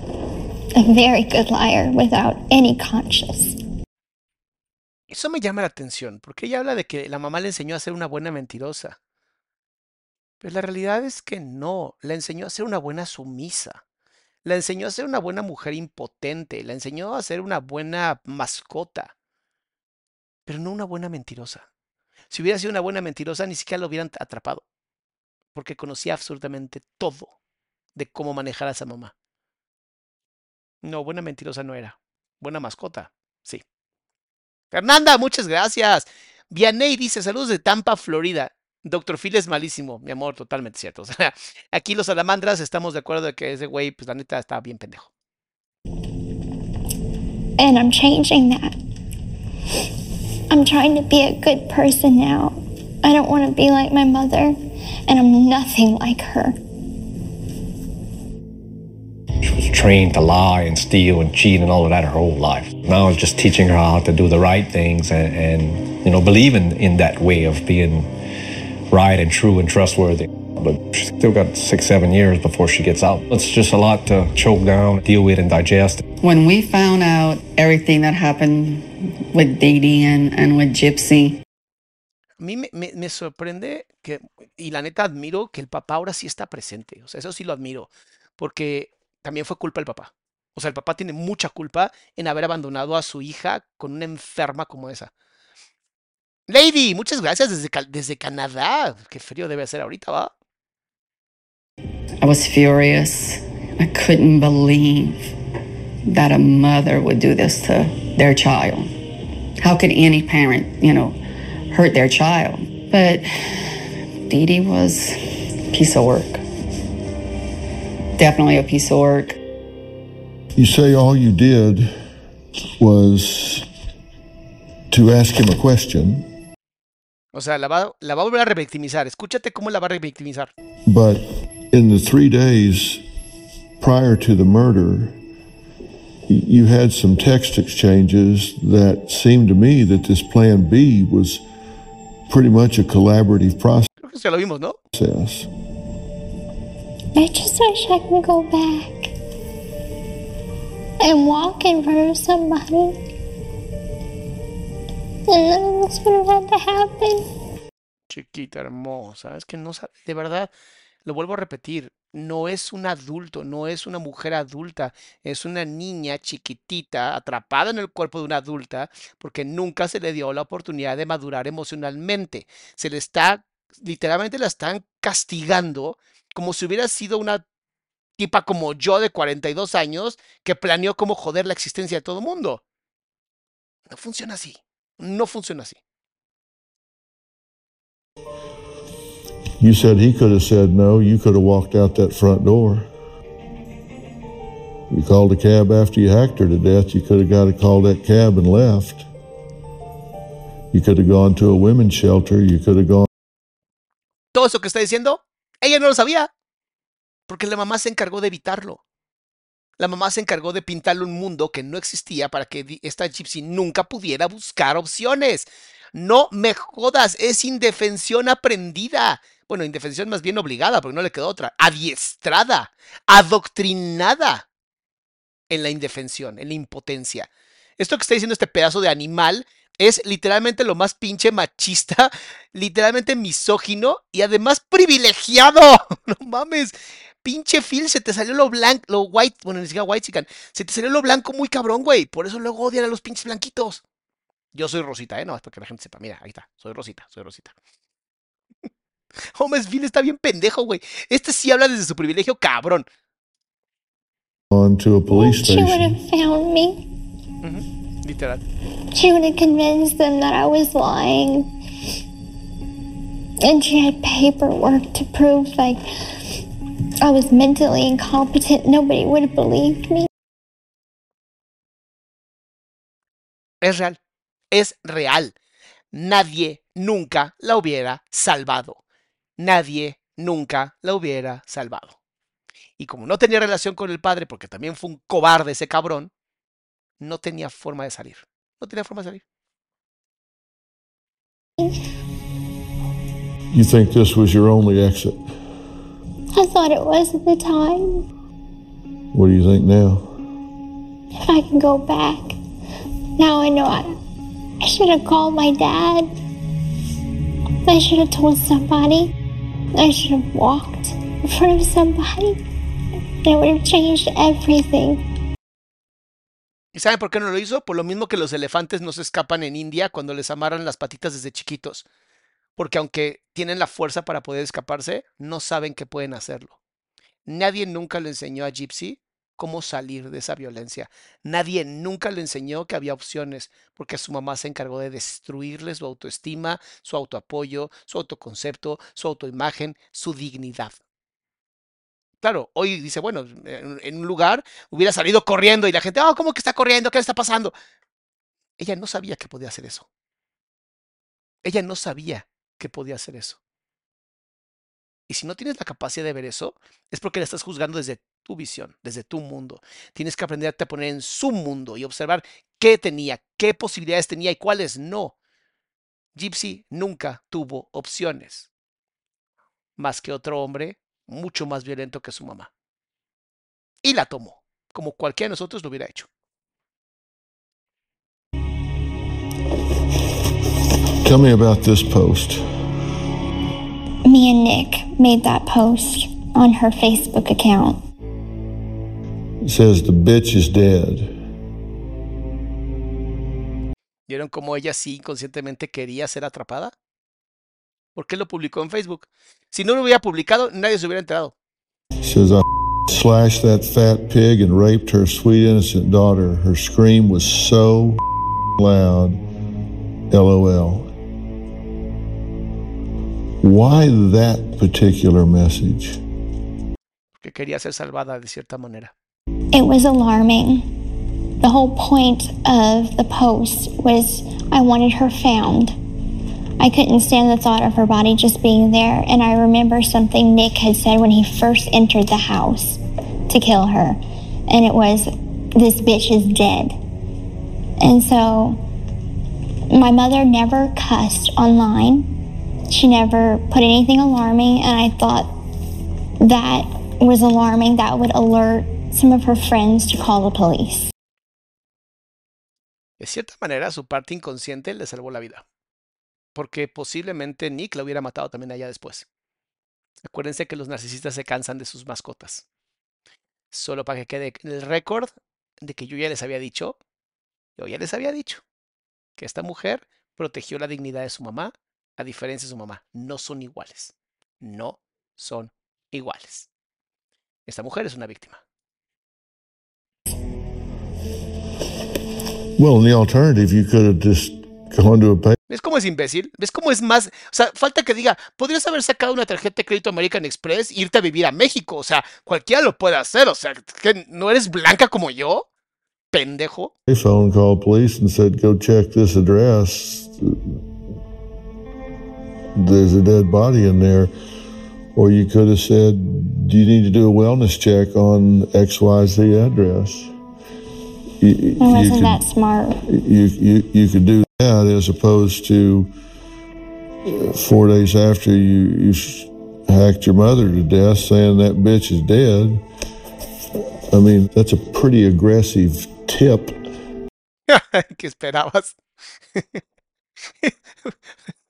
A very good liar without any conscience. Eso me llama la atención, porque ella habla de que la mamá le enseñó a ser una buena mentirosa. Pero la realidad es que no, la enseñó a ser una buena sumisa. La enseñó a ser una buena mujer impotente, la enseñó a ser una buena mascota, pero no una buena mentirosa. Si hubiera sido una buena mentirosa, ni siquiera lo hubieran atrapado, porque conocía absolutamente todo de cómo manejar a esa mamá. No, buena mentirosa no era. Buena mascota, sí. Fernanda, muchas gracias. Vianey dice, saludos de Tampa, Florida. Doctor Phil es malísimo, mi amor, totalmente cierto. O sea, aquí los salamandras estamos de acuerdo de que ese güey, pues la neta, estaba bien pendejo. And I'm changing that. I'm trying to be a good person now. I don't want to be like my mother, and I'm nothing like her. She was trained to lie and steal and cheat and all of that her whole life. Now it's just teaching her how to do the right things and, and you know, believe in, in that way of being right and true and trustworthy. But she's still got six, seven years before she gets out. It's just a lot to choke down, deal with, and digest. When we found out everything that happened with Dee and, and with Gypsy, A mí me, me- me sorprende que, y la neta admiro que el papá ahora sí está presente. O sea, eso sí lo admiro, porque también fue culpa del papá. O sea, el papá tiene mucha culpa en haber abandonado a su hija con una enferma como esa. Lady, muchas gracias desde, desde Canadá. Qué frío debe ser ahorita, ¿va? I was furious. I couldn't believe that a mother would do this to their child. How could any parent, you know, hurt their child? But Dee Dee was a piece of work. Definitely a piece of work. You say all you did was to ask him a question, O sea, la va, la va a volver a revictimizar. Escúchate cómo la va a revictimizar. but in the three days prior to the murder, you had some text exchanges that seemed to me that this plan B was pretty much a collaborative process. Creo que ya lo vimos, ¿no? I just wish I could go back and walk in front of somebody Chiquita hermosa, es que no sabe, de verdad, lo vuelvo a repetir, no es un adulto, no es una mujer adulta, es una niña chiquitita atrapada en el cuerpo de una adulta porque nunca se le dio la oportunidad de madurar emocionalmente. Se le está, literalmente la están castigando como si hubiera sido una tipa como yo de 42 años que planeó cómo joder la existencia de todo el mundo. No funciona así, no funciona así. You said he could have said no. You could have walked out that front door. You called a cab after you hacked her to death. You could have got to call that cab and left. You could have gone to a women's shelter. You could have gone. Todo eso que está diciendo, ella no lo sabía, porque la mamá se encargó de evitarlo. La mamá se encargó de pintarle un mundo que no existía para que esta gypsy nunca pudiera buscar opciones. No me jodas, es indefensión aprendida. Bueno, indefensión más bien obligada, porque no le quedó otra. Adiestrada, adoctrinada en la indefensión, en la impotencia. Esto que está diciendo este pedazo de animal es literalmente lo más pinche machista, literalmente misógino y además privilegiado. No mames. Pinche Phil, se te salió lo blanco, lo white, bueno, ni siquiera white chican, se te salió lo blanco muy cabrón, güey. Por eso luego odian a los pinches blanquitos. Yo soy Rosita, ¿eh? No, es para que la gente sepa. Mira, ahí está. Soy Rosita, soy Rosita. Holmes Phil está bien pendejo, güey. Este sí habla desde su privilegio, cabrón. On to a police She would station. have found me. Literal. She would have convinced them that I was lying. And she had paperwork to prove like I was mentally incompetent. Nobody would have believed me. Es real. Es real. Nadie nunca la hubiera salvado. Nadie nunca la hubiera salvado. Y como no tenía relación con el padre, porque también fue un cobarde ese cabrón, no tenía forma de salir. No tenía forma de salir. You think this was your only exit? I thought it was at the time. What do you think now? If I can go back. Now I know I, I should have called my dad. I should have told somebody. I should have walked in front of somebody. It would have changed everything. ¿Y saben por qué no lo hizo? Por lo mismo que los elefantes no se escapan en India cuando les amarran las patitas desde chiquitos. Porque aunque tienen la fuerza para poder escaparse, no saben que pueden hacerlo. Nadie nunca le enseñó a Gypsy cómo salir de esa violencia. Nadie nunca le enseñó que había opciones, porque su mamá se encargó de destruirle su autoestima, su autoapoyo, su autoconcepto, su autoimagen, su dignidad. Claro, hoy dice, bueno, en, un lugar hubiera salido corriendo y la gente, oh, ¿cómo que está corriendo? ¿Qué le está pasando? Ella no sabía que podía hacer eso. Ella no sabía que podía hacer eso. Y si no tienes la capacidad de ver eso, es porque la estás juzgando desde tu visión, desde tu mundo. Tienes que aprenderte a poner en su mundo y observar qué tenía, qué posibilidades tenía y cuáles no. Gypsy nunca tuvo opciones, más que otro hombre mucho más violento que su mamá. Y la tomó, como cualquiera de nosotros lo hubiera hecho. Tell me about this post. Me and Nick made that post on her Facebook account. It says the bitch is dead. ¿Vieron cómo ella sí inconscientemente quería ser atrapada? ¿Por qué lo publicó en Facebook? Si no lo hubiera publicado, nadie se hubiera enterado. Says I slashed that fat pig and raped her sweet innocent daughter. Her scream was so loud. LOL. Why that particular message? Que quería ser salvada de cierta manera. It was alarming. The whole point of the post was I wanted her found. I couldn't stand the thought of her body just being there, and I remember something Nick had said when he first entered the house to kill her, and it was, This bitch is dead. And so my mother never cussed online. She never put anything alarming, and I thought that was alarming. That would alert some of her friends to call the police. De cierta manera, su parte inconsciente le salvó la vida. Porque posiblemente Nick la hubiera matado también allá después. Acuérdense que los narcisistas se cansan de sus mascotas. Solo para que quede el récord de que yo ya les había dicho, yo ya les había dicho, que esta mujer protegió la dignidad de su mamá, a diferencia de su mamá. No son iguales. No son iguales. Esta mujer es una víctima. Well, the alternative, you could have just gone to a bank. ¿Ves cómo es imbécil? ¿Ves cómo es más? O sea, falta que diga, podrías haber sacado una tarjeta de crédito American Express e irte a vivir a México. O sea, cualquiera lo puede hacer. O sea, ¿que ¿no eres blanca como yo? Pendejo. They phone called police and said, go check this address. There's a dead body in there. Or you could have said, do you need to do a wellness check on XYZ address? You, you I wasn't could- that smart. you, you, you could do that as opposed to uh, four days after you, you hacked your mother to death saying that bitch is dead. I mean, that's a pretty aggressive tip. ¿Qué esperabas?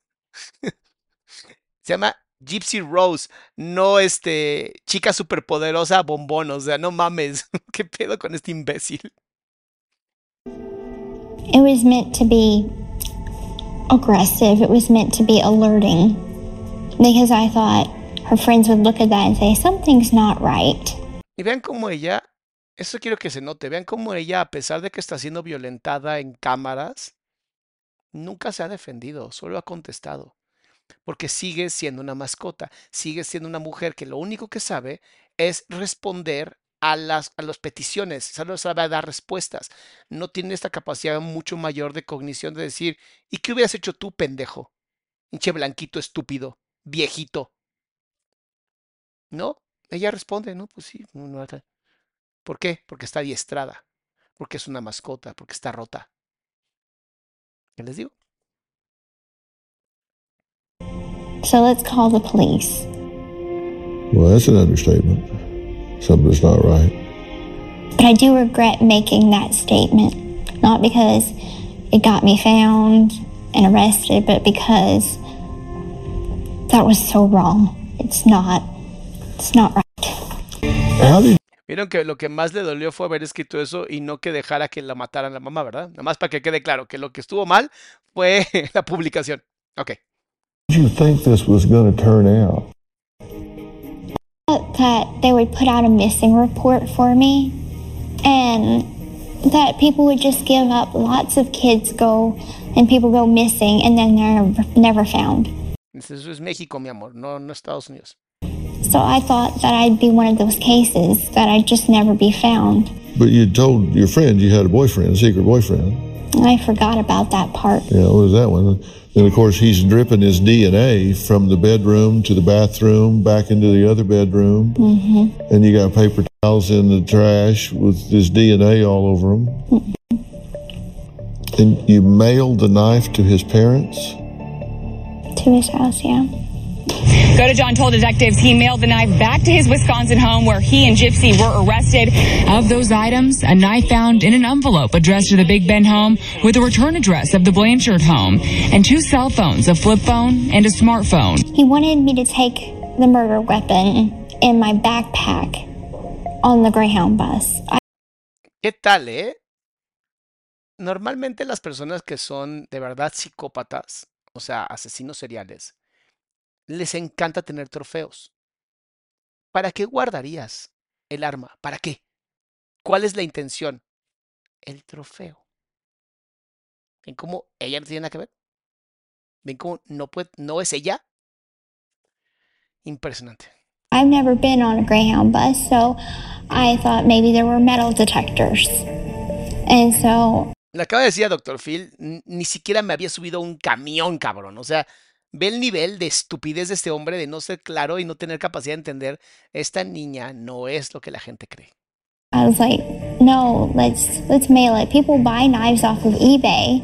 Se llama Gypsy Rose, no este chica superpoderosa bombón, o sea, no mames, ¿qué pedo con este imbécil? It was meant to be aggressive. It was meant to be alerting. Because I thought her friends would look at that and say, something's not right. Y vean cómo ella, eso quiero que se note, vean cómo ella, a pesar de que está siendo violentada en cámaras, nunca se ha defendido, solo ha contestado. Porque sigue siendo una mascota, sigue siendo una mujer que lo único que sabe es responder a las, a las peticiones, solo sabe dar respuestas. No tiene esta capacidad mucho mayor de cognición de decir, ¿y qué hubieras hecho tú, pendejo? Hinche blanquito estúpido, viejito. No, ella responde, no, pues sí. no, ¿Por qué? Porque está adiestrada, porque es una mascota, porque está rota. ¿Qué les digo? So let's call the police. Well, that's an understatement. Something's not right. But I do regret making that statement. Not because it got me found and arrested, but because that was so wrong. It's not. It's not right. How did Vieron que lo que más le dolió fue haber escrito eso y no que dejara que la mataran la mamá, ¿verdad? Nada más para que quede claro que lo que estuvo mal fue la publicación. Ok. You think this was going to turn out? that they would put out a missing report for me and that people would just give up. Lots of kids go and people go missing and then they're never found. Eso es México, mi amor, no, no Estados Unidos. So I thought that I'd be one of those cases that I'd just never be found. But you told your friend you had a boyfriend, a secret boyfriend. I forgot about that part. Yeah, what was that one? And of course, he's dripping his DNA from the bedroom to the bathroom, back into the other bedroom. hmm And you got paper towels in the trash with his DNA all over them. And you mailed the knife to his parents? To his house, yeah. Go to John told detectives he mailed the knife back to his Wisconsin home where he and Gypsy were arrested. Of those items, a knife found in an envelope addressed to the Big Ben home with a return address of the Blanchard home, and two cell phones, a flip phone and a smartphone. He wanted me to take the murder weapon in my backpack on the Greyhound bus. I ¿Qué tal, eh? Normalmente las personas que son de verdad psicópatas, o sea, asesinos seriales, les encanta tener trofeos. ¿Para qué guardarías el arma? ¿Para qué? ¿Cuál es la intención? El trofeo. ¿Ven cómo ella no tiene nada que ver? ¿Ven cómo no, puede, no es ella? Impresionante. I've never been on a Greyhound bus, so I thought maybe there were metal detectors. And so Le acaba de decir a Dr. Phil, "N- ni siquiera me había subido un camión, cabrón. O sea, ve el nivel de estupidez de este hombre de no ser claro y no tener capacidad de entender. Esta niña no es lo que la gente cree. I was like, no, let's let's mail it. People buy knives off of eBay,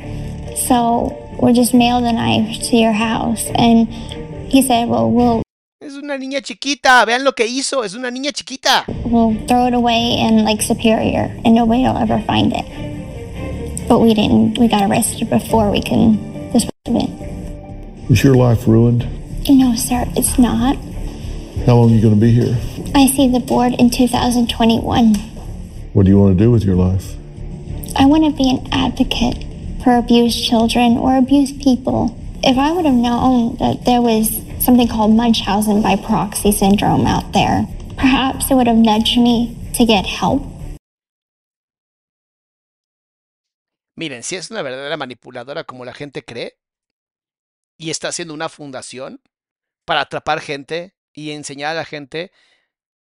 so we'll just mail the knife to your house. And he said, well, we'll Es una niña chiquita, vean lo que hizo, es una niña chiquita. we'll throw it away in Lake Superior, and nobody will ever find it. but we didn't. We got arrested before we can dispose of it. Is your life ruined? No, sir, it's not. How long are you going to be here? I see the board in 2021. What do you want to do with your life? I want to be an advocate for abused children or abused people. If I would have known that there was something called Munchausen by proxy syndrome out there, perhaps it would have nudged me to get help. Miren, si es una verdadera manipuladora como la gente cree y está haciendo una fundación para atrapar gente y enseñar a la gente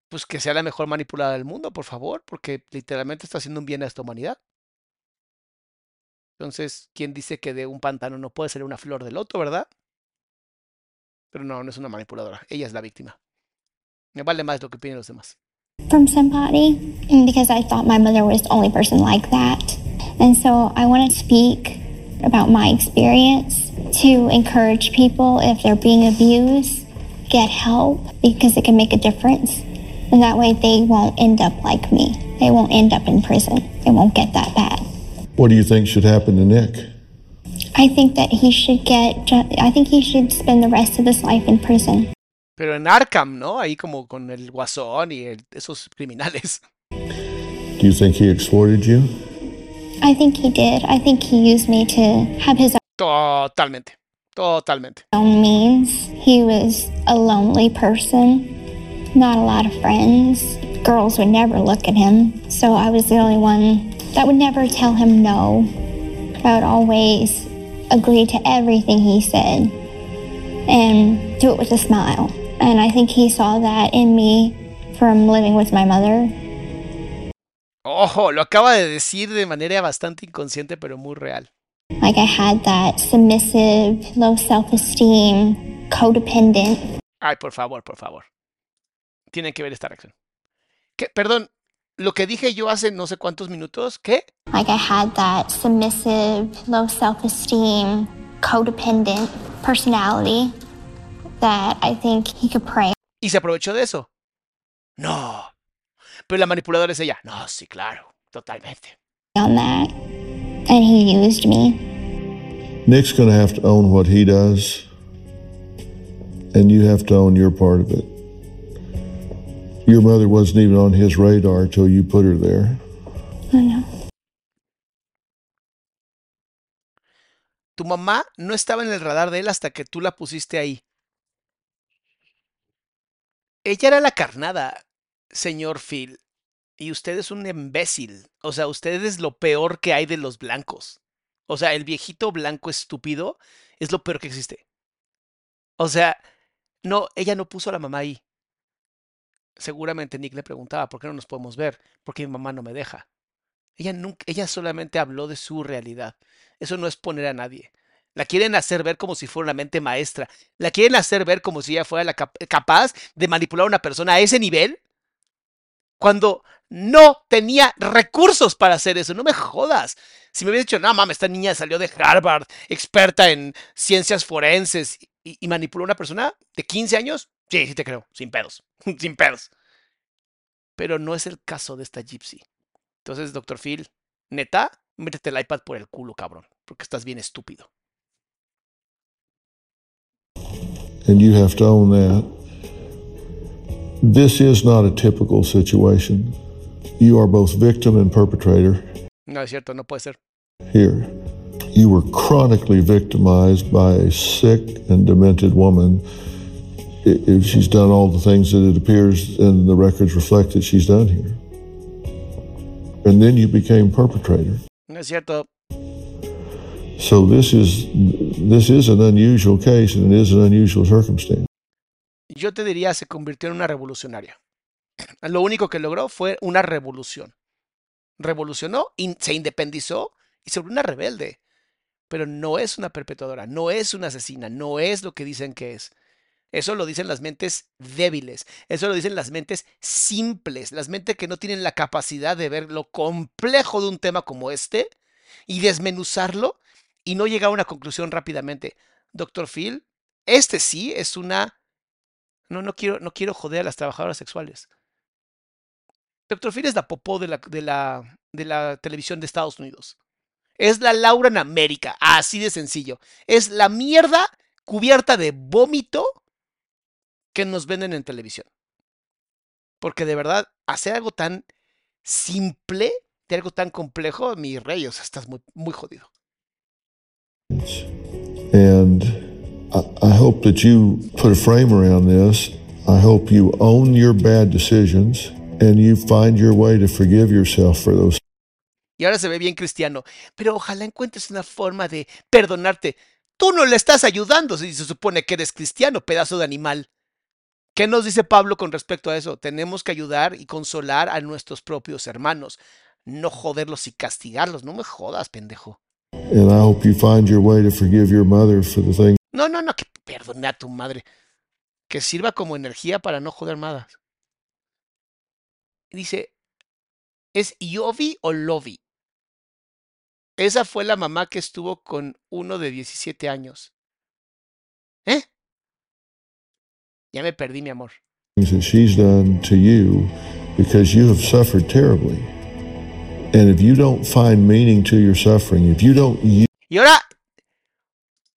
pues que sea la mejor manipulada del mundo, por favor, porque literalmente está haciendo un bien a esta humanidad. Entonces, ¿quién dice que de un pantano no puede ser una flor de loto, verdad? Pero no, no es una manipuladora. Ella es la víctima. Me vale más lo que opinen los demás. From somebody because I thought my mother was the only person like that. And so I want to speak about my experience to encourage people if they're being abused, get help because it can make a difference. And that way they won't end up like me. They won't end up in prison. It won't get that bad. What do you think should happen to Nick? I think that he should get, I think he should spend the rest of his life in prison. Pero en Arkham, ¿no? Ahí como con el guasón y el- esos criminales. Do you think he exploited you? I think he did. I think he used me to have his Totalmente. Totalmente. own means. He was a lonely person, not a lot of friends. Girls would never look at him, so I was the only one that would never tell him no. I would always agree to everything he said and do it with a smile. And I think he saw that in me from living with my mother. Ojo, lo acaba de decir de manera bastante inconsciente, pero muy real. Like I had that submissive, low self esteem, codependent Ay, por favor, por favor. Tienen que ver esta reacción. ¿Qué? Perdón, lo que dije yo hace no sé cuántos minutos, ¿qué? Like I had that submissive, low self esteem, codependent personality that I think he could prey Y se aprovechó de eso. No. Pero la manipuladora es ella. No, sí, claro, totalmente. on that. And he used me. Nick's going to have to own what he does, and you have to own your part of it. Your mother wasn't even on his radar till you put her there. I know. Tu mamá no estaba en el radar de él hasta que tú la pusiste ahí. Ella era la carnada, señor Phil. Y usted es un imbécil. O sea, usted es lo peor que hay de los blancos. O sea, el viejito blanco estúpido es lo peor que existe. O sea, no, ella no puso a la mamá ahí. Seguramente Nick le preguntaba, ¿por qué no nos podemos ver? Porque mi mamá no me deja. Ella nunca, ella solamente habló de su realidad. Eso no es poner a nadie. La quieren hacer ver como si fuera una mente maestra. La quieren hacer ver como si ella fuera la cap- capaz de manipular a una persona a ese nivel cuando no tenía recursos para hacer eso. No me jodas. Si me hubieras dicho, no mames, esta niña salió de Harvard, experta en ciencias forenses y, y manipuló a una persona de 15 años, sí, sí te creo, sin pedos, sin pedos. Pero no es el caso de esta Gypsy. Entonces, doctor Phil, neta, métete el iPad por el culo, cabrón, porque estás bien estúpido. and you have to own that. This is not a typical situation. You are both victim and perpetrator No es cierto, no puede ser. here. You were chronically victimized by a sick and demented woman. If she's done all the things that it appears and the records reflect that she's done here. And then you became perpetrator. No es cierto. So this is this is an unusual case and it is an unusual circumstance. Yo te diría, se convirtió en una revolucionaria. Lo único que logró fue una revolución. Revolucionó, se independizó y se volvió una rebelde. Pero no es una perpetuadora, no es una asesina, no es lo que dicen que es. Eso lo dicen las mentes débiles, eso lo dicen las mentes simples, las mentes que no tienen la capacidad de ver lo complejo de un tema como este y desmenuzarlo y no llegar a una conclusión rápidamente. Doctor Phil, este sí es una... No, no quiero, no quiero joder a las trabajadoras sexuales. Phil es la popó de la, de la, de la televisión de Estados Unidos. Es la Laura en América, así de sencillo. Es la mierda cubierta de vómito que nos venden en televisión. Porque de verdad, hacer algo tan simple, de algo tan complejo, mi rey, o sea, estás muy, muy jodido. And I, I hope that you put a frame around this. I hope you own your bad decisions and you find your way to forgive yourself for those. Y ahora se ve bien cristiano, pero ojalá encuentres una forma de perdonarte. Tú no le estás ayudando si se supone que eres cristiano, pedazo de animal. ¿Qué nos dice Pablo con respecto a eso? Tenemos que ayudar y consolar a nuestros propios hermanos, no joderlos y castigarlos. No me jodas, pendejo. And I hope you find your way to forgive your mother for the thing. No, no, no, que perdone a tu madre. Que sirva como energía para no joder más. Dice, ¿es Yovi o Lovi? Esa fue la mamá que estuvo con uno de 17 años. ¿Eh? Ya me perdí, mi amor. That she's done to you because you have suffered terribly. And if you don't find meaning to your suffering, if you don't Y ahora,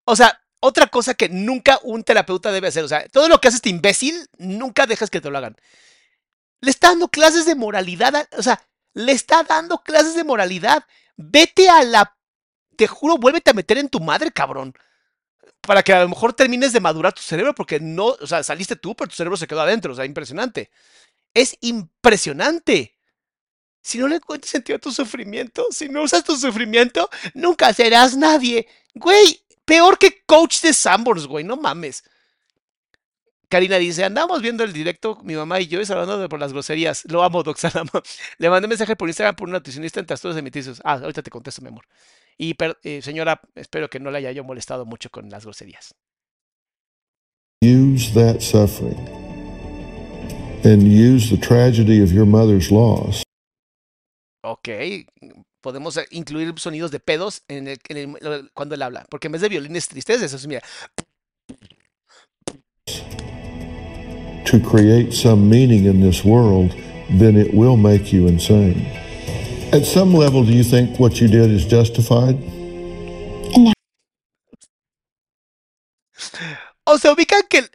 o sea, otra cosa que nunca un terapeuta debe hacer, o sea, todo lo que hace este imbécil, nunca dejas que te lo hagan. Le está dando clases de moralidad, o sea, le está dando clases de moralidad. Vete a la, te juro, vuélvete a meter en tu madre, cabrón. Para que a lo mejor termines de madurar tu cerebro, porque no, o sea, saliste tú, pero tu cerebro se quedó adentro, o sea, impresionante. Es impresionante. Si no le encuentras sentido a tu sufrimiento, si no usas tu sufrimiento, nunca serás nadie. Güey, peor que coach de Sanborns, güey, no mames. Karina dice, andamos viendo el directo, mi mamá y yo, y hablando por las groserías. Lo amo, Doc Salama. Le mandé mensaje por Instagram por un nutricionista en trastornos alimenticios. Ah, ahorita te contesto, mi amor. Y eh, señora, espero que no le haya yo molestado mucho con las groserías. use that suffering and use the tragedy of your mother's loss Ok, podemos eh, incluir sonidos de pedos en el, en el- lo- cuando él habla, porque en vez de violín es tristeza, eso es, mira. To create some meaning in this world, then it will make you insane. At some level, do you think what you did is justified? O sea, ubican que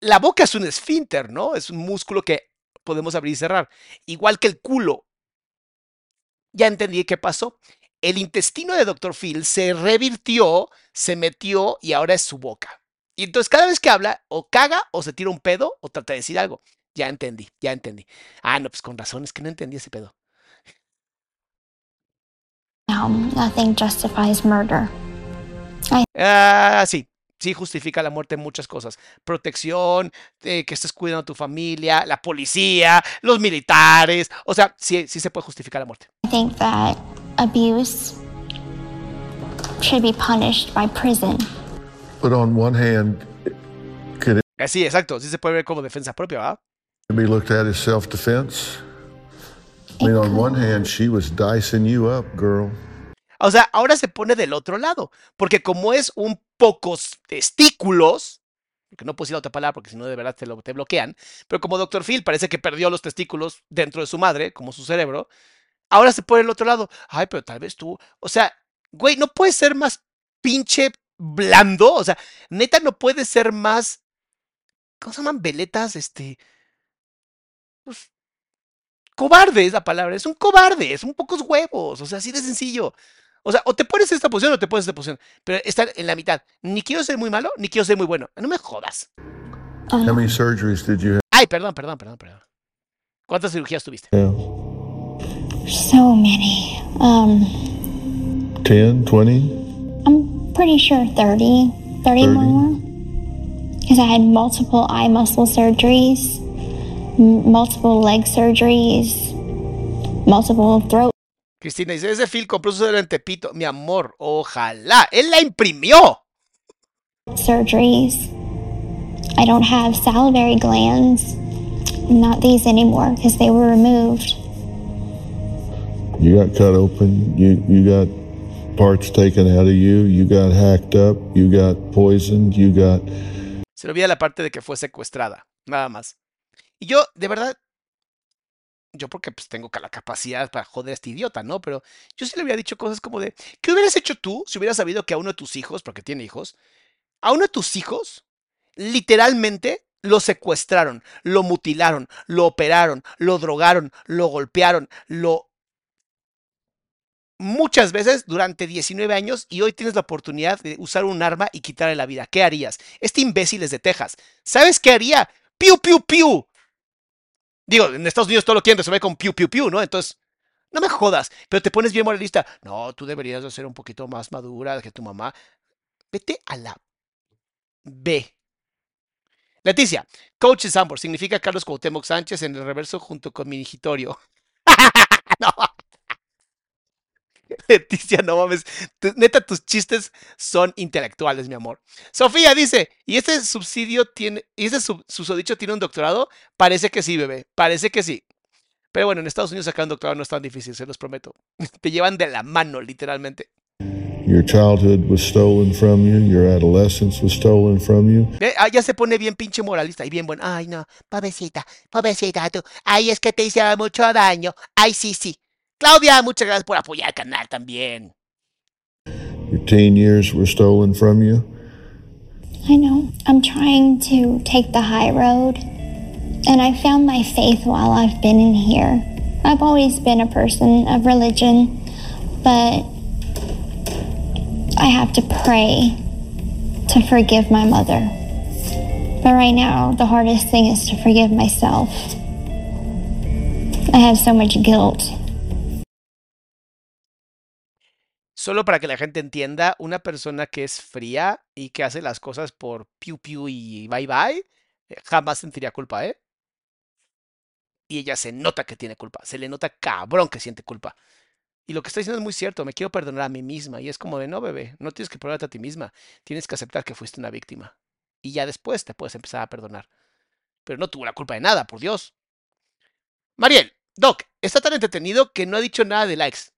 la boca es un esfínter, ¿no? Es un músculo que podemos abrir y cerrar. Igual que el culo. Ya entendí qué pasó. El intestino de Dr. Phil se revirtió, se metió y ahora es su boca. Y entonces cada vez que habla, o caga, o se tira un pedo, o trata de decir algo. Ya entendí, ya entendí. Ah, no, pues con razón, es que no entendí ese pedo. Nothing justifies murder. Ah, sí, sí justifica la muerte en muchas cosas. Protección, eh, que estés cuidando a tu familia, la policía, los militares. O sea, sí, sí se puede justificar la muerte. I think that abuse should be punished by prison. But on one hand, could Eh, Sí, exacto, sí se puede ver como defensa propia, ¿verdad? be looked at as self defense? I mean, on one hand, she was dicing you up, girl. O sea, ahora se pone del otro lado, porque como es un pocos testículos, porque no puedo decir otra palabra porque si no de verdad te, lo, te bloquean, pero como Dr. Phil parece que perdió los testículos dentro de su madre, como su cerebro, ahora se pone del otro lado. Ay, pero tal vez tú, o sea, güey, no puede ser más pinche blando, o sea, neta no puede ser más, ¿cómo se llaman? Veletas, este, pues, cobarde es la palabra, es un cobarde, es un pocos huevos, o sea, así de sencillo. O sea, o te pones en esta posición o te pones en esta posición, pero estar en la mitad. Ni quiero ser muy malo, ni quiero ser muy bueno. No me jodas. How many surgeries did you Ay, perdón, perdón, perdón, perdón. ¿Cuántas cirugías tuviste? So many. Um, 10, 20? I'm pretty sure 30, 30 more. Because I had multiple eye muscle surgeries, m- multiple leg surgeries, multiple throat Cristina dice, ese Phil compró su en Tepito. Mi amor, ojalá. Él la imprimió. surgeries. I don't have salivary glands. Not these anymore because they were removed. You got cut open. You you got parts taken out of you. You got hacked up. You got poisoned. You got la parte de que fue secuestrada. Nada más. Y yo, de verdad, yo porque pues tengo la capacidad para joder a este idiota, ¿no? Pero yo sí le había dicho cosas como de, ¿qué hubieras hecho tú si hubieras sabido que a uno de tus hijos, porque tiene hijos, a uno de tus hijos, literalmente lo secuestraron, lo mutilaron, lo operaron, lo drogaron, lo golpearon, lo... Muchas veces durante 19 años y hoy tienes la oportunidad de usar un arma y quitarle la vida. ¿Qué harías? Este imbécil es de Texas. ¿Sabes qué haría? ¡Piu, piu, piu! Digo, en Estados Unidos todo lo quieren resolver con piu, piu, piu, ¿no? Entonces, no me jodas, pero te pones bien moralista. No, tú deberías de ser un poquito más madura que tu mamá. Vete a la B. Leticia, Coach Sambor significa Carlos Cuauhtémoc Sánchez en el reverso junto con mi hijitorio. no. Leticia, no mames. Neta, tus chistes son intelectuales, mi amor. Sofía dice, ¿y este subsidio tiene, y este susodicho tiene un doctorado? Parece que sí, bebé. Parece que sí. Pero bueno, en Estados Unidos sacar un doctorado no es tan difícil, se los prometo. Te llevan de la mano, literalmente. Your childhood was stolen from you, your adolescence was stolen from you. Ah, ya se pone bien pinche moralista y bien bueno. Ay, no, pobrecita, pobrecita tú. Ay, es que te hice mucho daño. Ay, sí, sí. Claudia, muchas gracias por apoyar el canal también. Your teen years were stolen from you. I know. I'm trying to take the high road. And I found my faith while I've been in here. I've always been a person of religion, but I have to pray to forgive my mother. But right now, the hardest thing is to forgive myself. I have so much guilt. Solo para que la gente entienda, una persona que es fría y que hace las cosas por piu piu y bye bye, eh, jamás sentiría culpa, ¿eh? Y ella se nota que tiene culpa, se le nota cabrón que siente culpa. Y lo que está diciendo es muy cierto, me quiero perdonar a mí misma. Y es como de, no, bebé, no tienes que perdonarte a ti misma, tienes que aceptar que fuiste una víctima. Y ya después te puedes empezar a perdonar. Pero no tuvo la culpa de nada, por Dios. Mariel, Doc, está tan entretenido que no ha dicho nada de likes.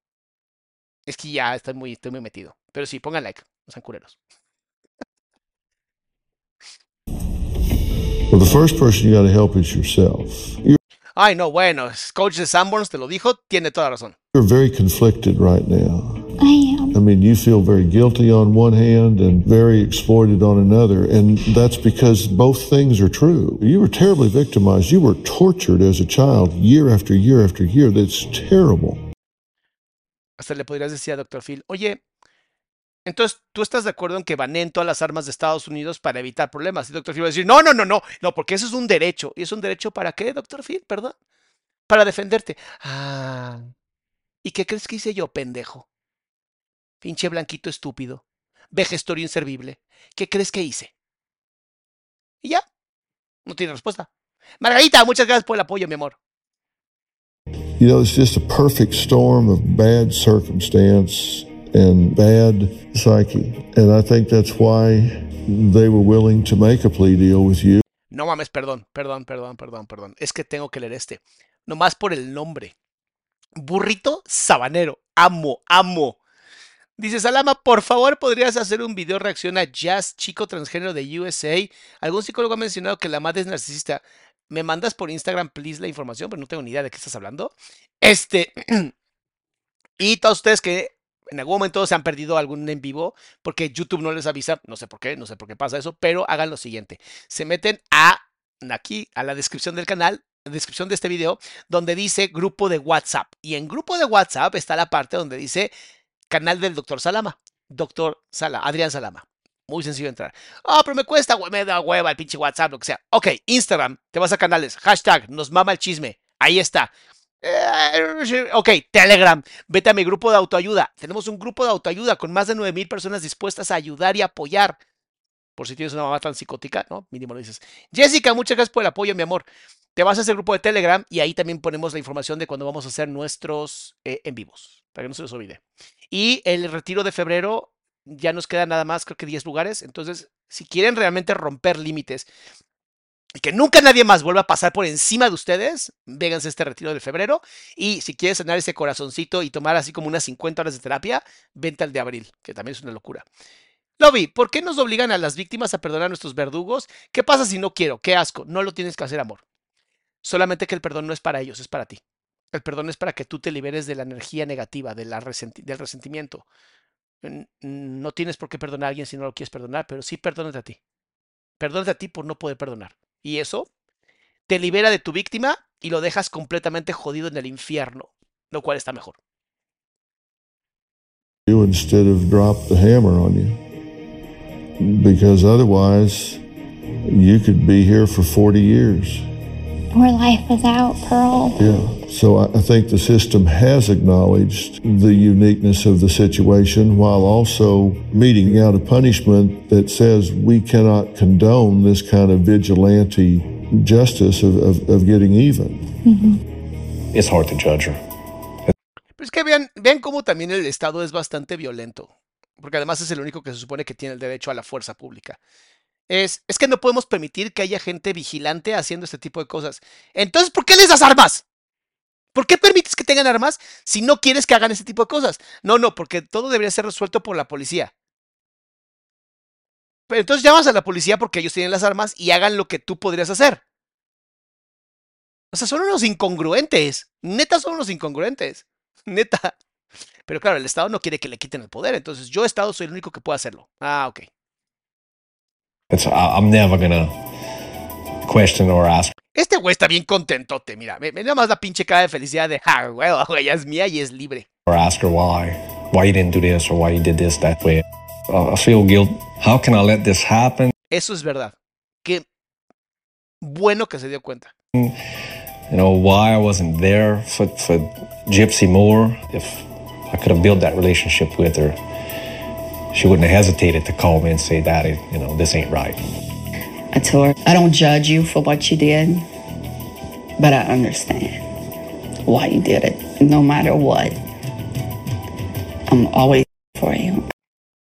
Es que ya estoy muy, estoy muy metido. Pero sí, pongan like, no sean culeros. Well, the first person you got to help is yourself. You're Ay, no, bueno, coach de Sanborns te lo dijo, tiene toda razón. You're very conflicted right now. I am. I mean, you feel very guilty on one hand and very exploited on another. And that's because both things are true. You were terribly victimized. You were tortured as a child year after year after year. That's terrible. Hasta le podrías decir a Dr. Phil, oye, entonces, ¿tú estás de acuerdo en que banen todas las armas de Estados Unidos para evitar problemas? Y Dr. Phil va a decir, no, no, no, no, no, porque eso es un derecho. ¿Y es un derecho para qué, Dr. Phil? Perdón. Para defenderte. Ah. ¿Y qué crees que hice yo, pendejo? Pinche blanquito estúpido. Vejestorio inservible. ¿Qué crees que hice? Y ya. No tiene respuesta. Margarita, muchas gracias por el apoyo, mi amor. You know, it's just a perfect storm of bad circumstance and bad psyche. And I think that's why they were willing to make a plea deal with you. No mames, perdón, perdón, perdón, perdón, perdón. Es que tengo que leer este. Nomás por el nombre. Burrito sabanero. Amo, amo. Dice Salama, por favor, ¿podrías hacer un video reacción a Jazz, chico transgénero de USA? Algún psicólogo ha mencionado que la madre es narcisista. ¿Me mandas por Instagram, please, la información? Pero no tengo ni idea de qué estás hablando. Este. y todos ustedes que en algún momento se han perdido algún en vivo porque YouTube no les avisa, no sé por qué, no sé por qué pasa eso, pero hagan lo siguiente. Se meten aquí, a la descripción del canal, descripción de este video, donde dice grupo de WhatsApp. Y en grupo de WhatsApp está la parte donde dice canal del doctor Salama. Doctor Sala, Adrián Salama. Muy sencillo entrar. Ah, pero me cuesta, me da hueva el pinche WhatsApp, lo que sea. Ok, Instagram, te vas a canales, hashtag, nos mama el chisme. Ahí está. Eh, ok, Telegram, vete a mi grupo de autoayuda. Tenemos un grupo de autoayuda con más de 9000 personas dispuestas a ayudar y apoyar. Por si tienes una mamá tan psicótica, ¿no? Mínimo lo dices. Jessica, muchas gracias por el apoyo, mi amor. Te vas a ese grupo de Telegram y ahí también ponemos la información de cuando vamos a hacer nuestros eh, en vivos, para que no se les olvide. Y el retiro de febrero ya nos queda nada más, creo que 10 lugares. Entonces, si quieren realmente romper límites y que nunca nadie más vuelva a pasar por encima de ustedes, véganse este retiro de febrero. Y si quieres sanar ese corazoncito y tomar así como unas 50 horas de terapia, vente al de abril, que también es una locura. Lobby, ¿por qué nos obligan a las víctimas a perdonar a nuestros verdugos? ¿Qué pasa si no quiero? Qué asco. No lo tienes que hacer, amor. Solamente que el perdón no es para ellos, es para ti. El perdón es para que tú te liberes de la energía negativa, de la del resentimiento. No tienes por qué perdonar a alguien si no lo quieres perdonar, pero sí perdónate a ti. Perdónate a ti por no poder perdonar. Y eso te libera de tu víctima y lo dejas completamente jodido en el infierno, lo cual está mejor. you instead of drop the hammer on you. Because otherwise, you could be here for 40 years. Or life without Pearl. Yeah. So I, I think the system has acknowledged the uniqueness of the situation while also meting out a punishment that says we cannot condone this kind of vigilante justice of, of, of getting even. Mm-hmm. It's hard to judge her. Pero es que vean, vean cómo también el Estado es bastante violento, porque además es el único que se supone que tiene el derecho a la fuerza pública. Es, es que no podemos permitir que haya gente vigilante haciendo este tipo de cosas. Entonces, ¿por qué les das armas? ¿Por qué permites que tengan armas si no quieres que hagan ese tipo de cosas? No, no, porque todo debería ser resuelto por la policía. Pero entonces llamas a la policía porque ellos tienen las armas y hagan lo que tú podrías hacer. O sea, son unos incongruentes. Neta, son unos incongruentes. Neta. Pero claro, el Estado no quiere que le quiten el poder. Entonces, yo, Estado, soy el único que puede hacerlo. Ah, ok. It's, I'm never gonna question or ask Este güey está bien contentote. Mira, ve, ve nada más la pinche cara de felicidad de, ah, güey, güey, ya es mía y es libre. or ask her why, why you didn't do this or why you did this that way. Uh, I feel guilt. How can I let this happen? Eso es verdad. Qué bueno que se dio cuenta. You know why I wasn't there for, for Gypsy Moore If I could have built that relationship with her, she wouldn't have hesitated to call me and say, "Daddy, you know this ain't right." I told her, I don't judge you for what you did, but I understand why you did it. No matter what, I'm always for you.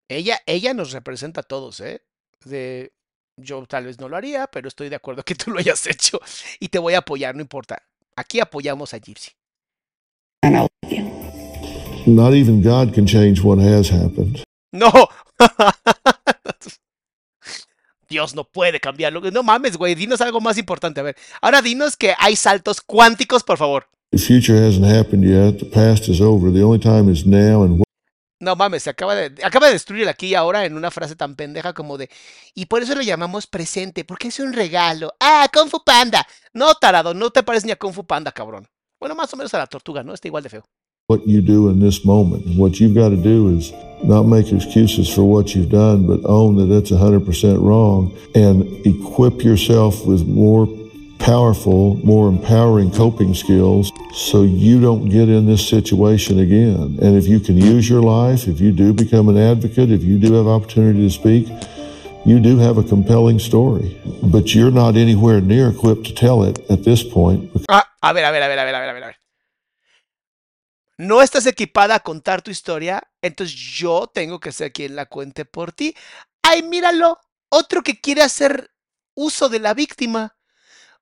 Ella, ella nos representa a todos, ¿eh? De, yo tal vez no lo haría, pero estoy de acuerdo que tú lo hayas hecho y te voy a apoyar, no importa. Aquí apoyamos a Gypsy. And I love you. Not even God can change what has happened. No. Dios no puede cambiarlo. No mames, güey. Dinos algo más importante. A ver, ahora dinos que hay saltos cuánticos, por favor. No mames, se acaba de, acaba de destruir aquí y ahora en una frase tan pendeja como de. Y por eso lo llamamos presente, porque es un regalo. Ah, Kung Fu Panda. No, tarado, no te pareces ni a Kung Fu Panda, cabrón. Bueno, más o menos a la tortuga, ¿no? Está igual de feo. What you do in this moment. What you've got to do is not make excuses for what you've done, but own that it's 100% wrong and equip yourself with more powerful, more empowering coping skills so you don't get in this situation again. And if you can use your life, if you do become an advocate, if you do have opportunity to speak, you do have a compelling story, but you're not anywhere near equipped to tell it at this point Ah, a ver, a ver, a ver, a ver, a ver, a ver. No estás equipada a contar tu historia, entonces yo tengo que ser quien la cuente por ti. Ay, míralo, otro que quiere hacer uso de la víctima,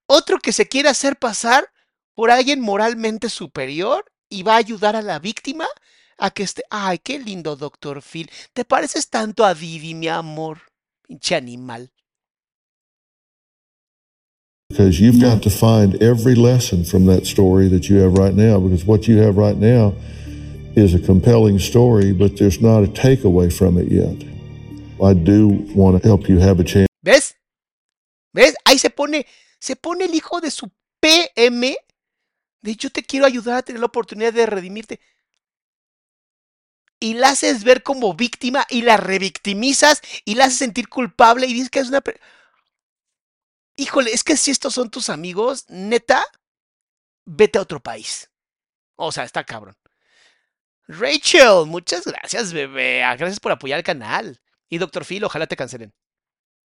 otro que se quiere hacer pasar por alguien moralmente superior y va a ayudar a la víctima a que esté. Ay, qué lindo, doctor Phil. Te pareces tanto a Didi, mi amor. Pinche animal. Because you've got to find every lesson from that story that you have right now because what you have right now is a compelling story but there's not a takeaway from it yet i do want to help you have a chance ¿Ves? ¿Ves? Ahí se pone, se pone el hijo de su PM de yo te quiero ayudar a tener la oportunidad de redimirte. Y la haces ver como víctima y la revictimizas y la haces sentir culpable y dices que es una... Híjole, es que si estos son tus amigos, neta, vete a otro país. O sea, está cabrón. Rachel, muchas gracias, bebé. Ah, Gracias por apoyar el canal. Y Dr. Phil, ojalá te cancelen.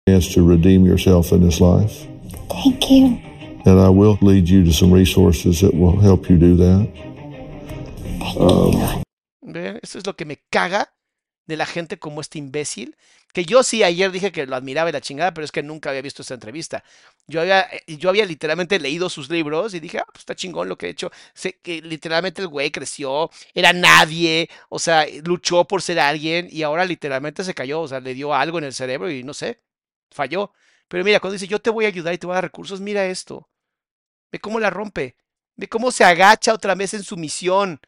to redeem yourself in this life Thank you. and i will lead you to some resources that will help you do that um, Eso es lo que me caga de la gente como este imbécil. Que yo sí ayer dije que lo admiraba y la chingada, pero es que nunca había visto esta entrevista. Yo había, eh, yo había literalmente leído sus libros y dije, ah, pues está chingón lo que he hecho. Sé que literalmente el güey creció, era nadie, o sea, luchó por ser alguien y ahora literalmente se cayó, o sea, le dio algo en el cerebro y no sé, falló. Pero mira, cuando dice, yo te voy a ayudar y te voy a dar recursos, mira esto. Ve cómo la rompe. Ve cómo se agacha otra vez en su misión.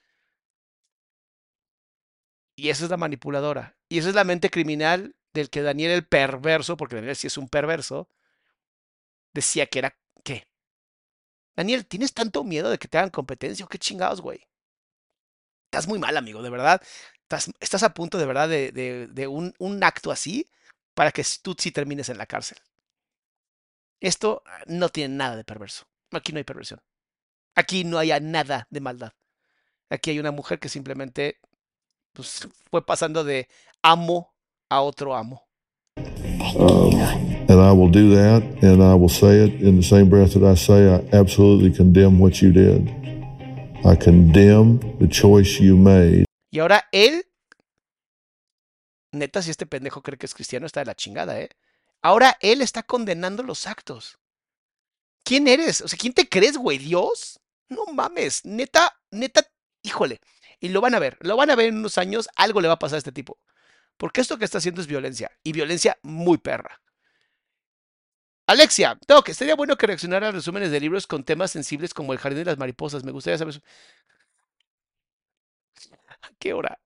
Y esa es la manipuladora. Y esa es la mente criminal del que Daniel el perverso, porque Daniel sí es un perverso, decía que era ¿qué? Daniel, ¿tienes tanto miedo de que te hagan competencia qué chingados, güey? Estás muy mal, amigo, de verdad. Estás, estás a punto de verdad de, de, un, un, acto así para que tú sí termines en la cárcel. Esto no tiene nada de perverso. Aquí no hay perversión. Aquí no hay nada de maldad. Aquí hay una mujer que simplemente pues, fue pasando de amo a otro amo. Um, and I will do that, and I will say it in the same breath that I say I absolutely condemn what you did. I condemn the choice you made. Y ahora él, neta, si este pendejo cree que es cristiano, está de la chingada, ¿eh? Ahora él está condenando los actos. ¿Quién eres? O sea, ¿quién te crees, güey? ¿Dios? No mames, neta, neta, híjole. Y lo van a ver, lo van a ver en unos años, algo le va a pasar a este tipo. Porque esto que está haciendo es violencia, y violencia muy perra. Alexia, Doc, estaría bueno que reaccionara a resúmenes de libros con temas sensibles como El Jardín de las Mariposas. Me gustaría saber. ¿A qué hora?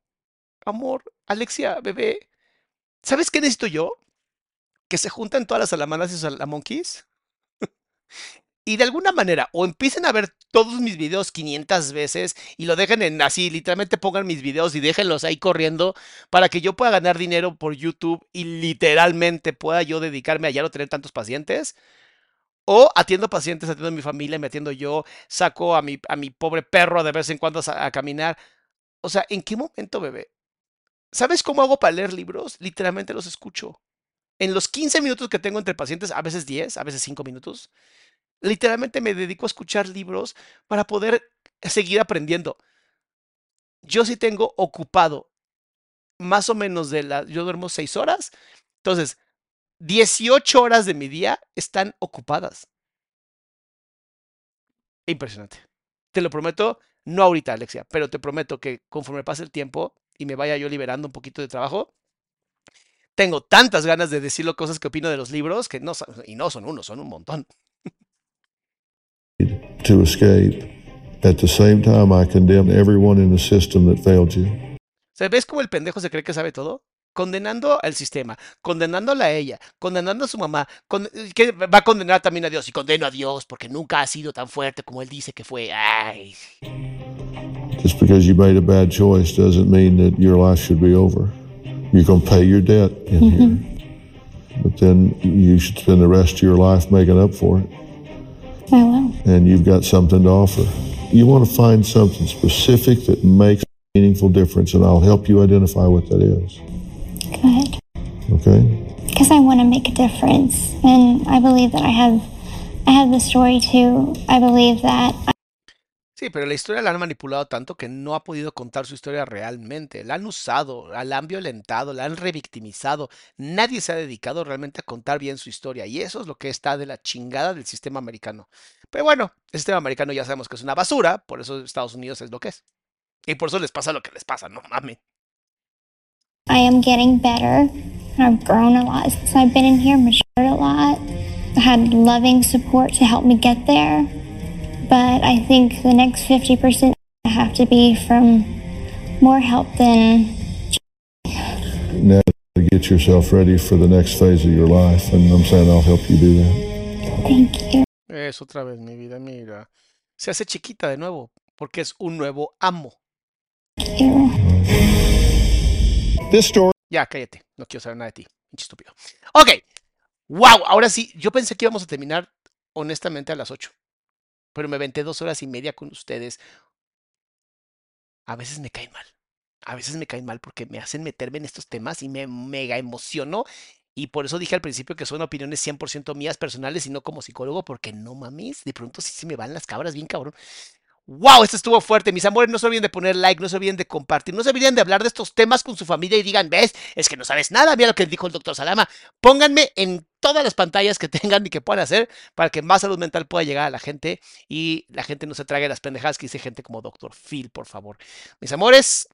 Amor, Alexia, bebé. ¿Sabes qué necesito yo? Que se juntan todas las salamanas y salamonkeys y de alguna manera o empiecen a ver todos mis videos 500 veces y lo dejen en así, literalmente pongan mis videos y déjenlos ahí corriendo para que yo pueda ganar dinero por YouTube y literalmente pueda yo dedicarme a ya no tener tantos pacientes. O atiendo pacientes, atiendo a mi familia, me atiendo yo, saco a mi, a mi pobre perro de vez en cuando a, a caminar. O sea, ¿en qué momento, bebé? ¿Sabes cómo hago para leer libros? Literalmente los escucho. En los 15 minutos que tengo entre pacientes, a veces 10, a veces 5 minutos, literalmente me dedico a escuchar libros para poder seguir aprendiendo. Yo sí tengo ocupado más o menos de la, yo duermo 6 horas, entonces 18 horas de mi día están ocupadas. Impresionante. Te lo prometo, no ahorita, Alexia, pero te prometo que conforme pase el tiempo y me vaya yo liberando un poquito de trabajo, tengo tantas ganas de decir cosas que opino de los libros que no son, y no son uno, son un montón. To escape. At the same time, I condemn everyone in the system that failed you. ¿Se ves cómo el pendejo se cree que sabe todo? Condenando al sistema, condenándola a ella, condenando a su mamá, con, que va a condenar también a Dios y condeno a Dios porque nunca ha sido tan fuerte como él dice que fue. Ay. Just because you made a bad choice doesn't mean that your life should be over. You're going to pay your debt in here. But then you should spend the rest of your life making up for it. I will. And you've got something to offer. You want to find something specific that makes a meaningful difference, and I'll help you identify what that is. Good. Okay? Because I want to make a difference, and I believe that I have, I have the story too. I believe that. Sí, pero la historia la han manipulado tanto que no ha podido contar su historia realmente. La han usado, la han violentado, la han revictimizado. Nadie se ha dedicado realmente a contar bien su historia. Y eso es lo que está de la chingada del sistema americano. Pero bueno, el sistema americano ya sabemos que es una basura, por eso Estados Unidos es lo que es. Y por eso les pasa lo que les pasa, no mames. I am getting better. I've grown a lot since I've been in here, matured a lot. I had loving support to help me get there. But I think the next 50% have to be from more help than. Now, to get yourself ready for the next phase of your life, and I'm saying I'll help you do that. Thank you. Es otra vez, mi vida, mira. Se hace chiquita de nuevo, porque es un nuevo amo. This story. Ya, cállate. No quiero saber nada de ti, pinche estúpido. Ok. Wow, ahora sí, yo pensé que íbamos a terminar honestamente a las 8. Pero me aventé dos horas y media con ustedes. A veces me caen mal. A veces me caen mal porque me hacen meterme en estos temas y me mega emociono. Y por eso dije al principio que son opiniones 100% mías personales y no como psicólogo, porque no mames, de pronto sí se me van las cabras bien cabrón. ¡Wow! Esto estuvo fuerte. Mis amores, no se olviden de poner like, no se olviden de compartir, no se olviden de hablar de estos temas con su familia y digan, ves, es que no sabes nada, mira lo que dijo el doctor Salama. Pónganme en todas las pantallas que tengan y que puedan hacer para que más salud mental pueda llegar a la gente y la gente no se trague las pendejadas que dice gente como doctor Phil, por favor. Mis amores,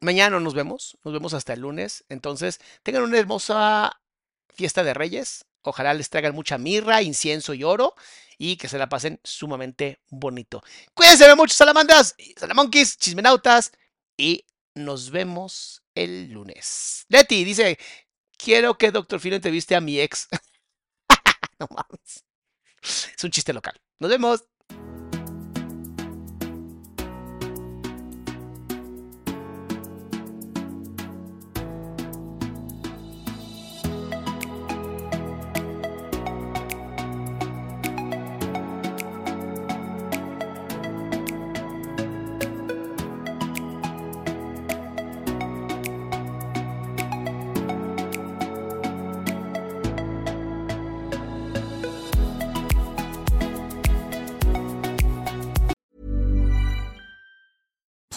mañana nos vemos, nos vemos hasta el lunes. Entonces, tengan una hermosa fiesta de Reyes, Ojalá les traigan mucha mirra, incienso y oro y que se la pasen sumamente bonito. Cuídense mucho, salamandras, salamonquis, chismenautas y nos vemos el lunes. Leti dice, quiero que Doctor Fino entreviste a mi ex. no mames. Es un chiste local. Nos vemos.